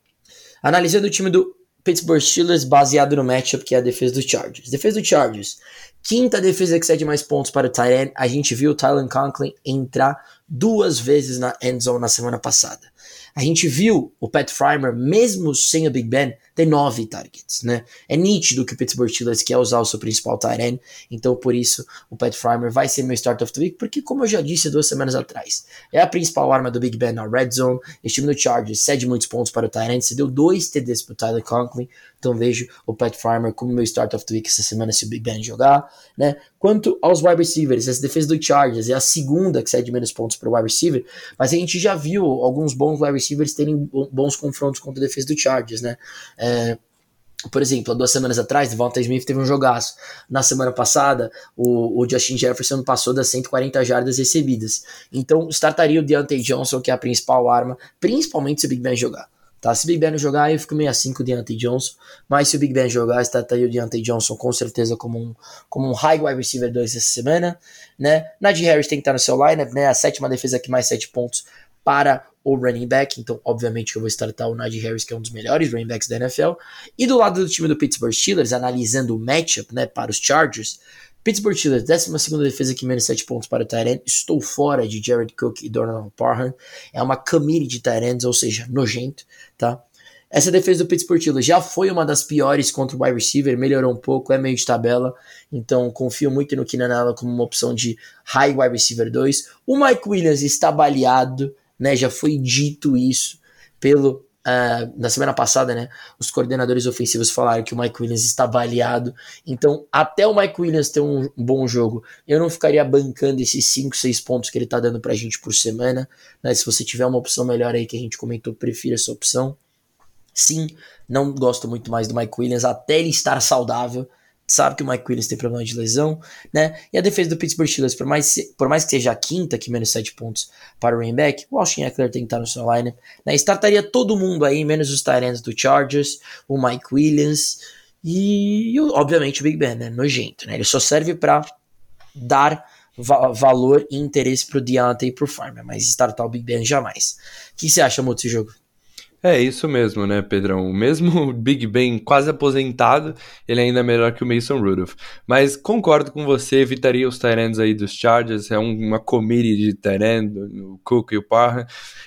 Analisando o time do Pittsburgh Steelers baseado no matchup que é a defesa do Chargers. Defesa do Chargers, quinta defesa que cede mais pontos para o Tyrant. A gente viu o Tylen Conklin entrar duas vezes na end zone na semana passada. A gente viu o Pat Frymer, mesmo sem o Big Ben, ter nove targets, né? É nítido que o Pittsburgh Steelers quer usar o seu principal tight end, então por isso o Pat Frymer vai ser meu start of the week, porque como eu já disse duas semanas atrás, é a principal arma do Big Ben na red zone, esse time do Chargers cede muitos pontos para o tight end, deu dois TDs para o Tyler Conklin, então vejo o Pat Farmer como meu start of the week essa semana se o Big Ben jogar, né? Quanto aos wide receivers, essa defesa do Chargers é a segunda que cede menos pontos para o wide receiver, mas a gente já viu alguns bons wide receivers terem bons confrontos contra a defesa do Chargers, né? É, por exemplo, há duas semanas atrás, Devonta Smith teve um jogaço. Na semana passada, o, o, Justin Jefferson passou das 140 jardas recebidas. Então, startaria o Deontay Johnson, que é a principal arma, principalmente se o Big Ben jogar. Tá? Se o Big Ben não jogar, eu fico meio assim com o Deontay Johnson. Mas se o Big Ben jogar, aí o Deontay Johnson com certeza como um, como um high wide receiver 2 essa semana. Né? Najee Harris tem que estar no seu lineup, né? A sétima defesa que mais 7 pontos para o running back. Então, obviamente, eu vou startar o Najee Harris, que é um dos melhores running backs da NFL. E do lado do time do Pittsburgh Steelers, analisando o matchup né, para os Chargers, Pittsburgh Steelers, 12 defesa que menos 7 pontos para o Tyrant. Estou fora de Jared Cook e Donald Parham. É uma committee de Tyrants, ou seja, nojento, tá? Essa defesa do Pittsburgh Steelers já foi uma das piores contra o wide receiver, melhorou um pouco, é meio de tabela, então confio muito no Keenan Allen como uma opção de high wide receiver 2. O Mike Williams está baleado, né? Já foi dito isso pelo Uh, na semana passada, né, os coordenadores ofensivos falaram que o Mike Williams está baleado. Então, até o Mike Williams ter um, bom jogo, eu não ficaria bancando esses 5, 6 pontos que ele está dando para a gente por semana. Né? Se você tiver uma opção melhor aí que a gente comentou, prefira essa opção. Sim, não gosto muito mais do Mike Williams até ele estar saudável sabe que o Mike Williams tem problema de lesão, né? E a defesa do Pittsburgh Steelers, por mais, por mais que seja a quinta, que menos 7 pontos para o running o Austin Eckler tem que estar no seu lineup, né? Startaria todo mundo aí, menos os Tyrants do Chargers, o Mike Williams e, obviamente o Big Ben, né? Nojento, né? Ele só serve para dar va valor e interesse pro Deontay e pro Farmer, mas startar o Big Ben jamais. O que você acha, muito desse jogo? É isso mesmo, né, Pedrão? O mesmo Big Ben quase aposentado, ele ainda é melhor que o Mason Rudolph. Mas concordo com você, evitaria os Tyrants aí dos Chargers, é uma committee de Tyrant, o Cook e o Parra.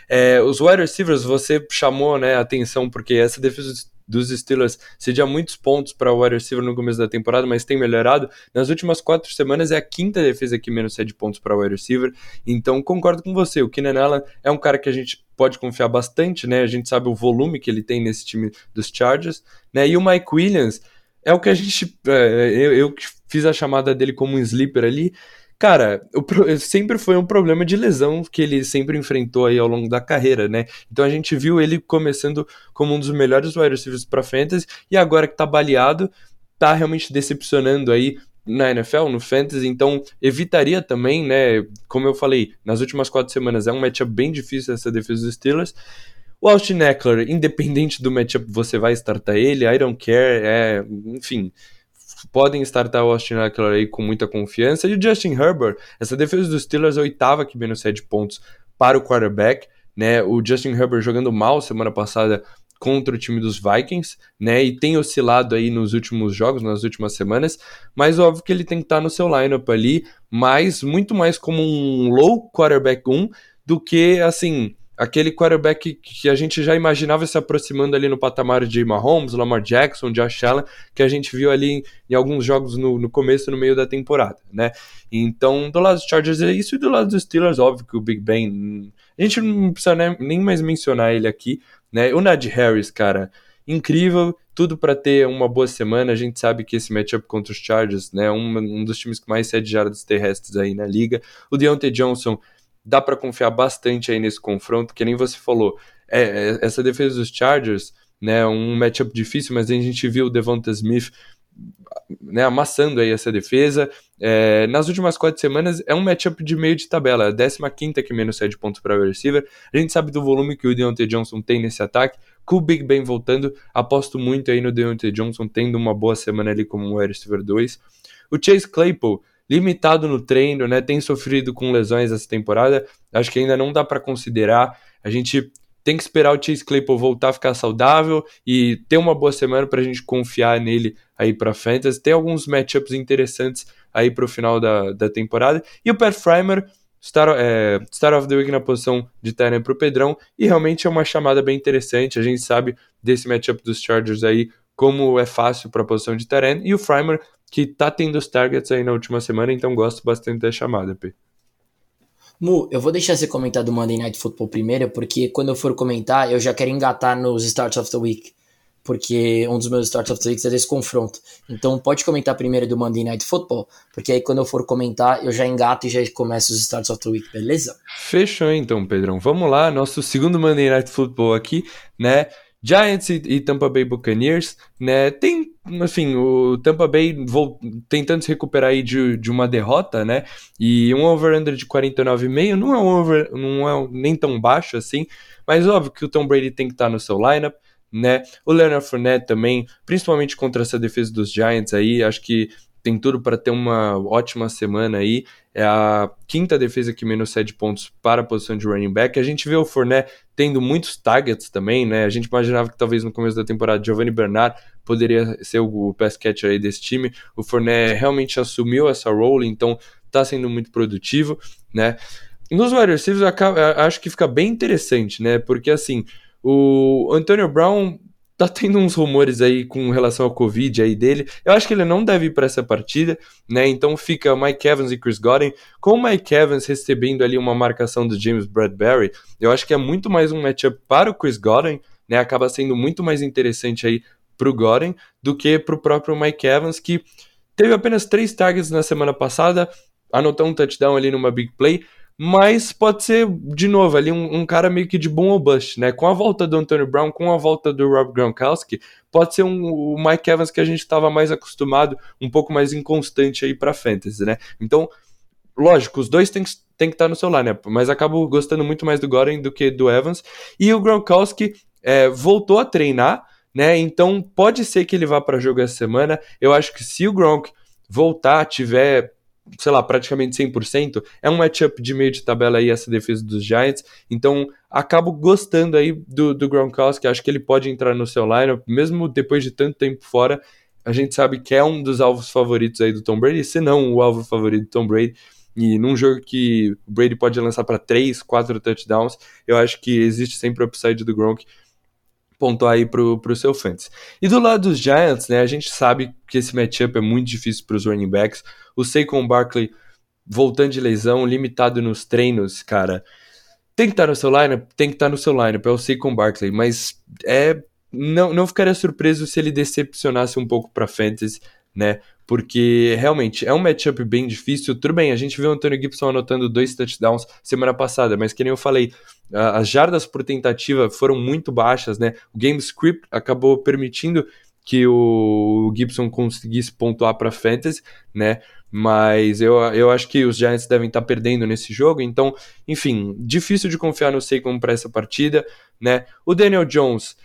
É, os wide receivers, você chamou né, atenção porque essa defesa dos Steelers cedia muitos pontos para o wide receiver no começo da temporada, mas tem melhorado. Nas últimas quatro semanas é a quinta defesa que menos cede pontos para o wide receiver. Então concordo com você. O Keenan Allen é um cara que a gente pode confiar bastante, né? A gente sabe o volume que ele tem nesse time dos Chargers, né? E o Mike Williams é o que a gente. É, eu, eu fiz a chamada dele como um sleeper ali. Cara, o, sempre foi um problema de lesão que ele sempre enfrentou aí ao longo da carreira, né? Então a gente viu ele começando como um dos melhores wide receivers para fantasy e agora que tá baleado, tá realmente decepcionando aí na NFL, no Fantasy, então evitaria também, né? Como eu falei, nas últimas quatro semanas é um matchup bem difícil essa defesa dos Steelers. O Austin Eckler, independente do matchup, você vai startar ele, I don't care, é, enfim, podem startar o Austin Eckler aí com muita confiança. E o Justin Herbert, essa defesa dos Steelers é oitava que menos sete pontos para o quarterback, né? O Justin Herbert jogando mal semana passada contra o time dos Vikings, né? E tem oscilado aí nos últimos jogos, nas últimas semanas, mas óbvio que ele tem que estar no seu lineup ali, mas muito mais como um low quarterback 1 do que assim, aquele quarterback que a gente já imaginava se aproximando ali no patamar de Mahomes, Lamar Jackson, Josh Allen, que a gente viu ali em, em alguns jogos no, no, começo no meio da temporada, né? Então, do lado dos Chargers é isso, e do lado dos Steelers, óbvio que o Big Ben, a gente não precisa nem mais mencionar ele aqui, né? O Najee Harris, cara, incrível, tudo para ter uma boa semana. A gente sabe que esse matchup contra os Chargers, né, um, um dos times que mais cede jardas terrestres aí na liga. O Deontay Johnson dá para confiar bastante aí nesse confronto, que nem você falou. É, é, essa defesa dos Chargers, né, um matchup difícil, mas a gente viu o Devonta Smith né, amassando aí essa defesa. É, nas últimas quatro semanas é um matchup de meio de tabela, a 15 que menos de pontos para o receiver. A gente sabe do volume que o Deontay Johnson tem nesse ataque. Com o Big Ben voltando, aposto muito aí no Deontay Johnson tendo uma boa semana ali como wide receiver 2. O Chase Claypool limitado no treino, né? Tem sofrido com lesões essa temporada. Acho que ainda não dá para considerar. A gente tem que esperar o Chase Claypool voltar a ficar saudável e ter uma boa semana para a gente confiar nele aí para fantasy. Tem alguns matchups interessantes aí para o final da, da temporada. E o Pat Frymer, Star, é, Star of the Week na posição de Tyrant para o Pedrão. E realmente é uma chamada bem interessante. A gente sabe desse matchup dos Chargers aí, como é fácil para a posição de Tyrant. E o Frymer que tá tendo os targets aí na última semana, então gosto bastante da chamada, P. Mu, eu vou deixar você comentar do Monday Night Football primeiro, porque quando eu for comentar, eu já quero engatar nos Starts of the Week, porque um dos meus Starts of the Week é desse confronto. Então pode comentar primeiro do Monday Night Football, porque aí quando eu for comentar, eu já engato e já começo os Starts of the Week, beleza? Fechou então, Pedrão. Vamos lá, nosso segundo Monday Night Football aqui, né? Giants e, e, Tampa Bay Buccaneers, né? Tem, enfim, o Tampa Bay vou, tentando se recuperar aí de, de uma derrota, né? E um over-under de 49,5 não é um over, não é nem tão baixo assim, mas óbvio que o Tom Brady tem que estar no seu lineup, né? O Leonard Fournette também, principalmente contra essa defesa dos Giants aí, acho que tem tudo para ter uma ótima semana aí. É a quinta defesa que menos cede pontos para a posição de running back. A gente vê o Fournette tendo muitos targets também, né? A gente imaginava que talvez no começo da temporada Giovanni Bernard poderia ser o pass catcher aí desse time. O Fournette realmente assumiu essa role, então está sendo muito produtivo, né? Nos wide receivers, acho que fica bem interessante, né? Porque assim, o Antonio Brown tá tendo uns rumores aí com relação ao Covid aí dele. Eu acho que ele não deve ir para essa partida, né? Então fica Mike Evans e Chris Godwin. Com o Mike Evans recebendo ali uma marcação do James Bradbury, eu acho que é muito mais um matchup para o Chris Godwin, né? Acaba sendo muito mais interessante aí pro Godwin do que pro próprio Mike Evans, que teve apenas três targets na semana passada, anotou um touchdown ali numa big play, mas pode ser, de novo, ali um, um, cara meio que de bom ou bust, né? Com a volta do Antonio Brown, com a volta do Rob Gronkowski, pode ser um, o Mike Evans que a gente estava mais acostumado, um pouco mais inconstante aí para fantasy, né? Então, lógico, os dois têm que, têm que estar no seu lineup, mas acabo gostando muito mais do Gordon do que do Evans. E o Gronkowski é, voltou a treinar, né? Então, pode ser que ele vá para jogo essa semana. Eu acho que se o Gronk voltar, tiver sei lá, praticamente 100%, é um matchup de meio de tabela aí essa defesa dos Giants, então acabo gostando aí do, do Gronkowski, acho que ele pode entrar no seu lineup, mesmo depois de tanto tempo fora, a gente sabe que é um dos alvos favoritos aí do Tom Brady, se não o alvo favorito do Tom Brady, e num jogo que o Brady pode lançar para 3, 4 touchdowns, eu acho que existe sempre o upside do Gronk pontuar aí pro, pro seu fantasy. E do lado dos Giants, né, a gente sabe que esse matchup é muito difícil para os running backs. O Saquon Barkley voltando de lesão, limitado nos treinos, cara. Tem que estar tá no seu lineup? Tem que estar tá no seu lineup, é o Saquon Barkley, mas é não, não ficaria surpreso se ele decepcionasse um pouco para fantasy, né? Porque realmente é um matchup bem difícil. Tudo bem, a gente viu o Antônio Gibson anotando dois touchdowns semana passada, mas que nem eu falei, as jardas por tentativa foram muito baixas, né? O game script acabou permitindo que o Gibson conseguisse pontuar para fantasy, né? Mas eu, eu acho que os Giants devem estar tá perdendo nesse jogo, então, enfim, difícil de confiar no Saquon para essa partida, né? O Daniel Jones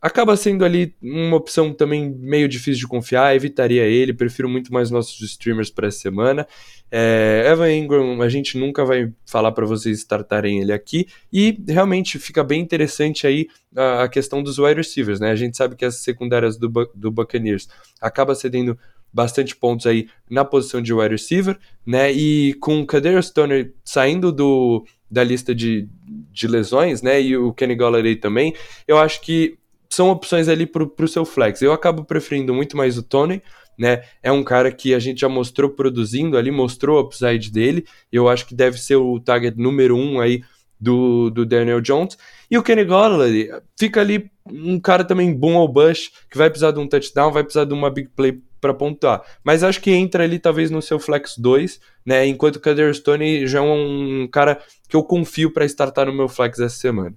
acaba sendo ali uma opção também meio difícil de confiar, evitaria ele, prefiro muito mais nossos streamers para essa semana. É, Evan Ingram, a gente nunca vai falar para vocês startarem ele aqui, e realmente fica bem interessante aí a, a, questão dos wide receivers, né? A gente sabe que as secundárias do, do Buccaneers acaba cedendo bastante pontos aí na posição de wide receiver, né? E com o Kader Stoner saindo do, da lista de, de lesões, né? E o Kenny Golladay também, eu acho que são opções ali para o seu flex. Eu acabo preferindo muito mais o Tony, né? É um cara que a gente já mostrou produzindo ali, mostrou o upside dele. Eu acho que deve ser o target número um aí do, do Daniel Jones. E o Kenny Golladay fica ali um cara também bom ao bush, que vai precisar de um touchdown, vai precisar de uma big play para pontuar. Mas acho que entra ali talvez no seu flex 2, né? Enquanto o Kader Stone já é um cara que eu confio para startar no meu flex essa semana.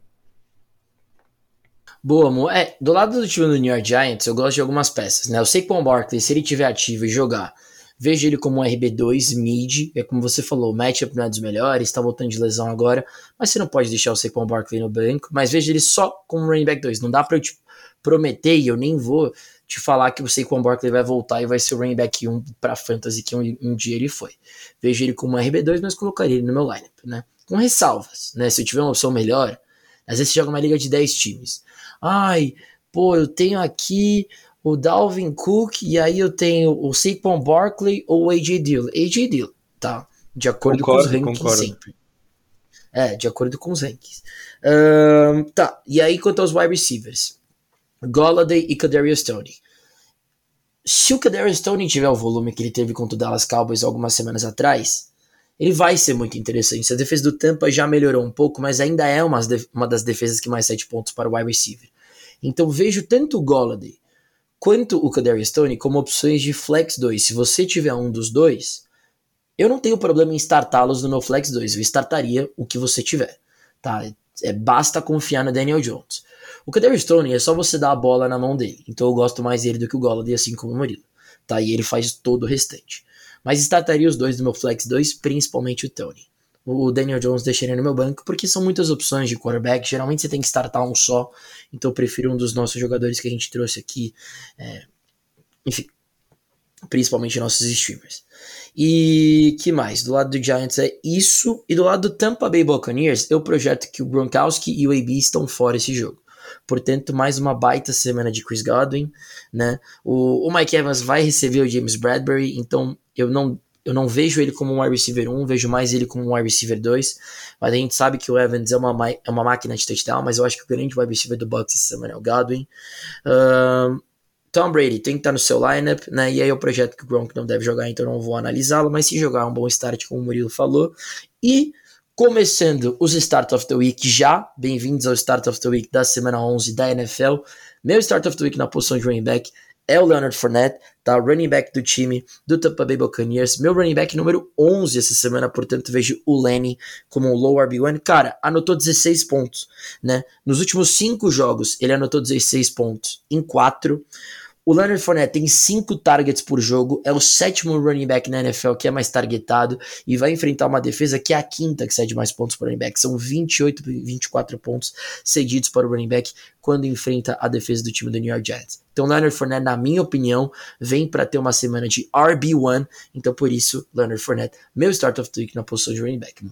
Boa, amor. É, do lado do time do New York Giants, eu gosto de algumas peças, né? Eu sei que o Barkley, se ele tiver ativo e jogar, vejo ele como um RB2 mid, é como você falou, o matchup não é dos melhores, tá voltando de lesão agora, mas você não pode deixar o Saquon Barkley no banco, mas vejo ele só como running back 2. Não dá para eu te prometer e eu nem vou te falar que o Saquon Barkley vai voltar e vai ser o running back 1 para fantasy que um, um, dia ele foi. Vejo ele como um RB2, mas colocaria ele no meu lineup, né? Com ressalvas, né? Se eu tiver uma opção melhor, às vezes você joga uma liga de 10 times. Ai, pô, eu tenho aqui o Dalvin Cook e aí eu tenho o Saquon Barkley ou o AJ Dillon. AJ Dillon, tá? De acordo concordo, com os rankings concordo. sempre. É, de acordo com os rankings. Um, tá, e aí quanto aos wide receivers. Golladay e Kadarius Stoney. Se o Kadarius Stoney tiver o volume que ele teve contra o Dallas Cowboys algumas semanas atrás, ele vai ser muito interessante. A defesa do Tampa já melhorou um pouco, mas ainda é uma, uma das defesas que mais sete pontos para o wide receiver. Então vejo tanto o Golladay quanto o Kadarius Stone como opções de flex 2. Se você tiver um dos dois, eu não tenho problema em startá-los no meu flex 2. Eu startaria o que você tiver. Tá? É, basta confiar no Daniel Jones. O Kadarius Stone é só você dar a bola na mão dele. Então eu gosto mais dele do que o Golladay, assim como o Murilo. Tá? E ele faz todo o restante. Mas startaria os dois no meu Flex 2, principalmente o Tony. O Daniel Jones deixaria no meu banco, porque são muitas opções de quarterback. Geralmente você tem que startar um só, então eu prefiro um dos nossos jogadores que a gente trouxe aqui. É, enfim, principalmente nossos streamers. E que mais? Do lado do Giants é isso. E do lado do Tampa Bay Buccaneers, eu projeto que o Gronkowski e o AB estão fora esse jogo. Portanto, mais uma baita semana de Chris Godwin, né? O, o Mike Evans vai receber o James Bradbury, então eu não eu não vejo ele como um wide receiver 1, vejo mais ele como um wide receiver 2. Mas a gente sabe que o Evans é uma, é uma máquina de touchdown, mas eu acho que o grande wide receiver do Bucks essa semana é o Godwin. Uh, Tom Brady tem que estar no seu lineup, né? E aí é o projeto que o Gronk não deve jogar, então não vou analisá-lo, mas se jogar é um bom start, como o Murilo falou. E Começando os Start of the Week já, bem-vindos ao Start of the Week da semana 11 da NFL. Meu Start of the Week na posição de running back é o Leonard Fournette, tá? Running back do time do Tampa Bay Buccaneers. Meu running back número 11 essa semana, portanto vejo o Lenny como um low RB1. Cara, anotou 16 pontos, né? Nos últimos 5 jogos ele anotou 16 pontos em 4. O Leonard Fournette tem 5 targets por jogo, é o sétimo running back na NFL que é mais targetado e vai enfrentar uma defesa que é a quinta que cede mais pontos para running back. São 28, 24 pontos cedidos para o running back quando enfrenta a defesa do time do New York Giants. Então, Leonard Fournette, na minha opinião, vem para ter uma semana de RB1, então por isso, Leonard Fournette, meu start of the week na posição de running back.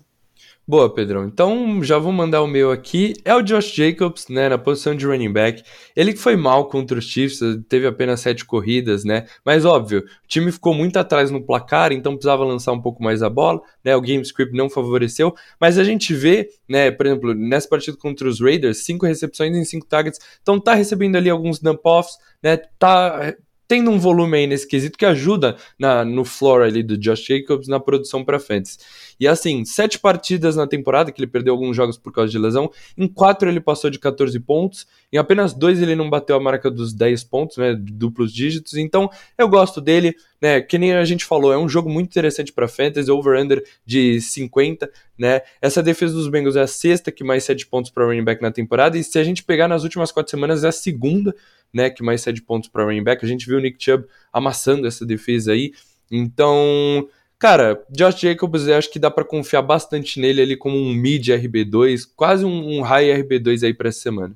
Boa, Pedrão. Então já vou mandar o meu aqui. É o Josh Jacobs, né, na posição de running back. Ele que foi mal contra os Chiefs, teve apenas sete corridas, né? Mas óbvio, o time ficou muito atrás no placar, então precisava lançar um pouco mais a bola, né? O game script não favoreceu, mas a gente vê, né, por exemplo, nessa partida contra os Raiders, cinco recepções em cinco targets, então tá recebendo ali alguns dump-offs, né? Tá tendo um volume aí nesse quesito que ajuda na, no floor ali do Josh Jacobs na produção para fantasy. E assim, sete partidas na temporada, que ele perdeu alguns jogos por causa de lesão, em quatro ele passou de 14 pontos, em apenas dois ele não bateu a marca dos 10 pontos, né, duplos dígitos, então eu gosto dele, né, que nem a gente falou, é um jogo muito interessante para fantasy, over-under de 50, né, essa defesa dos Bengals é a sexta que mais cede pontos para running back na temporada, e se a gente pegar nas últimas quatro semanas é a segunda, né, que mais cede pontos para running back, a gente viu o Nick Chubb amassando essa defesa aí, então Cara, Josh Jacobs, eu acho que dá para confiar bastante nele ali como um mid RB2, quase um, um high RB2 aí para essa semana.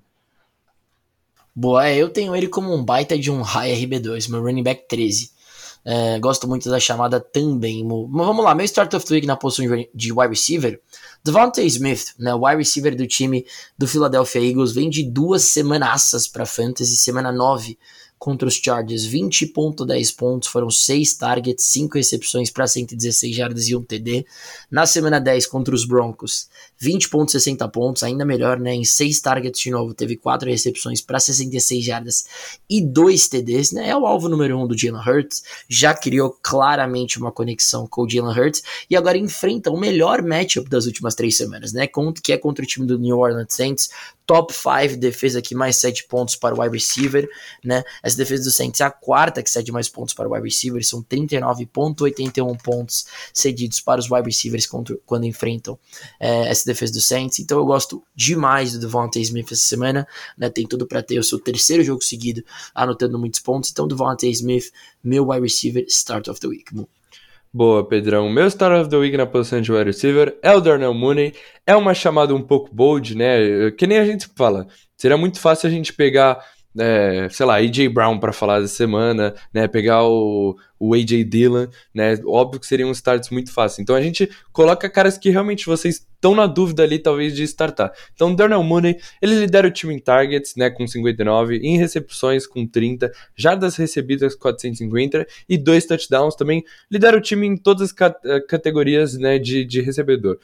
Boa, é, eu tenho ele como um baita de um high RB2, meu running back 13. É, gosto muito da chamada também. Mas vamos lá, meu start of the week na posição de wide receiver. Devontae Smith, né, wide receiver do time do Philadelphia Eagles, vem de duas semanaças para fantasy, semana 9 contra os Chargers, 20.10 pontos, foram 6 targets, 5 recepções para 116 jardas e 1 TD. Na semana 10 contra os Broncos, 20.60 pontos, ainda melhor, né? Em 6 targets de novo, teve 4 recepções para 66 jardas e 2 TDs, né? É o alvo número 1 um do Jalen Hurts, já criou claramente uma conexão com o Jalen Hurts e agora enfrenta o melhor matchup das últimas 3 semanas, né? Que é contra o time do New Orleans Saints, top 5 defesa que mais 7 pontos para o wide receiver, né? Essa defesa do Saints é a quarta que cede mais pontos para o wide receiver, são 39.81 pontos cedidos para os wide receivers quando enfrentam é, essa defesa do Saints. Então eu gosto demais do Devontae Smith essa semana, né? Tem tudo para ter o seu terceiro jogo seguido anotando muitos pontos. Então Devontae Smith, meu wide receiver start of the week. Boa, Pedrão. Meu Star of the Week na posição de wide receiver é o Darnell Mooney. É uma chamada um pouco bold, né? Que nem a gente fala. Seria muito fácil a gente pegar é, sei lá, AJ Brown para falar da semana, né? Pegar o, o AJ Dillon, né? Óbvio que seriam starts muito fáceis. Então a gente coloca caras que realmente vocês estão na dúvida ali, talvez, de startar. Então, Darnell Mooney, ele lidera o time em targets, né? Com 59, em recepções com 30, jardas recebidas 450 e dois touchdowns também. Lidera o time em todas as categorias, né? De, de recebedor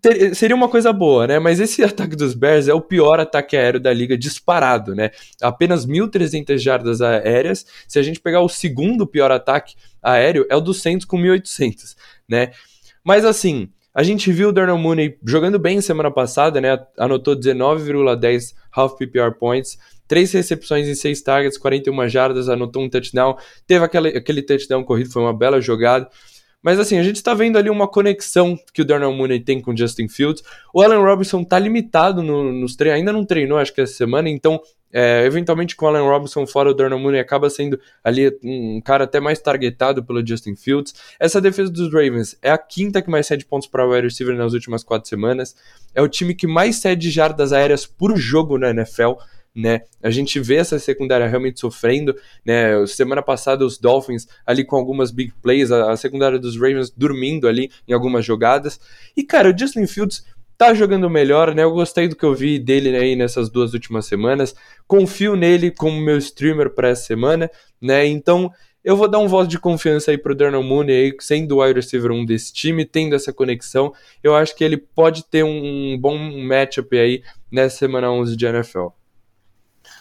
ter, seria uma coisa boa, né? Mas esse ataque dos Bears é o pior ataque aéreo da liga disparado, né? Apenas 1.300 jardas aéreas. Se a gente pegar o segundo pior ataque aéreo, é o do Saints com 1.800, né? Mas assim, a gente viu o Darnell Mooney jogando bem semana passada, né? Anotou 19,10 half PPR points, três recepções em seis targets, 41 jardas, anotou um touchdown, teve aquele, aquele touchdown corrido, foi uma bela jogada. Mas assim, a gente está vendo ali uma conexão que o Darnell Mooney tem com o Justin Fields. O Allen Robinson está limitado no, nos treinos, ainda não treinou, acho que essa semana, então é, eventualmente com o Allen Robinson fora, o Darnell Mooney acaba sendo ali um cara até mais targetado pelo Justin Fields. Essa defesa dos Ravens é a quinta que mais cede pontos para o wide receiver nas últimas quatro semanas. É o time que mais cede jardas aéreas por jogo na NFL né? A gente vê essa secundária realmente sofrendo, né? Semana passada os Dolphins ali com algumas big plays, a, a secundária dos Ravens dormindo ali em algumas jogadas. E cara, o Justin Fields tá jogando melhor, né? Eu gostei do que eu vi dele aí nessas duas últimas semanas. Confio nele como meu streamer para essa semana, né? Então, eu vou dar um voto de confiança aí pro Darnell Mooney aí, sendo o wide receiver 1 desse time, tendo essa conexão. Eu acho que ele pode ter um bom matchup aí nessa semana 11 de NFL.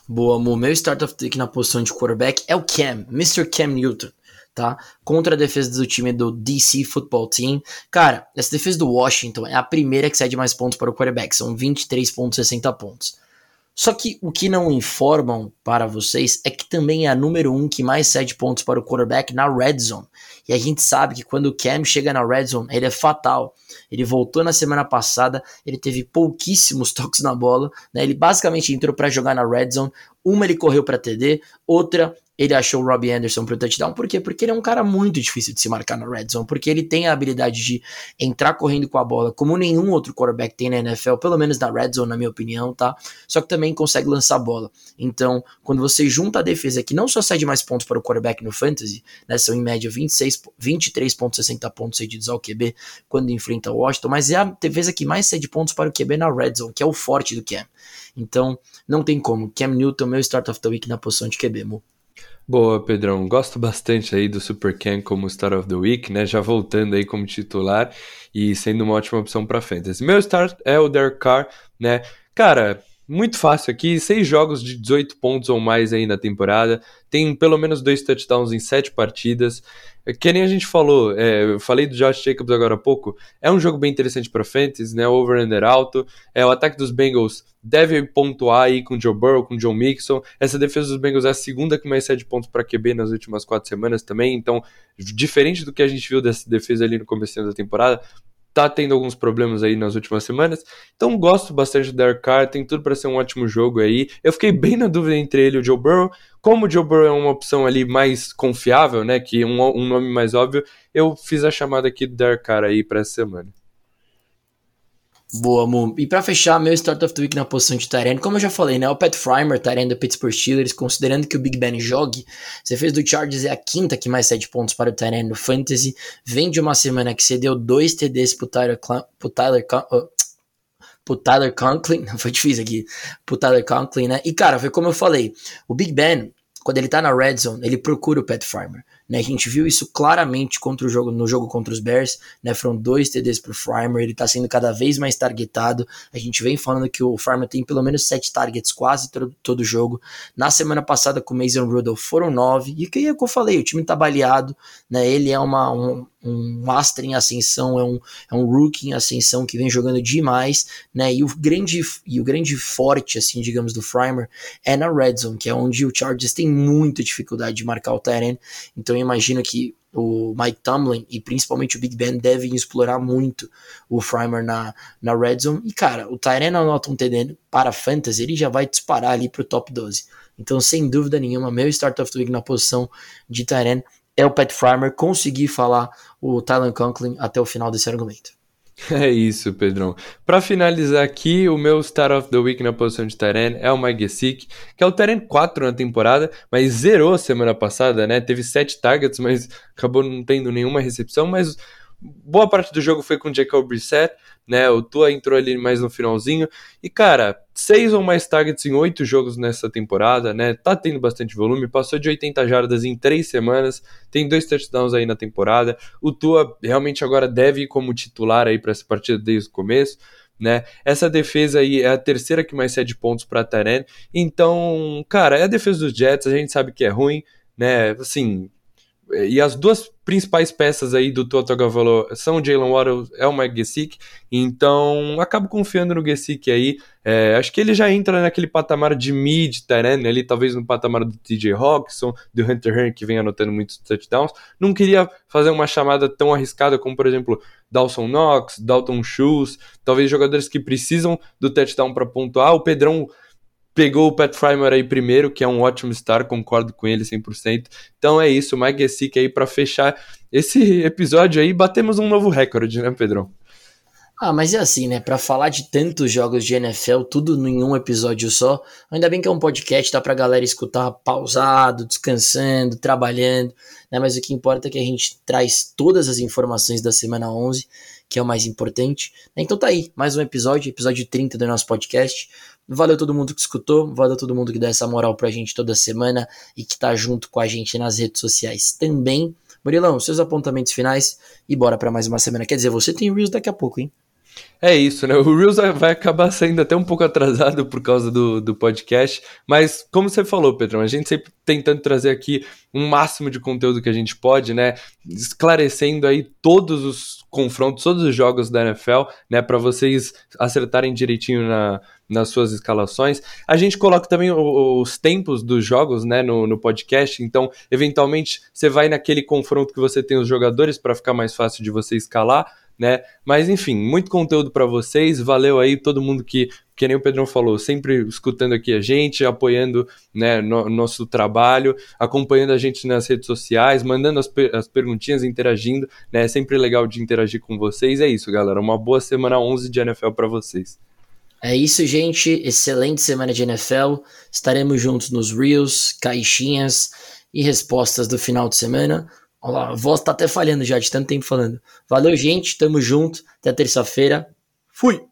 Boa, Mo. Meu start of the week na posição de quarterback é o Cam, Mr. Cam Newton, tá? Contra a defesa do time do DC Football Team. Cara, essa defesa do Washington é a primeira que cede mais pontos para o quarterback, são 23,60 pontos. Só que o que não informam para vocês é que também é a número 1 um que mais cede pontos para o quarterback na red zone. E a gente sabe que quando o Cam chega na red zone, ele é fatal. Ele voltou na semana passada, ele teve pouquíssimos toques na bola, né? Ele basicamente entrou para jogar na red zone. Uma ele correu para TD, outra ele achou o Robbie Anderson pro touchdown. Por quê? Porque ele é um cara muito difícil de se marcar na red zone, porque ele tem a habilidade de entrar correndo com a bola, como nenhum outro quarterback tem na NFL, pelo menos na red zone, na minha opinião, tá? Só que também consegue lançar a bola. Então, quando você junta a defesa que não só cede mais pontos para o quarterback no fantasy, né, são em média 26, 23.60 pontos cedidos ao QB quando enfrenta o Washington, mas é a defesa que mais cede pontos para o QB na red zone, que é o forte do Cam. Então, não tem como. Cam Newton, meu start of the week na posição de QB, Mo. Boa, Pedrão. Gosto bastante aí do Super Ken como Star of the Week, né? Já voltando aí como titular e sendo uma ótima opção para fantasy. Meu start é o Derek Carr, né? Cara, muito fácil aqui, seis jogos de 18 pontos ou mais aí na temporada, tem pelo menos dois touchdowns em sete partidas. Que nem a gente falou, é, eu falei do Josh Jacobs agora há pouco, é um jogo bem interessante para fantasy, né? Over-under alto, é, o ataque dos Bengals deve pontuar aí com Joe Burrow, com John Mixon. Essa defesa dos Bengals é a segunda que mais cede pontos para QB nas últimas quatro semanas também, então, diferente do que a gente viu dessa defesa ali no começo da temporada, tá tendo alguns problemas aí nas últimas semanas. Então gosto bastante do Derek Carr, tem tudo para ser um ótimo jogo aí. Eu fiquei bem na dúvida entre ele e o Joe Burrow. Como o Joe Burrow é uma opção ali mais confiável, né, que um, um nome mais óbvio, eu fiz a chamada aqui do Derek Carr aí para essa semana. Boa, Mu. E para fechar, meu Start of the Week na posição de Tyrene, como eu já falei, né? O Pat Frymer, Tyrene do Pittsburgh Steelers, considerando que o Big Ben jogue, você fez do Chargers é a quinta que mais cede pontos para o Tyrene no Fantasy. Vem de uma semana que você deu dois TDs pro Tyler, pro Tyler, pro Tyler Conklin, foi difícil aqui, pro Tyler Conklin, né? E cara, foi como eu falei, o Big Ben, quando ele tá na red zone, ele procura o Pat Frymer. Né, a gente viu isso claramente contra o jogo, no jogo contra os Bears, né, foram dois TDs pro Farmer, ele tá sendo cada vez mais targetado. A gente vem falando que o Farmer tem pelo menos sete targets quase todo, todo jogo. Na semana passada com o Mason Rudolph foram nove, e é o que eu falei, o time tá baleado, né, ele é uma, um, um master em ascensão, é um, é um rookie em ascensão que vem jogando demais, né? E o grande e o grande forte, assim, digamos, do Frymer é na red zone, que é onde o Chargers tem muita dificuldade de marcar o Tyrant. Então eu imagino que o Mike Tomlin e principalmente o Big Ben devem explorar muito o Frymer na, na red zone. E cara, o Tyrant anota um TD para fantasy, ele já vai disparar ali pro top 12. Então, sem dúvida nenhuma, meu start of the week na posição de Tyrant é o Pat Farmer conseguir falar o Tyler Conklin até o final desse argumento. É isso, Pedrão. Para finalizar aqui, o meu Star of the Week na posição de Taren é o Mike Gesicki, que é o Taren 4 na temporada, mas zerou semana passada, né? Teve 7 targets, mas acabou não tendo nenhuma recepção, mas boa parte do jogo foi com o Jacob Brissett, né? O Tua entrou ali mais no finalzinho. E, cara, seis ou mais targets em oito jogos nessa temporada, né? Tá tendo bastante volume, passou de 80 jardas em três semanas, tem dois touchdowns aí na temporada. O Tua realmente agora deve ir como titular aí para essa partida desde o começo. Né? Essa defesa aí é a terceira que mais cede pontos para Taren. Então, cara, é a defesa dos Jets, a gente sabe que é ruim, né? Assim, e as duas principais peças aí do Tua Tagovailoa são o Jalen Waddle é o Mike Gesicki, então acabo confiando no Gesicki aí, é, acho que ele já entra naquele patamar de mid Tyrene, ali talvez no patamar do TJ Hawkinson, do Hunter Hearn que vem anotando muitos touchdowns, não queria fazer uma chamada tão arriscada como por exemplo Dawson Knox, Dalton Schultz, talvez jogadores que precisam do touchdown para pontuar, o Pedrão pegou o Pat Frymer aí primeiro, que é um ótimo star, concordo com ele 100%. Então é isso, Mike Gesick aí para fechar esse episódio aí, batemos um novo recorde, né, Pedrão? Ah, mas é assim, né? Para falar de tantos jogos de NFL, tudo em um episódio só, ainda bem que é um podcast, dá pra galera escutar pausado, descansando, trabalhando, né? Mas o que importa é que a gente traz todas as informações da semana 11, que é o mais importante. Né? Então tá aí, mais um episódio, episódio 30 do nosso podcast. Valeu todo mundo que escutou, valeu todo mundo que dá essa moral pra gente toda semana e que tá junto com a gente nas redes sociais também. Murilão, seus apontamentos finais e bora para mais uma semana. Quer dizer, você tem Reels daqui a pouco, hein? É isso, né? O Reels vai acabar saindo até um pouco atrasado por causa do, do podcast, mas como você falou, Pedrão, a gente sempre tentando trazer aqui um máximo de conteúdo que a gente pode, né? Esclarecendo aí todos os confrontos, todos os jogos da NFL, né? Para vocês acertarem direitinho na, nas suas escalações. A gente coloca também os tempos dos jogos, né? No, no podcast, então, eventualmente, você vai naquele confronto que você tem os jogadores para ficar mais fácil de você escalar né? Mas enfim, muito conteúdo para vocês. Valeu aí todo mundo que que nem o Pedrão falou, sempre escutando aqui a gente, apoiando né, no, nosso trabalho, acompanhando a gente nas redes sociais, mandando as, as perguntinhas, interagindo. Né, é sempre legal de interagir com vocês. É isso, galera. Uma boa semana 11 de NFL para vocês. É isso, gente. Excelente semana de NFL. Estaremos juntos nos Reels, caixinhas e respostas do final de semana. Olha a voz tá até falhando já de tanto tempo falando. Valeu, gente. Tamo junto. Até terça-feira. Fui!